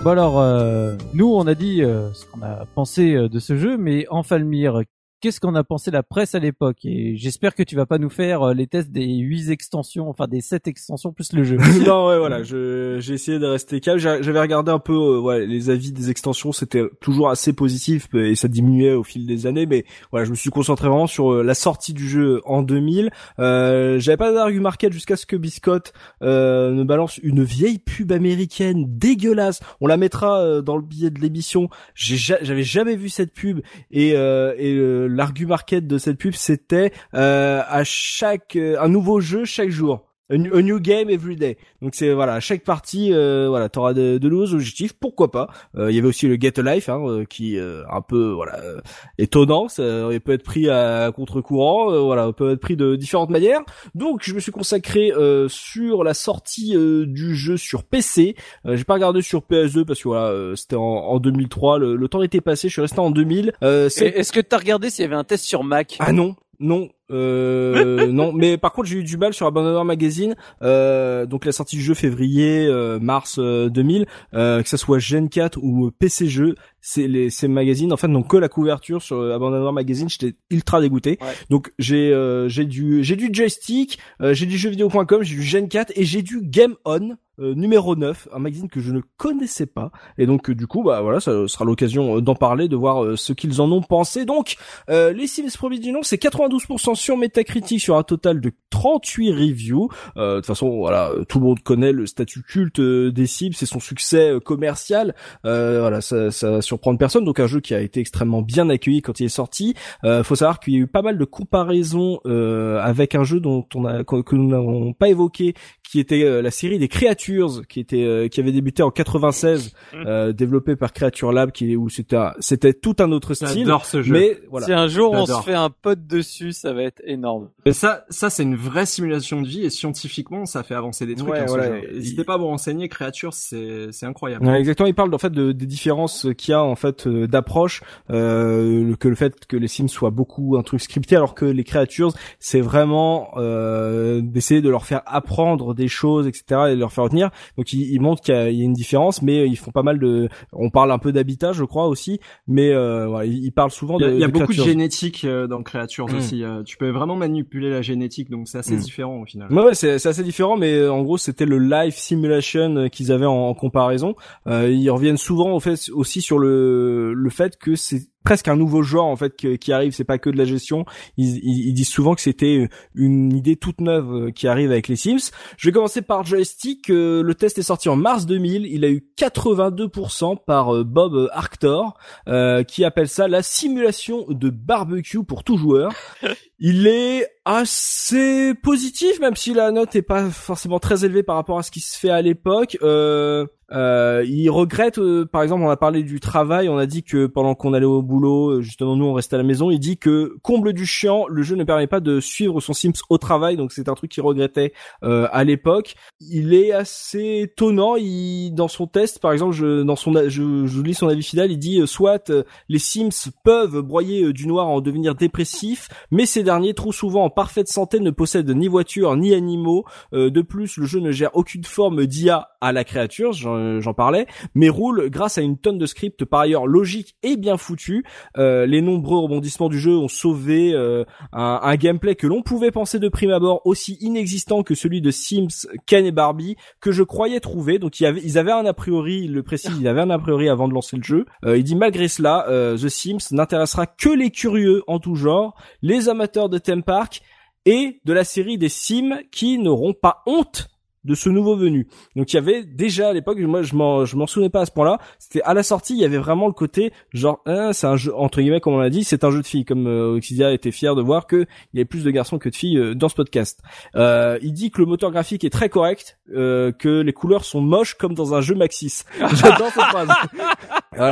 Bon alors, euh, nous on a dit euh, ce qu'on a pensé euh, de ce jeu, mais Enfalmir, qu'est-ce qu'en a pensé la presse à l'époque. Et j'espère que tu vas pas nous faire euh, les tests des huit extensions, enfin des sept extensions plus le jeu. non, ouais, voilà, j'ai essayé de rester calme. J'a- J'avais regardé un peu, euh, ouais, les avis des extensions, c'était toujours assez positif et ça diminuait au fil des années. Mais voilà, je me suis concentré vraiment sur euh, la sortie du jeu en 2000. Euh, J'avais pas d'argument market jusqu'à ce que Biscotte euh, ne balance une vieille pub américaine dégueulasse. On la mettra dans le billet de l'émission. J'avais jamais vu cette pub et, et euh, l'argument de cette pub, c'était euh, à chaque euh, un nouveau jeu chaque jour. A new, game every day. Donc c'est voilà, chaque partie, euh, voilà, t'auras de, de nouveaux objectifs, pourquoi pas. Euh, Il y avait aussi le Get a Life, hein, euh, qui euh, un peu voilà euh, étonnant, ça il peut être pris à contre-courant, voilà, peut être pris de différentes manières. Donc je me suis consacré euh, sur la sortie euh, du jeu sur PC. Euh, J'ai pas regardé sur PS2 parce que voilà, euh, c'était en, en 2003, le, le temps était passé, je suis resté en 2000. Euh, c'est- Et Est-ce que t'as regardé s'il y avait un test sur Mac? Ah non, non, euh, non. Mais par contre, j'ai eu du mal sur Abandonware Magazine. Euh, donc la sortie du jeu février, euh, mars euh, 2000, euh, que ça soit Gen 4 ou euh, PC jeu, c'est les ces magazines en fait n'ont que la couverture sur euh, Abandonware Magazine. J'étais ultra dégoûté. Ouais. Donc j'ai euh, j'ai du j'ai du joystick, euh, j'ai du jeuxvideo.com, j'ai du Gen 4 et j'ai du Game On. euh, numéro 9, un magazine que je ne connaissais pas et donc euh, du coup bah voilà ça sera l'occasion euh, d'en parler de voir euh, ce qu'ils en ont pensé donc euh, les Sims premier du nom, c'est 92% sur Metacritic sur un total de 38 reviews. Euh, de toute façon, voilà, tout le monde connaît le statut culte euh, des Sims et son succès euh, commercial. Voilà, ça, ça surprend personne. Donc un jeu qui a été extrêmement bien accueilli quand il est sorti. Euh, faut savoir qu'il y a eu pas mal de comparaisons avec un jeu dont on a que nous n'avons pas évoqué, qui était euh, la série des Creatures, qui était euh, qui avait débuté en 96, euh, développé par Creature Lab, qui où c'était c'était tout un autre style. J'adore ce jeu. Mais voilà. Si un jour on se fait un pote dessus, ça va être énorme. Et ça, ça c'est une vraie simulation de vie et scientifiquement, ça fait avancer des trucs. Ouais, hein, voilà. N'hésitez pas à vous renseigner. Créature, c'est c'est incroyable. Ouais, exactement. Il parle en fait de, des différences qu'il y a en fait euh, d'approche, euh, que le fait que les Sims soient beaucoup un truc scripté, alors que les créatures, c'est vraiment euh, d'essayer de leur faire apprendre des choses, etc., et de leur faire retenir. Donc ils, ils montrent qu'il y, y a une différence, mais ils font pas mal de. On parle un peu d'habitat, je crois aussi, mais euh, ouais, ils, parlent souvent Il y a, de. il y a de beaucoup de génétique euh, dans Créatures Mm. aussi. euh, tu peux vraiment manipuler la génétique, donc c'est assez Mm. différent au final. Ouais, ouais, c'est assez différent, mais euh, en gros, c'était le live simulation euh, qu'ils avaient en, en comparaison. Euh, ils reviennent souvent au fait aussi sur le le fait que c'est presque un nouveau genre en fait qui arrive. C'est pas que de la gestion. Ils, ils, disent souvent que c'était une idée toute neuve euh, qui arrive avec les Sims. Je vais commencer par joystick. Euh, le test est sorti en mars 2000. Il a eu 82% par euh, Bob Arctor, euh, qui appelle ça la simulation de barbecue pour tout joueur. Il est assez positif, même si la note est pas forcément très élevée par rapport à ce qui se fait à l'époque. Euh, euh, il regrette, euh, par exemple, on a parlé du travail, on a dit que pendant qu'on allait au boulot, euh, justement nous on restait à la maison, il dit que comble du chiant, le jeu ne permet pas de suivre son Sims au travail, donc c'est un truc qu'il regrettait euh, à l'époque. Il est assez étonnant, il, dans son test, par exemple, je, dans son, je, je lis son avis final, il dit euh, soit les Sims peuvent broyer du noir en devenir dépressifs, mais ces derniers, trop souvent en parfaite santé, ne possèdent ni voiture ni animaux. Euh, de plus, le jeu ne gère aucune forme d'IA à la créature, j'en j'en parlais, mais roule grâce à une tonne de scripts par ailleurs logiques et bien foutus. Euh, les nombreux rebondissements du jeu ont sauvé euh, un, un gameplay que l'on pouvait penser de prime abord aussi inexistant que celui de Sims, Ken et Barbie, que je croyais trouver. Donc y avait, ils avaient un a priori, il le précise, ils avaient un a priori avant de lancer le jeu. Euh, il dit malgré cela, euh, The Sims n'intéressera que les curieux en tout genre, les amateurs de theme park et de la série des Sims qui n'auront pas honte de ce nouveau venu. Donc il y avait déjà à l'époque, moi je m'en je m'en souvenais pas à ce point-là. C'était à la sortie, il y avait vraiment le côté genre hein, c'est un jeu entre guillemets comme on l'a dit, c'est un jeu de filles. Comme euh, Oxidia était fier de voir que il y avait plus de garçons que de filles euh, dans ce podcast. Euh, il dit que le moteur graphique est très correct, euh, que les couleurs sont moches comme dans un jeu Maxis. J'adore cette phrase.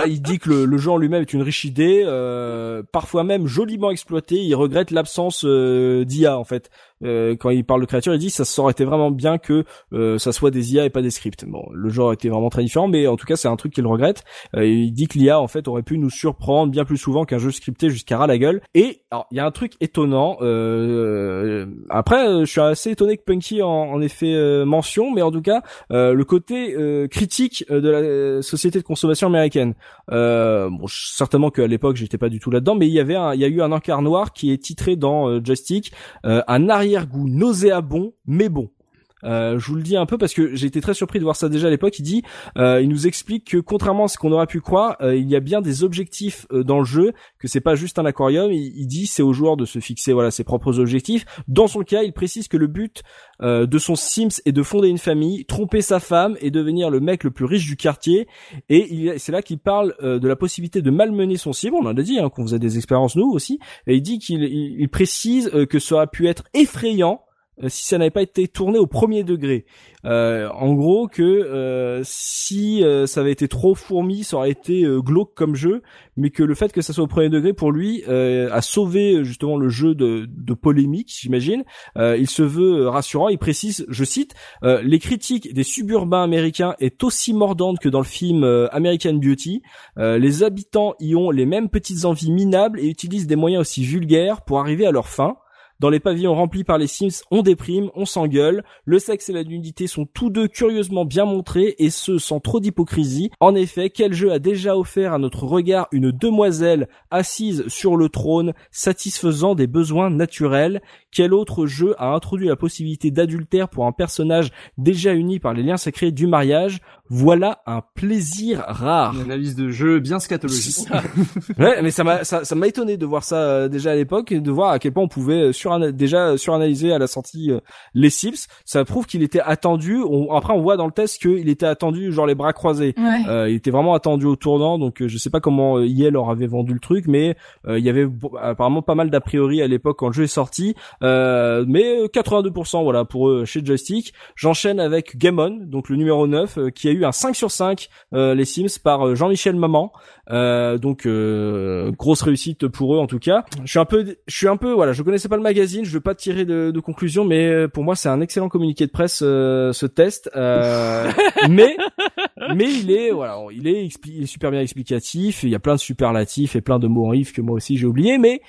Il dit que le, le jeu en lui-même est une riche idée, euh, parfois même joliment exploité. Il regrette l'absence euh, d'IA en fait. Euh, quand il parle de créature, il dit ça aurait été vraiment bien que euh, ça soit des IA et pas des scripts. Bon, le genre était vraiment très différent, mais en tout cas c'est un truc qu'il regrette. Euh, il dit que l'IA en fait aurait pu nous surprendre bien plus souvent qu'un jeu scripté jusqu'à ras la gueule. Et alors il y a un truc étonnant. Euh, après, je suis assez étonné que Punky en, en ait fait mention, mais en tout cas le côté critique de la société de consommation américaine. bon, certainement qu'à l'époque j'étais pas du tout là-dedans, mais il y avait il y a eu un encart noir qui est titré dans Joystick un arrière-goût nauséabond mais bon. Euh, je vous le dis un peu parce que j'ai été très surpris de voir ça déjà à l'époque. Il dit, euh, il nous explique que contrairement à ce qu'on aurait pu croire, euh, il y a bien des objectifs dans le jeu, que c'est pas juste un aquarium. Il, dit c'est aux joueurs de se fixer voilà ses propres objectifs. Dans son cas, il précise que le but de son Sims est de fonder une famille, tromper sa femme et devenir le mec le plus riche du quartier. Et c'est là qu'il parle de la possibilité de malmener son cible. On en a dit hein, qu'on faisait des expériences nous aussi. Et il dit qu'il il précise que ça aurait pu être effrayant euh, si ça n'avait pas été tourné au premier degré. Euh, en gros que euh, si ça avait été trop fourmi, ça aurait été glauque comme jeu, mais que le fait que ça soit au premier degré pour lui a sauvé justement le jeu de, de polémique, j'imagine. il se veut rassurant. Il précise, je cite, les critiques des suburbains américains est aussi mordante que dans le film American Beauty. les habitants y ont les mêmes petites envies minables et utilisent des moyens aussi vulgaires pour arriver à leur fin. Dans les pavillons remplis par les Sims, on déprime, on s'engueule. Le sexe et la nudité sont tous deux curieusement bien montrés et ce sans trop d'hypocrisie. En effet, quel jeu a déjà offert à notre regard une demoiselle assise sur le trône, satisfaisant des besoins naturels? Quel autre jeu a introduit la possibilité d'adultère pour un personnage déjà uni par les liens sacrés du mariage? Voilà un plaisir rare. Une analyse de jeu bien scatologique. ouais, mais ça m'a ça, ça m'a étonné de voir ça euh, déjà à l'époque et de voir à quel point on pouvait euh, sur déjà suranalyser à la sortie euh, les Sims. Ça prouve qu'il était attendu. après, on voit dans le test qu'il était attendu, genre les bras croisés. il était vraiment attendu au tournant. Donc, je sais pas comment IE leur avait vendu le truc, mais il y avait apparemment pas mal d'a priori à l'époque quand le jeu est sorti. mais 82% voilà pour eux chez Joystick. J'enchaîne avec Game On, donc le numéro 9, qui a eu un 5 sur 5 euh, les Sims par euh, Jean-Michel Maman. Euh, donc grosse réussite pour eux en tout cas. Je suis un peu je suis un peu voilà, je connaissais pas le magazine, je veux pas tirer de, de conclusion mais pour moi c'est un excellent communiqué de presse ce test mais mais il est voilà, il est, il est super bien explicatif, il y a plein de superlatifs et plein de mots en if que moi aussi j'ai oublié mais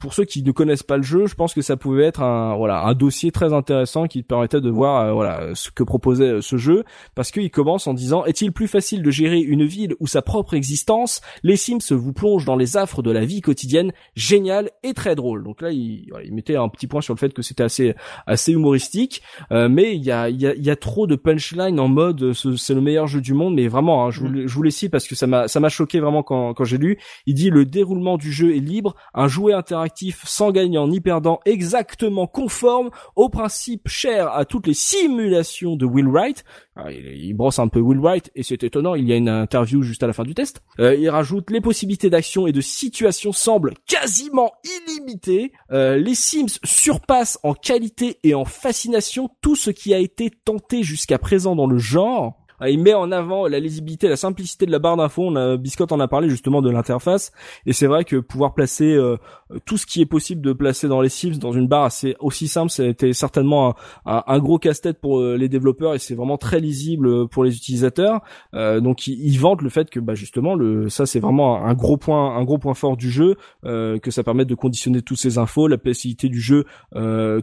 pour ceux qui ne connaissent pas le jeu, je pense que ça pouvait être un voilà, un dossier très intéressant qui permettait de voir voilà ce que proposait ce jeu parce qu'il commence en disant est-il plus facile de gérer une ville ou sa propre existence? Les Sims vous plongent dans les affres de la vie quotidienne, génial et très drôle. Donc là, il, il mettait un petit point sur le fait que c'était assez assez humoristique, euh, mais il y a il y a, y a trop de punchline en mode c'est le meilleur jeu du monde, mais vraiment, hein, je, vous, je vous les cite parce que ça m'a ça m'a choqué vraiment quand quand j'ai lu. Il dit le déroulement du jeu est libre, un jouet interactif sans gagnant ni perdant, exactement conforme aux principes chers à toutes les simulations de Will Wright. Ah, il, brosse un peu Will Wright et c'est étonnant, il y a une interview juste à la fin du test. Euh, il rajoute les possibilités d'action et de situation semblent quasiment illimitées. Euh, les Sims surpassent en qualité et en fascination tout ce qui a été tenté jusqu'à présent dans le genre. Ah, il met en avant la lisibilité, la simplicité de la barre d'infos. Biscotte en a parlé justement de l'interface, et c'est vrai que pouvoir placer euh, tout ce qui est possible de placer dans les Sims dans une barre assez aussi simple, c'était certainement un, gros casse-tête pour euh, les développeurs et c'est vraiment très lisible pour les utilisateurs. Euh, donc ils, ils, le fait que bah justement le ça c'est vraiment un gros point un gros point fort du jeu que ça permette de conditionner toutes ces infos, la facilité du jeu,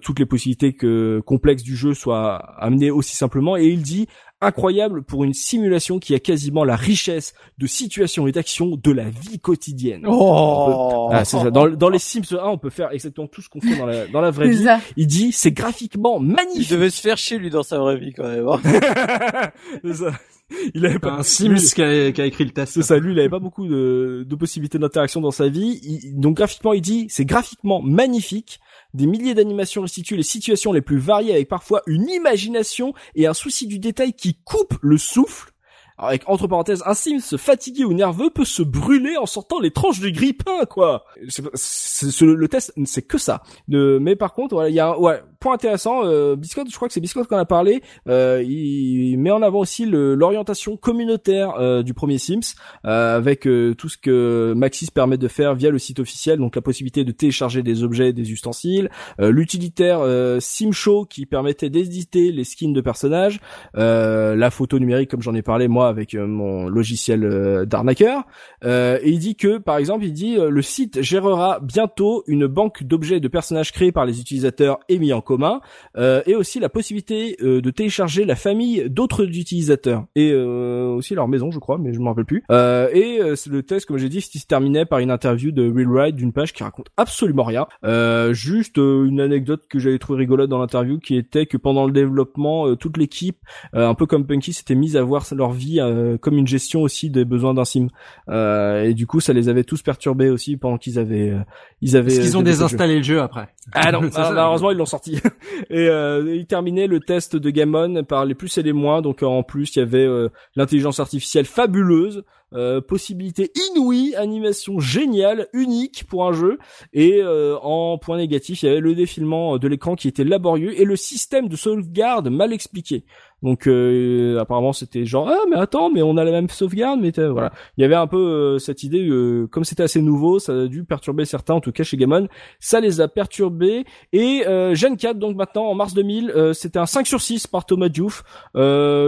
toutes les possibilités que complexes du jeu soient amenées aussi simplement. Et il dit incroyable pour une simulation qui a quasiment la richesse de situations et d'actions de la vie quotidienne. Oh ah, ça. Dans, dans, les Sims 1, on peut faire exactement tout ce qu'on fait dans la, dans la vraie vie. Il dit, c'est graphiquement magnifique. Il devait se faire chier, lui, dans sa vraie vie, quand même. Hein. c'est ça. Il avait pas un Sims qui a, qui a, écrit le test. C'est ça, lui, il avait pas beaucoup de, de possibilités d'interaction dans sa vie. donc graphiquement, il dit, c'est graphiquement magnifique. Des milliers d'animations restituent les situations les plus variées avec parfois une imagination et un souci du détail qui coupe le souffle. avec entre parenthèses, un Sims fatigué ou nerveux peut se brûler en sortant les tranches de grille-pain, quoi. le test, c'est que ça. mais par contre, voilà, il y a, ouais, point intéressant, euh, Biscotte, je crois que c'est Biscotte qu'on a parlé, euh, il met en avant aussi l'orientation communautaire euh, du premier Sims, euh, avec euh, tout ce que Maxis permet de faire via le site officiel, donc la possibilité de télécharger des objets, des ustensiles, euh, l'utilitaire SimShow qui permettait d'éditer les skins de personnages, la photo numérique comme j'en ai parlé moi avec mon logiciel d'arnaqueur, et il dit que par exemple il dit le site gérera bientôt une banque d'objets et de personnages créés par les utilisateurs et mis en commun, euh, et aussi la possibilité euh, de télécharger la famille d'autres utilisateurs et euh, aussi leur maison je crois mais je m'en rappelle plus. Euh, et euh, le test comme j'ai dit se terminait par une interview de Will Wright d'une page qui raconte absolument rien. Euh, juste euh, une anecdote que j'avais trouvé rigolote dans l'interview qui était que pendant le développement euh, toute l'équipe euh, un peu comme Punky s'était mise à voir leur vie euh, comme une gestion aussi des besoins d'un sim. Euh, et du coup ça les avait tous perturbés aussi pendant qu'ils avaient euh, ils avaient Parce qu'ils ont désinstallé le jeu après. Ah non, ça. malheureusement ils l'ont sorti. et euh, il terminait le test de Gammon par les plus et les moins. Donc euh, en plus il y avait euh, l'intelligence artificielle fabuleuse, euh, possibilité inouïe, animation géniale, unique pour un jeu. Et euh, en point négatif il y avait le défilement de l'écran qui était laborieux et le système de sauvegarde mal expliqué. Donc euh, apparemment c'était genre ah mais attends mais on a la même sauvegarde mais voilà. Il y avait un peu euh, cette idée euh, comme c'était assez nouveau ça a dû perturber certains en tout cas chez Gammon ça les a perturbés. Et euh, Gen 4 donc maintenant en mars 2000 euh, c'était un 5 sur 6 par Thomas Diouf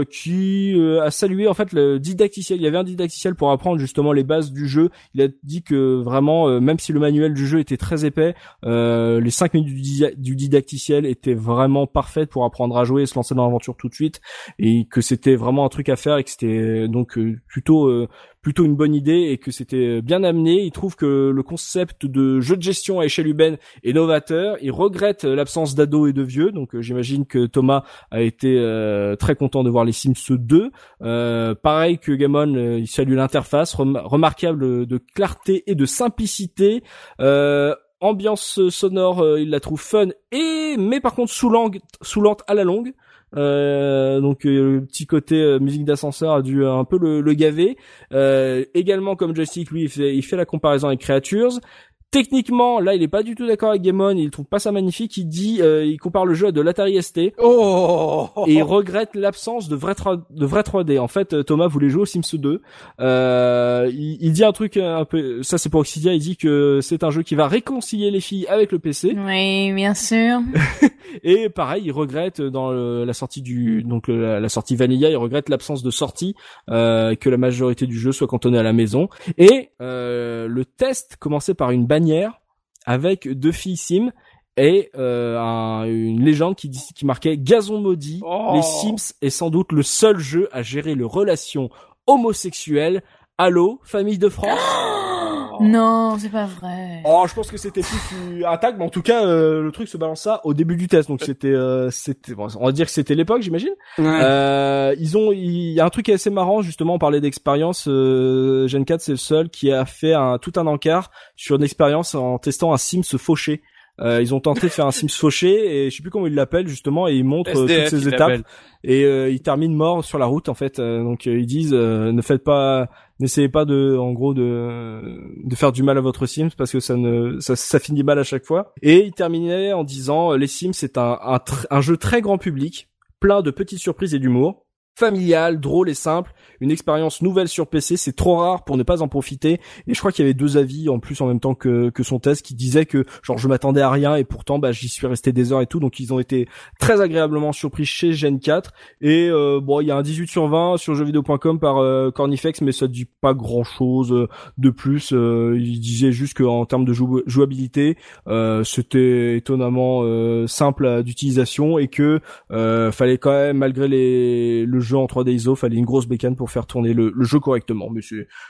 qui a salué en fait le didacticiel. Il y avait un didacticiel pour apprendre justement les bases du jeu. Il a dit que vraiment même si le manuel du jeu était très épais les 5 minutes du didacticiel étaient vraiment parfaites pour apprendre à jouer et se lancer dans l'aventure tout de suite et que c'était vraiment un truc à faire et que c'était donc euh, plutôt euh, plutôt une bonne idée et que c'était bien amené. Il trouve que le concept de jeu de gestion à échelle humaine est novateur. Il regrette l'absence d'ados et de vieux. Donc euh, j'imagine que Thomas a été euh, très content de voir les Sims 2. Euh, pareil que Gammon, euh, il salue l'interface rem- remarquable de clarté et de simplicité. Euh, ambiance sonore, euh, il la trouve fun et mais par contre saoulante, saoulante à la longue. Euh, donc euh, le petit côté euh, musique d'ascenseur a dû euh, un peu le, le gaver. Euh, également comme joystick, lui, il fait, il fait la comparaison avec Creatures. Techniquement, là, il est pas du tout d'accord avec Gammon. Il trouve pas ça magnifique. Il dit, euh, il compare le jeu à de l'Atari ST Oh et il regrette l'absence de vrai 3, de vrai 3D. En fait, euh, Thomas voulait jouer au Sims 2. Euh, il, il dit un truc un peu, ça c'est pour Oxidia. Il dit que c'est un jeu qui va réconcilier les filles avec le PC. Oui, bien sûr. Et pareil, il regrette dans le- la sortie du donc la, la sortie Vanilla, il regrette l'absence de sortie, euh, que la majorité du jeu soit cantonnée à la maison. Et euh, le test commençait par une bannière avec deux filles sim et euh, un- une légende qui, dit- qui marquait Gazon maudit. Oh. Les Sims est sans doute le seul jeu à gérer les relations homosexuelles. Allô, famille de France? Non, c'est pas vrai. Oh, je pense que c'était plus un tag, mais en tout cas, euh, le truc se balança au début du test, donc c'était, euh, c'était, bon, on va dire que c'était l'époque, j'imagine. Euh, ils ont, il y a un truc assez marrant, justement, on parlait d'expérience. Euh, Gen 4, c'est le seul qui a fait un tout un encart sur une expérience en testant un Sims fauché. Euh, ils ont tenté de faire un Sims fauché et je sais plus comment ils l'appellent justement et ils montrent euh, SDF, toutes ces étapes et euh, ils terminent morts sur la route en fait. Euh, donc euh, ils disent euh, ne faites pas, n'essayez pas de, en gros de de faire du mal à votre Sims parce que ça ne ça, ça finit mal à chaque fois. Et ils terminaient en disant les Sims c'est un un, un jeu très grand public, plein de petites surprises et d'humour. Familial, drôle et simple, une expérience nouvelle sur PC, c'est trop rare pour ne pas en profiter. Et je crois qu'il y avait deux avis en plus en même temps que, que son test qui disaient que genre je m'attendais à rien et pourtant bah j'y suis resté des heures et tout. Donc ils ont été très agréablement surpris chez Gen 4 et euh, bon, il y a un 18 sur 20 sur jeuxvideo.com par euh, Cornifex, mais ça dit pas grand chose de plus. Euh, il disait juste qu'en termes de jou- jouabilité, euh, c'était étonnamment euh, simple d'utilisation et que euh, fallait quand même, malgré les, le jeu en 3D ISO, fallait une grosse bécane pour faire tourner le, jeu correctement. Mais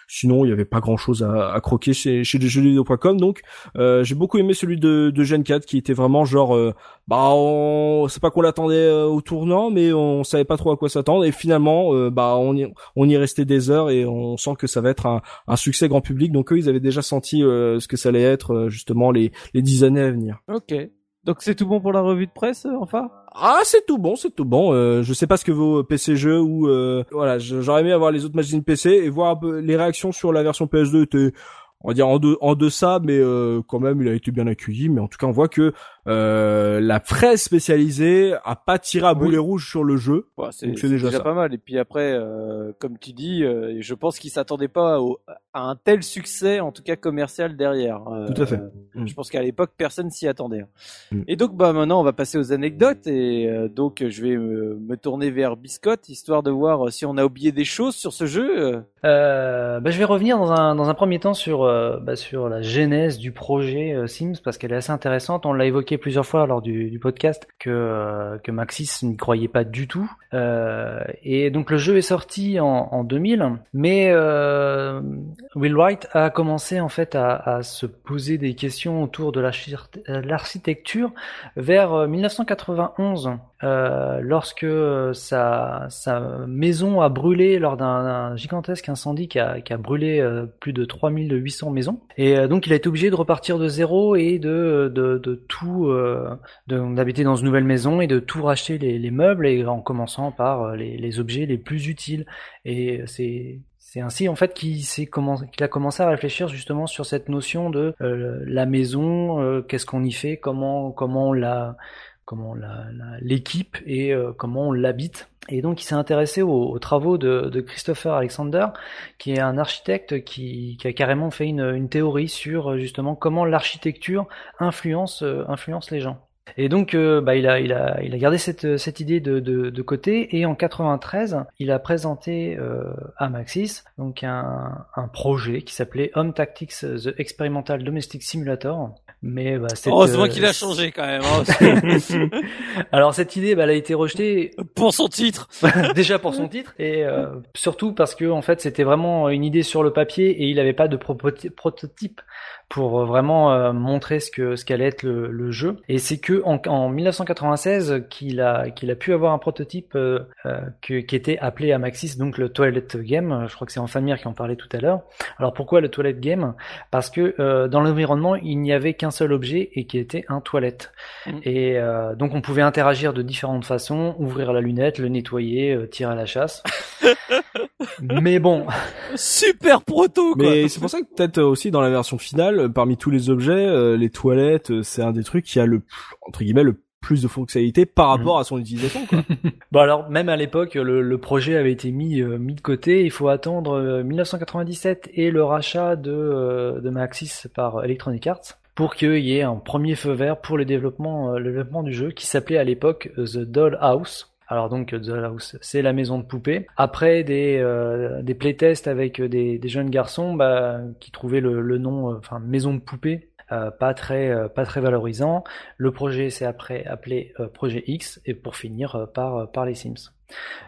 sinon, il y avait pas grand chose à, croquer chez, chez jeuxvideo.com. Donc, euh, j'ai beaucoup aimé celui de, de Gen 4 qui était vraiment genre euh, bah on c'est pas qu'on l'attendait euh, au tournant mais on savait pas trop à quoi s'attendre et finalement euh, bah on y restait des heures et on sent que ça va être un, succès grand public donc eux ils avaient déjà senti euh, ce que ça allait être justement les les dix années à venir Ok. Donc c'est tout bon pour la revue de presse, enfin? Ah c'est tout bon c'est tout bon. Euh, je sais pas ce que vaut PC jeux ou euh, voilà j'aurais aimé avoir les autres machines PC et voir les réactions sur la version PS2 étaient on va dire en, deux, en deçà mais euh, quand même il a été bien accueilli. Mais en tout cas on voit que euh, la presse spécialisée a pas tiré à Oui. boulet rouge sur le jeu. Bah, c'est Donc, c'est c'est déjà déjà, ça. pas mal. Et puis après, euh, comme tu dis, euh, je pense qu'ils s'attendaient pas au- à un tel succès, en tout cas commercial derrière. Euh, Tout à fait. euh, Mm. Je pense qu'à l'époque, personne s'y attendait. Mm. Et donc, bah maintenant, on va passer aux anecdotes. Et euh, donc, je vais me, me tourner vers Biscotte, histoire de voir si on a oublié des choses sur ce jeu. euh. Bah, je vais revenir dans un, dans un premier temps sur, euh, bah, sur la genèse du projet euh, Sims parce qu'elle est assez intéressante. On l'a évoqué plusieurs fois lors du, podcast que, euh, que Maxis n'y croyait pas du tout. Euh, et donc le jeu est sorti en, en 2000, mais euh, Will Wright a commencé en fait à, à se poser des questions autour de l'archi- l'architecture vers euh, 1991 euh, lorsque euh, sa, sa maison a brûlé lors d'un gigantesque incendie qui a, qui a brûlé euh, plus de 3800 maisons. Et euh, donc il a été obligé de repartir de zéro et de, de, de tout, euh, d'habiter dans une nouvelle maison et de tout racheter les, les meubles et en commençant par les, les objets les plus utiles. Et c'est c'est ainsi en fait qu'il qu'il a commencé à réfléchir justement sur cette notion de euh, la maison, euh, qu'est-ce qu'on y fait, comment comment on la comment l'équipe et euh, comment on l'habite. Et donc il s'est intéressé aux, aux travaux de, de Christopher Alexander, qui est un architecte qui, qui a carrément fait une, une théorie sur euh, justement comment l'architecture influence euh, influence les gens. Et donc, euh, bah, il a, il a, il a gardé cette, cette idée de, de, de côté. Et en 93, il a présenté euh, à Maxis donc un, un projet qui s'appelait Home Tactics The Experimental Domestic Simulator. Mais bah, cette, Heureusement euh, qu'il a changé quand même. hein. Alors cette idée, bah, elle a été rejetée Pour son titre. déjà pour son titre et euh, surtout parce que en fait c'était vraiment une idée sur le papier et il n'avait pas de prototype pour euh, vraiment euh, montrer ce que ce qu'allait être le, le jeu et c'est que en, en 1996 qu'il a qu'il a pu avoir un prototype euh, euh, que- qui était appelé à Maxis donc le Toilet Game je crois que c'est Enfamir qui en parlait tout à l'heure alors pourquoi le Toilet Game? Parce que euh, dans l'environnement il n'y avait qu'un seul objet et qui était un toilette Mm. et euh, donc on pouvait interagir de différentes façons ouvrir la lunette le nettoyer euh, tirer à la chasse mais bon Super proto, quoi. Mais c'est pour ça que peut-être euh, aussi dans la version finale, parmi tous les objets, euh, les toilettes, c'est un des trucs qui a le entre guillemets le plus de fonctionnalités par rapport à son utilisation. Quoi. Bon alors même à l'époque le, le projet avait été mis euh, mis de côté. Il faut attendre euh, 1997 et le rachat de euh, de Maxis par Electronic Arts pour qu'il y ait un premier feu vert pour le développement euh, le développement du jeu qui s'appelait à l'époque euh, The Doll House. Alors donc euh, The Doll House, c'est la maison de poupée. Après des euh, des playtests avec des, des jeunes garçons bah, qui trouvaient le, le nom enfin maison de poupée euh, pas très euh, pas très valorisant. Le projet s'est après appelé euh, Projet X et pour finir euh, par euh, par les Sims.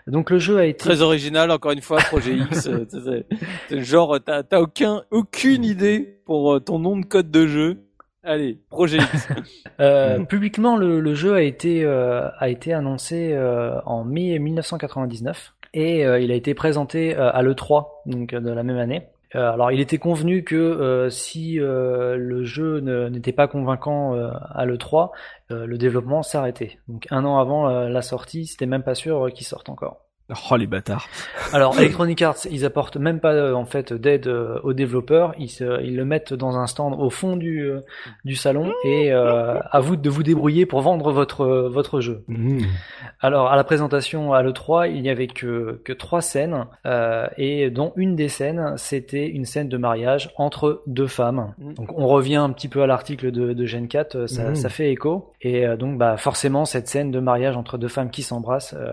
Donc le jeu a été Très original, encore une fois, Projet X. c'est- genre, t'as t'as aucun, aucune idée pour ton nom de code de jeu. Allez, Projet X. Euh, publiquement, le, le jeu a été euh, a été annoncé euh, en mai 1999 et euh, il a été présenté euh, à l'E3 donc euh, de la même année. Alors, il était convenu que si le jeu n'était pas convaincant à l'E3, euh, le développement s'arrêtait. Donc un an avant la sortie, c'était même pas sûr qu'il sorte encore. Oh les bâtards. Alors Electronic Arts, ils apportent même pas euh, en fait d'aide euh, aux développeurs, ils, se- ils le mettent dans un stand au fond du, euh, du salon et euh, à vous de vous débrouiller pour vendre votre votre jeu. Mmh. Alors à la présentation à l'E3, il n'y avait que que trois scènes euh, et dont une des scènes c'était une scène de mariage entre deux femmes. Mm. Donc on revient un petit peu à l'article de, de Gen 4, euh, ça, Mm. ça fait écho et euh, donc bah forcément cette scène de mariage entre deux femmes qui s'embrassent, euh,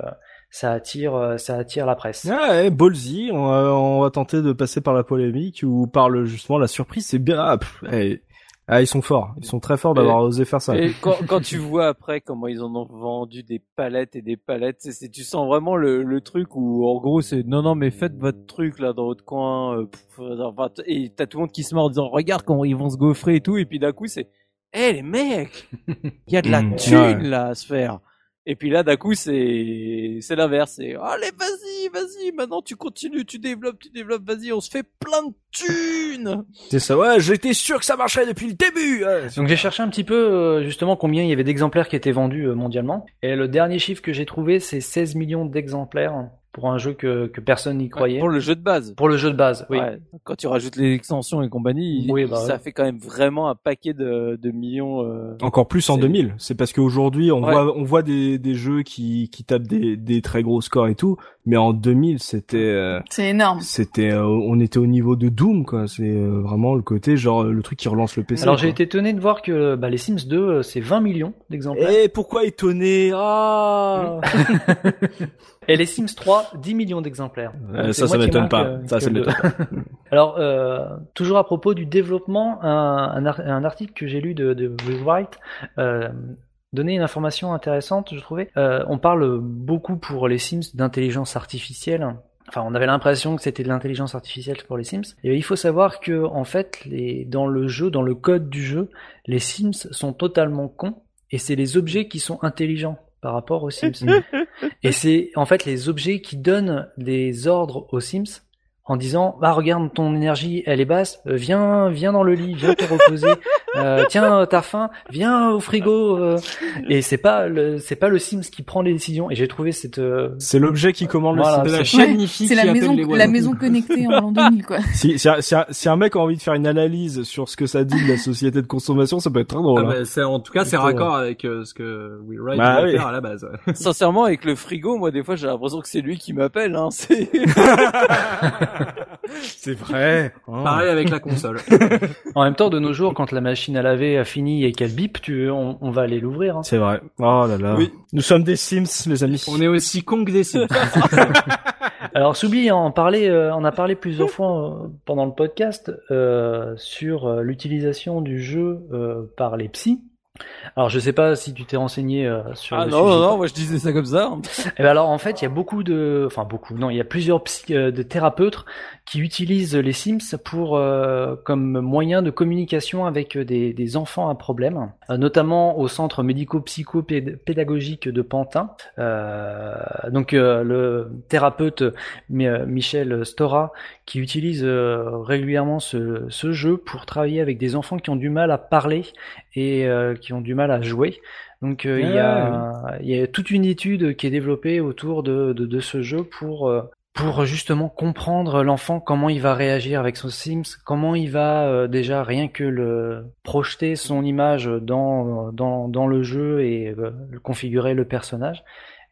ça attire euh, ça attire la presse. Ah ouais, ballsy, on va, on va tenter de passer par la polémique ou par le, justement la surprise, c'est bien. Ah, pff, eh, ah, ils sont forts, ils sont très forts d'avoir osé faire ça. Et quand, quand tu vois après comment ils en ont vendu des palettes et des palettes, c'est, c'est- tu sens vraiment le, le truc où en gros c'est non non mais faites votre truc là dans votre coin euh, pff, enfin, t- et t'as tout le monde qui se mord en disant regarde comment ils vont se gaufrer et tout et puis d'un coup c'est hé les mecs il y a de la thune Ouais. là à se faire et puis là d'un coup c'est c'est l'inverse c'est allez vas-y vas-y maintenant tu continues tu développes tu développes vas-y on se fait plein de thunes C'est ça, ouais, j'étais sûr que ça marcherait depuis le début. ouais. Donc j'ai cherché un petit peu euh, justement combien il y avait d'exemplaires qui étaient vendus euh, mondialement. Et le dernier chiffre que j'ai trouvé, c'est 16 millions d'exemplaires pour un jeu que, que personne n'y croyait. Pour le jeu de base. Pour le jeu de base, oui. Ouais. Quand tu rajoutes les extensions et compagnie, Oui, bah ça ouais. fait quand même vraiment un paquet de, de millions. euh, Encore plus en C'est- 2000. C'est parce qu'aujourd'hui, on Ouais. voit, on voit des, des jeux qui, qui tapent des, des très gros scores et tout. Mais en 2000, c'était, euh, C'est énorme. c'était, euh, on était au niveau de Doom, quoi. C'est euh, vraiment le côté, genre, le truc qui relance le PC. Alors j'ai été étonné de voir que bah, les Sims 2, euh, c'est 20 millions d'exemplaires. Eh, pourquoi étonné? Ah Et les Sims 3, 10 millions d'exemplaires. Euh, ça, ça m'étonne pas. Ça, ça m'étonne Alors, euh, toujours à propos du développement, un, un, ar- un article que j'ai lu de, de Wright euh, donnait une information intéressante, je trouvais. Euh, on parle beaucoup pour les Sims d'intelligence artificielle. Enfin, on avait l'impression que c'était de l'intelligence artificielle pour les Sims. Et il faut savoir que, en fait, les, dans le jeu, dans le code du jeu, les Sims sont totalement cons et c'est les objets qui sont intelligents par rapport aux Sims. et c'est en fait les objets qui donnent des ordres aux Sims en disant bah regarde ton énergie elle est basse euh, viens viens dans le lit viens te reposer euh, tiens t'as faim viens au frigo euh. et c'est pas le c'est pas le Sims qui prend les décisions et j'ai trouvé cette euh, C'est l'objet qui commande Voilà, le C'est système. la chaîne C'est la maison, les la maison connectée en l'an 2000, quoi. Si, si, un- si, un, si un mec a envie de faire une analyse sur ce que ça dit de la société de consommation, ça peut être très drôle. Ah hein. bah, c'est- en tout cas, c'est raccord avec euh, ce que Will Wright Bah voulait oui. faire à la base. ouais. Sincèrement, avec le frigo, moi des fois j'ai l'impression que c'est lui qui m'appelle. Hein. C'est C'est vrai. hein. Pareil avec la console. en même temps de nos jours quand la machine à laver a fini et qu'elle bip tu on, on va aller l'ouvrir hein. C'est vrai. Oh là là. Oui. Nous sommes des Sims, les amis. On est aussi con que des Sims. Alors Soubi parlait, euh, on a parlé plusieurs fois euh, pendant le podcast euh, sur euh, l'utilisation du jeu euh, par les psys. Alors je sais pas si tu t'es renseigné euh, sur ah le non sujet. non non, moi je disais ça comme ça. Eh ben alors en fait il y a beaucoup de, enfin beaucoup, non il y a plusieurs psy- euh, de thérapeutes qui utilisent les Sims pour donc comme moyen de communication avec des, des enfants à problème, euh, notamment au centre médico-psycho-pédagogique de Pantin. Euh, donc euh, le thérapeute Mi- euh, Michel Stora qui utilise euh, régulièrement ce, ce jeu pour travailler avec des enfants qui ont du mal à parler et euh, qui ont du mal à jouer. Donc euh, il y, a, il y a toute une étude qui est développée autour de, de, de ce jeu pour euh, pour justement comprendre l'enfant comment il va réagir avec son Sims, comment il va euh, déjà rien que le projeter son image dans dans, dans le jeu et euh, configurer le personnage.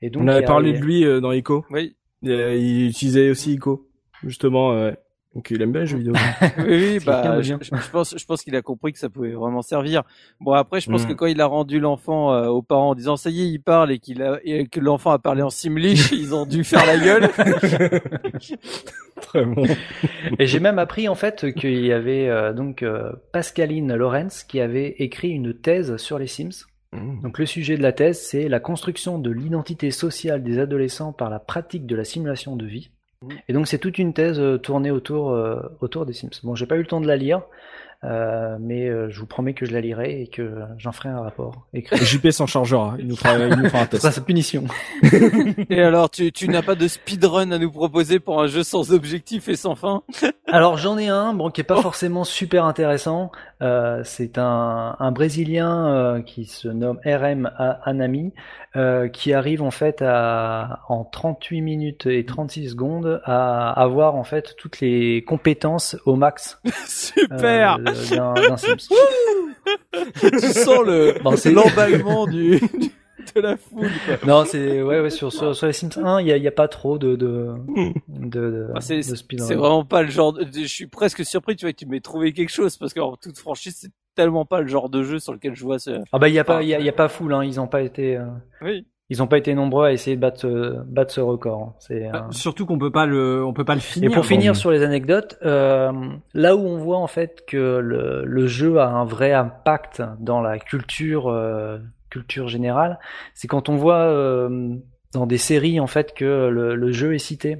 Et donc On avait a- parlé de lui euh, dans Ico. Oui. Il, il utilisait aussi Ico, justement. euh, Donc il aime bien les jeux vidéo. Oui, bah, je, bien. je- je pense, je pense qu'il a compris que ça pouvait vraiment servir. Bon, après, je pense Mm. que quand il a rendu l'enfant euh, aux parents en disant ça y est, il parle et qu'il a et que l'enfant a parlé en simlish, ils ont dû faire la gueule. Très bon. Et j'ai même appris en fait qu'il y avait euh, donc euh, Pascaline Lorenz qui avait écrit une thèse sur les Sims. Donc le sujet de la thèse, c'est la construction de l'identité sociale des adolescents par la pratique de la simulation de vie. Et donc c'est toute une thèse euh, tournée autour euh, autour des Sims. Bon, j'ai pas eu le temps de la lire, euh, mais euh, je vous promets que je la lirai et que j'en ferai un rapport écrit. JP s'en chargera. Il nous fera, il nous fera un test. sera sa punition. et alors, tu, tu n'as pas de speedrun à nous proposer pour un jeu sans objectif et sans fin? Alors j'en ai un, bon, qui est pas forcément super intéressant. Euh, c'est un, un Brésilien euh, qui se nomme RM Anami, euh, qui arrive en fait à en 38 minutes et 36 secondes à avoir en fait toutes les compétences au max Super. Euh, d'un Sims. tu sens le Bon, c'est- l'emballement du, du- de la foule. quoi. Non, c'est ouais, ouais sur, sur sur les Sims 1, il y a, il y a pas trop de de de, de, Ah, c'est- de speedrun. C'est vraiment pas le genre. De... Je suis presque surpris, tu vois, que tu m'aies trouvé quelque chose parce qu'en toute franchise, c'est tellement pas le genre de jeu sur lequel je vois ce. Ah bah il y a pas il y a, il y a pas full hein, ils ont pas été euh, Oui. Ils ont pas été nombreux à essayer de battre ce, battre ce record. hein. C'est un- Surtout qu'on peut pas le, on peut pas le Et finir. pour Bon. finir sur les anecdotes, euh, là où on voit en fait que le, le jeu a un vrai impact dans la culture euh, culture générale, c'est quand on voit euh, dans des séries en fait que le, le jeu est cité.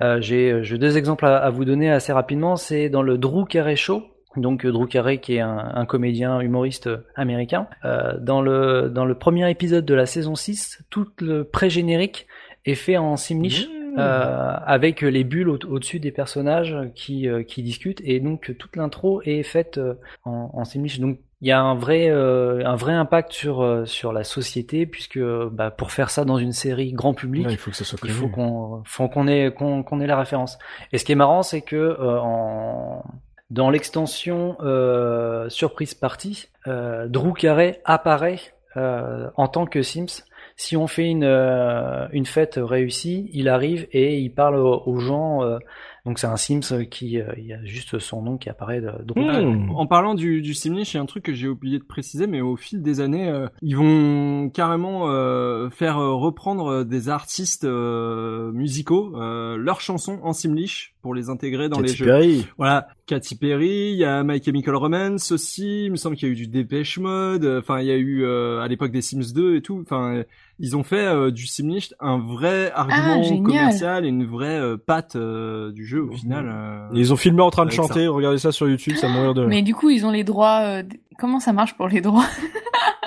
Euh, J'ai j'ai deux exemples à, à vous donner assez rapidement. C'est dans le Drew Carey Show. Donc euh, Drew Carey qui est un, un comédien humoriste euh, américain. Euh, dans le dans le premier épisode de la saison 6, tout le pré-générique est fait en simlish euh, avec les bulles au- au-dessus des personnages qui, euh, qui discutent et donc toute l'intro est faite euh, en, en simlish. Donc il y a un vrai euh, un vrai impact sur euh, sur la société puisque bah, pour faire ça dans une série grand public, Ouais, il faut que ça soit il faut qu'on faut qu'on ait qu'on qu'on ait la référence. Et ce qui est marrant, c'est que euh, en dans l'extension euh, surprise party, euh, Drew Carey apparaît euh, en tant que Sims. Si on fait une euh, une fête réussie, il arrive et il parle aux, aux gens. euh, donc c'est un Sims qui euh, il y a juste son nom qui apparaît de. Carey. Hmm. En parlant du, du Simlish, il y a un truc que j'ai oublié de préciser, mais au fil des années, euh, ils vont carrément euh, faire reprendre des artistes euh, musicaux euh, leurs chansons en Simlish pour les intégrer dans Katy les jeux. Perry. Voilà, Katy Perry, il y a My Chemical Romance aussi, il me semble qu'il y a eu du Dépêche Mode, euh, enfin il y a eu euh, à l'époque des Sims 2 et tout, enfin euh, ils ont fait euh, du Simlish un vrai argument génial. commercial et une vraie euh, patte euh, du jeu au final. euh. Ils ont filmé en train de chanter. Regardez ça sur YouTube, ça mourir de. Mais du coup, ils ont les droits. euh, Comment ça marche pour les droits?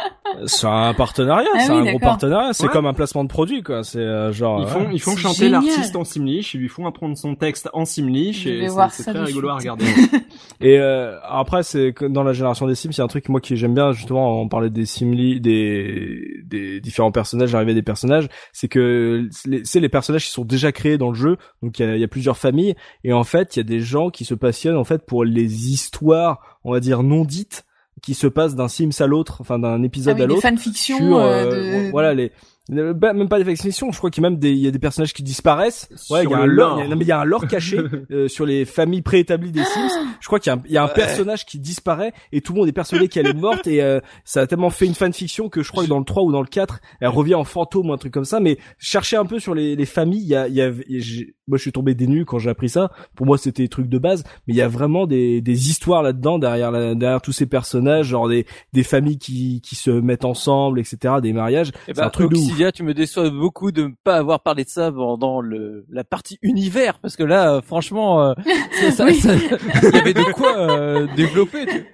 C'est un partenariat, Ah c'est oui, un gros partenariat. C'est Ouais. comme un placement de produit, quoi. C'est euh, genre. Ils ouais. font, ils font chanter l'artiste en Simlish, ils lui font apprendre son texte en Simlish Je vais et c'est voir c'est ça très rigolo à regarder. Et euh, après, c'est dans la génération des Sims, il y a un truc moi qui j'aime bien justement. On parlait des Simli, des des différents personnages, l'arrivée des personnages. C'est que c'est les personnages qui sont déjà créés dans le jeu. Donc il y a, y a plusieurs familles et en fait il y a des gens qui se passionnent en fait pour les histoires, on va dire non dites, qui se passent d'un Sims à l'autre, enfin d'un Ah épisode oui, à des l'autre. fanfictions. sur euh, euh, de... voilà les bah, même pas des fictions je crois qu'il y a même des il y a des personnages qui disparaissent ouais il Sur y a un lore lore. il y a- non, mais il y a un lore caché euh, sur les familles préétablies des Sims je crois qu'il y a un, il y a un Ouais. personnage qui disparaît et tout le monde est persuadé qu'elle est morte et euh, ça a tellement fait une fanfiction que je crois que dans le 3 ou dans le 4 elle revient en fantôme ou un truc comme ça mais chercher un peu sur les, les familles il y a, il y a j'ai- moi je suis tombé des nues quand j'ai appris ça pour moi c'était des trucs de base mais il y a vraiment des, des histoires là-dedans derrière la- derrière tous ces personnages genre des des familles qui qui se mettent ensemble etc des mariages Eh c'est ben, un truc de ouf Oxidia, tu me déçois beaucoup de ne pas avoir parlé de ça pendant le la partie univers, parce que là, euh, franchement, euh, ça- ça- Oui. ça- il y avait de quoi euh, développer. tu-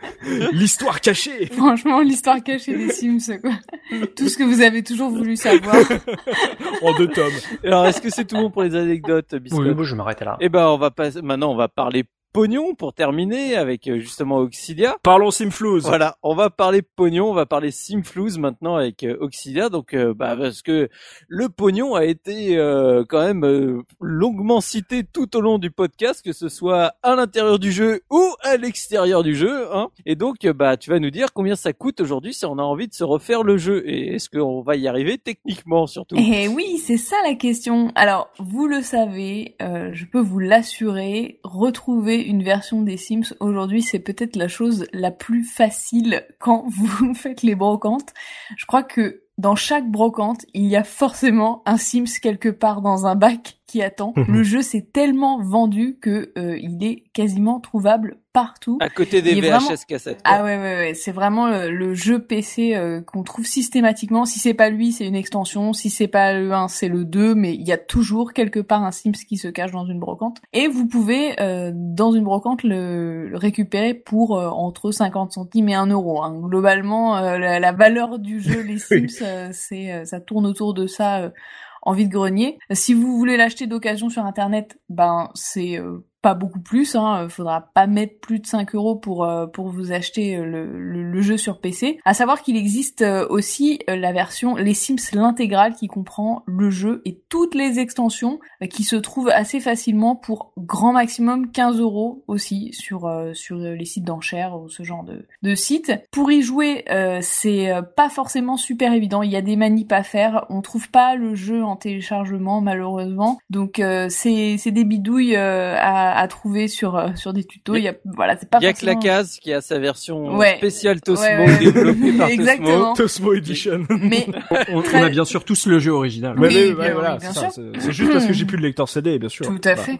l'histoire cachée Franchement, l'histoire cachée des Sims, quoi. Tout ce que vous avez toujours voulu savoir. en deux tomes Alors, est-ce que c'est tout bon pour les anecdotes, Biscotte Oui, bon, je vais m'arrêter là. Eh ben, on va pas. Maintenant, on va parler pognon pour terminer avec euh, justement Oxidia. parlons Simflouz Voilà, on va parler pognon, on va parler Simflouz maintenant avec euh, Oxidia, donc euh, bah parce que le pognon a été euh, quand même euh, longuement cité tout au long du podcast, que ce soit à l'intérieur du jeu ou à l'extérieur du jeu, hein. Et donc euh, bah tu vas nous dire combien ça coûte aujourd'hui si on a envie de se refaire le jeu et est-ce qu'on va y arriver techniquement surtout? Eh oui, c'est ça la question. Alors, vous le savez, euh, je peux vous l'assurer, retrouver une version des Sims aujourd'hui, c'est peut-être la chose la plus facile quand vous faites les brocantes. Je crois que dans chaque brocante, il y a forcément un Sims quelque part dans un bac qui attend. le jeu s'est tellement vendu que euh, il est quasiment trouvable partout. À côté des VHS vraiment- cassettes. Ah ouais ouais ouais, c'est vraiment le, le jeu PC euh, qu'on trouve systématiquement. Si c'est pas lui, c'est une extension. Si c'est pas le 1, c'est le 2, mais il y a toujours quelque part un Sims qui se cache dans une brocante. Et vous pouvez euh, dans une brocante le, le récupérer pour euh, entre 50 centimes et 1 euro. hein. Globalement, euh, la, la valeur du jeu les Sims, euh, c'est euh, ça tourne autour de ça. En vide-grenier. Si vous voulez l'acheter d'occasion sur internet, ben c'est euh, pas beaucoup plus. Hein. Faudra pas mettre plus de 5 euros pour euh, pour vous acheter euh, le, le, jeu sur PC. À savoir qu'il existe euh, aussi euh, la version Les Sims l'intégrale qui comprend le jeu et toutes les extensions euh, qui se trouvent assez facilement pour grand maximum 15 euros aussi sur euh, sur les sites d'enchères ou ce genre de de sites. Pour y jouer, euh, c'est euh, pas forcément super évident. Il y a des manips à faire. On trouve pas le jeu en téléchargement malheureusement. Donc euh, c'est c'est des bidouilles euh, à, à trouver sur euh, sur des tutos. Il y a voilà, c'est pas Il y a que la case qui a sa version Ouais. spéciale Tosmo Ouais, ouais. développée par Exactement. Tosmo Edition Mais On, a bien sûr tous le jeu original. Oui, Ouais, mais, bien- ouais, voilà, oui, bien c'est juste parce que j'ai plus de lecteur CD bien sûr Tout à Voilà. fait.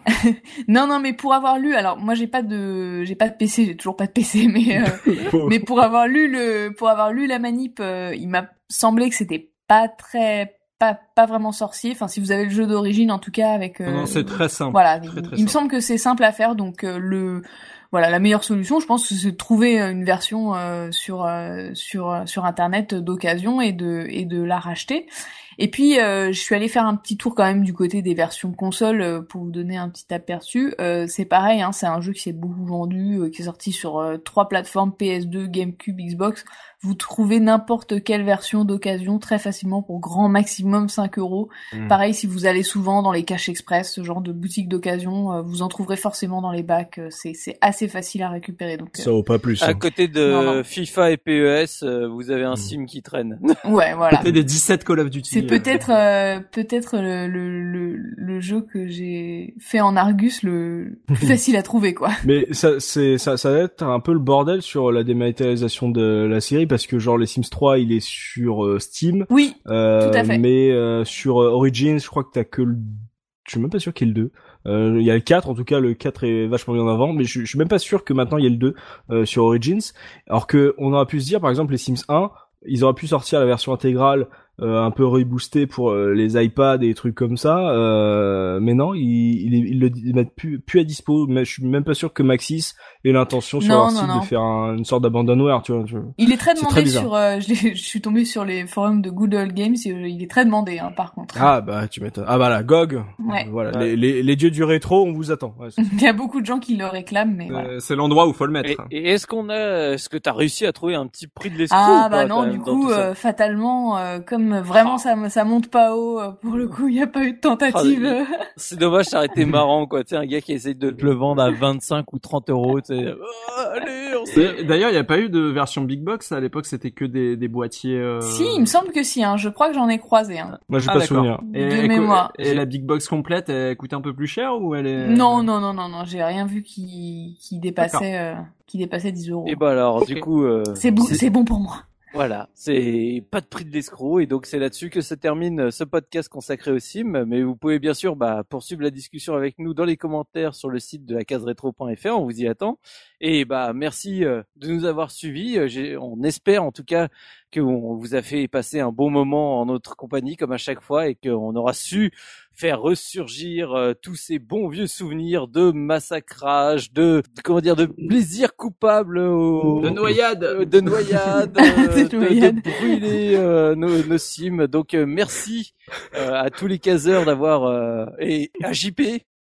non, non, mais pour avoir lu, alors moi j'ai pas de, j'ai pas de PC, j'ai toujours pas de PC, mais euh, mais pour avoir lu le, pour avoir lu la manip, euh, il m'a semblé que c'était pas très, pas pas vraiment sorcier. Enfin, si vous avez le jeu d'origine, en tout cas avec. euh, Non, c'est très simple. Voilà, Très, très il me semble que c'est simple à faire, donc euh, le voilà la meilleure solution, je pense, c'est de trouver euh, une version euh, sur euh, sur sur internet d'occasion et de et de la racheter. Et puis euh, je suis allée faire un petit tour quand même du côté des versions console euh, pour vous donner un petit aperçu. Euh, c'est pareil, hein, c'est un jeu qui s'est beaucoup vendu, euh, qui est sorti sur trois plateformes PS2, GameCube, Xbox. Vous trouvez n'importe quelle version d'occasion très facilement pour grand maximum 5 euros. Mm. Pareil, si vous allez souvent dans les caches express, ce genre de boutique d'occasion, euh, vous en trouverez forcément dans les bacs. euh, C'est c'est assez facile à récupérer. Donc euh, Ça vaut pas plus. À hein. côté de Non, non. FIFA et PES, euh, vous avez un Mm. sim qui traîne. ouais, voilà. C'était des 17 Call of Duty. C'est euh. peut-être euh, peut-être le, le, le, le jeu que j'ai fait en Argus le plus facile à trouver quoi. Mais ça, c'est, ça, ça va être un peu le bordel sur la dématérialisation de la série parce que genre les Sims 3, il est sur euh, Steam, Oui, euh, Tout à fait. mais euh, sur Origins, je crois que t'as que le, je suis même pas sûr qu'il y ait le 2. Euh, il y a le 4, en tout cas le 4 est vachement bien en avant, mais je, je suis même pas sûr que maintenant il y ait le 2 euh, sur Origins. Alors que on aurait pu se dire par exemple les Sims 1, ils auraient pu sortir la version intégrale un peu reboostée pour euh, les iPads et des trucs comme ça, euh, mais non, ils, ils, ils le ils mettent plus, plus à dispo. Mais je suis même pas sûr que Maxis ait l'intention sur Non, leur non, site non. de faire un- une sorte d'abandonware, tu vois. tu vois. il est très demandé très bizarre. sur. euh, je, l'ai- je suis tombée sur les forums de Good Old Games. et, euh, il est très demandé hein, par contre. Ah bah tu m'étonnes. Ah bah là, GOG. Ouais. Voilà, Ouais. Les, les, les dieux du rétro, on vous attend. Ouais, Il y a beaucoup de gens qui le réclament, mais voilà. Euh, C'est l'endroit où faut le Et, mettre. et est-ce qu'on a, est-ce que t'as réussi à trouver un petit prix de l'escroc Ah bah pas, non, du coup, euh, fatalement, euh, comme vraiment ça ça monte pas haut, euh, pour le coup, il n'y a pas eu de tentative. Ah, C'est dommage, ça aurait été marrant, quoi. Tu sais, un gars qui essaye de de le vendre à 25 ou 30 euros. tu sais. Oh, Et D'ailleurs, il n'y a pas eu de version big box. À l'époque, c'était que des, des boîtiers. euh, Si, il me semble que si. Hein, je crois que j'en ai croisé. Hein. Moi, j'ai Ah, pas souvenir. Et, de mémoire. Et la big box complète, elle coûte un peu plus cher ou elle est Non, non, non, non, non, j'ai rien vu qui qui dépassait euh, qui dépassait 10 euros. Et bah alors, Ok. du coup, euh, C'est bon, c'est bon pour moi. Voilà, c'est pas de prix de l'escroc et donc c'est là-dessus que se termine euh, ce podcast consacré au sim. Mais vous pouvez bien sûr bah, poursuivre la discussion avec nous dans les commentaires sur le site de la case rétro.fr, on vous y attend. Et bah merci euh, de nous avoir suivis. Euh, On espère en tout cas qu'on vous a fait passer un bon moment en notre compagnie comme à chaque fois et qu'on aura su faire ressurgir euh, tous ces bons vieux souvenirs de massacrage, de, de- comment dire, de plaisir coupable au, De noyade. euh, de noyade, euh, De de, noyade. de brûler euh, nos, nos sims. Donc euh, merci euh, à tous les caseurs d'avoir euh, et à JP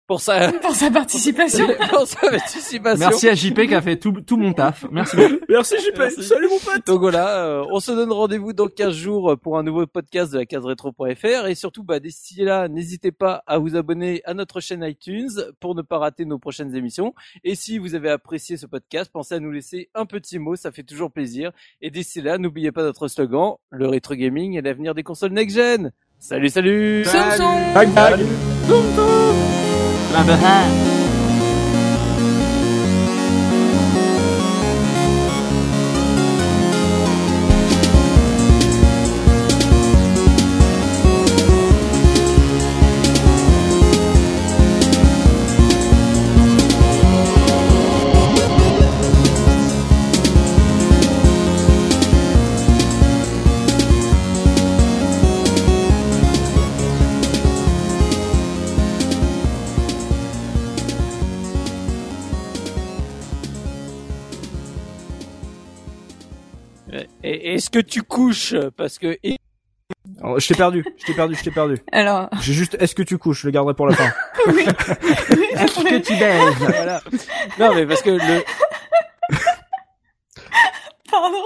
pour sa Pour sa participation. pour sa participation. Merci à JP qui a fait tout, tout mon taf. Merci. Merci JP. Merci. Salut mon pote. Donc voilà, euh, on se donne rendez-vous dans 15 jours pour un nouveau podcast de la case rétro.fr et surtout bah, d'ici là, n'hésitez pas à vous abonner à notre chaîne iTunes pour ne pas rater nos prochaines émissions. Et si vous avez apprécié ce podcast, pensez à nous laisser un petit mot, ça fait toujours plaisir. Et d'ici là, n'oubliez pas notre slogan, le rétro gaming est l'avenir des consoles next-gen. Salut, salut Soum, soum. Bye bye. La Est-ce que tu couches Parce que... Alors, Je t'ai perdu. Je t'ai perdu. Je t'ai perdu. Alors, J'ai juste. Est-ce que tu couches Je le garderai pour la fin. oui. Oui, après- tu baises voilà. Non mais parce que le... Pardon.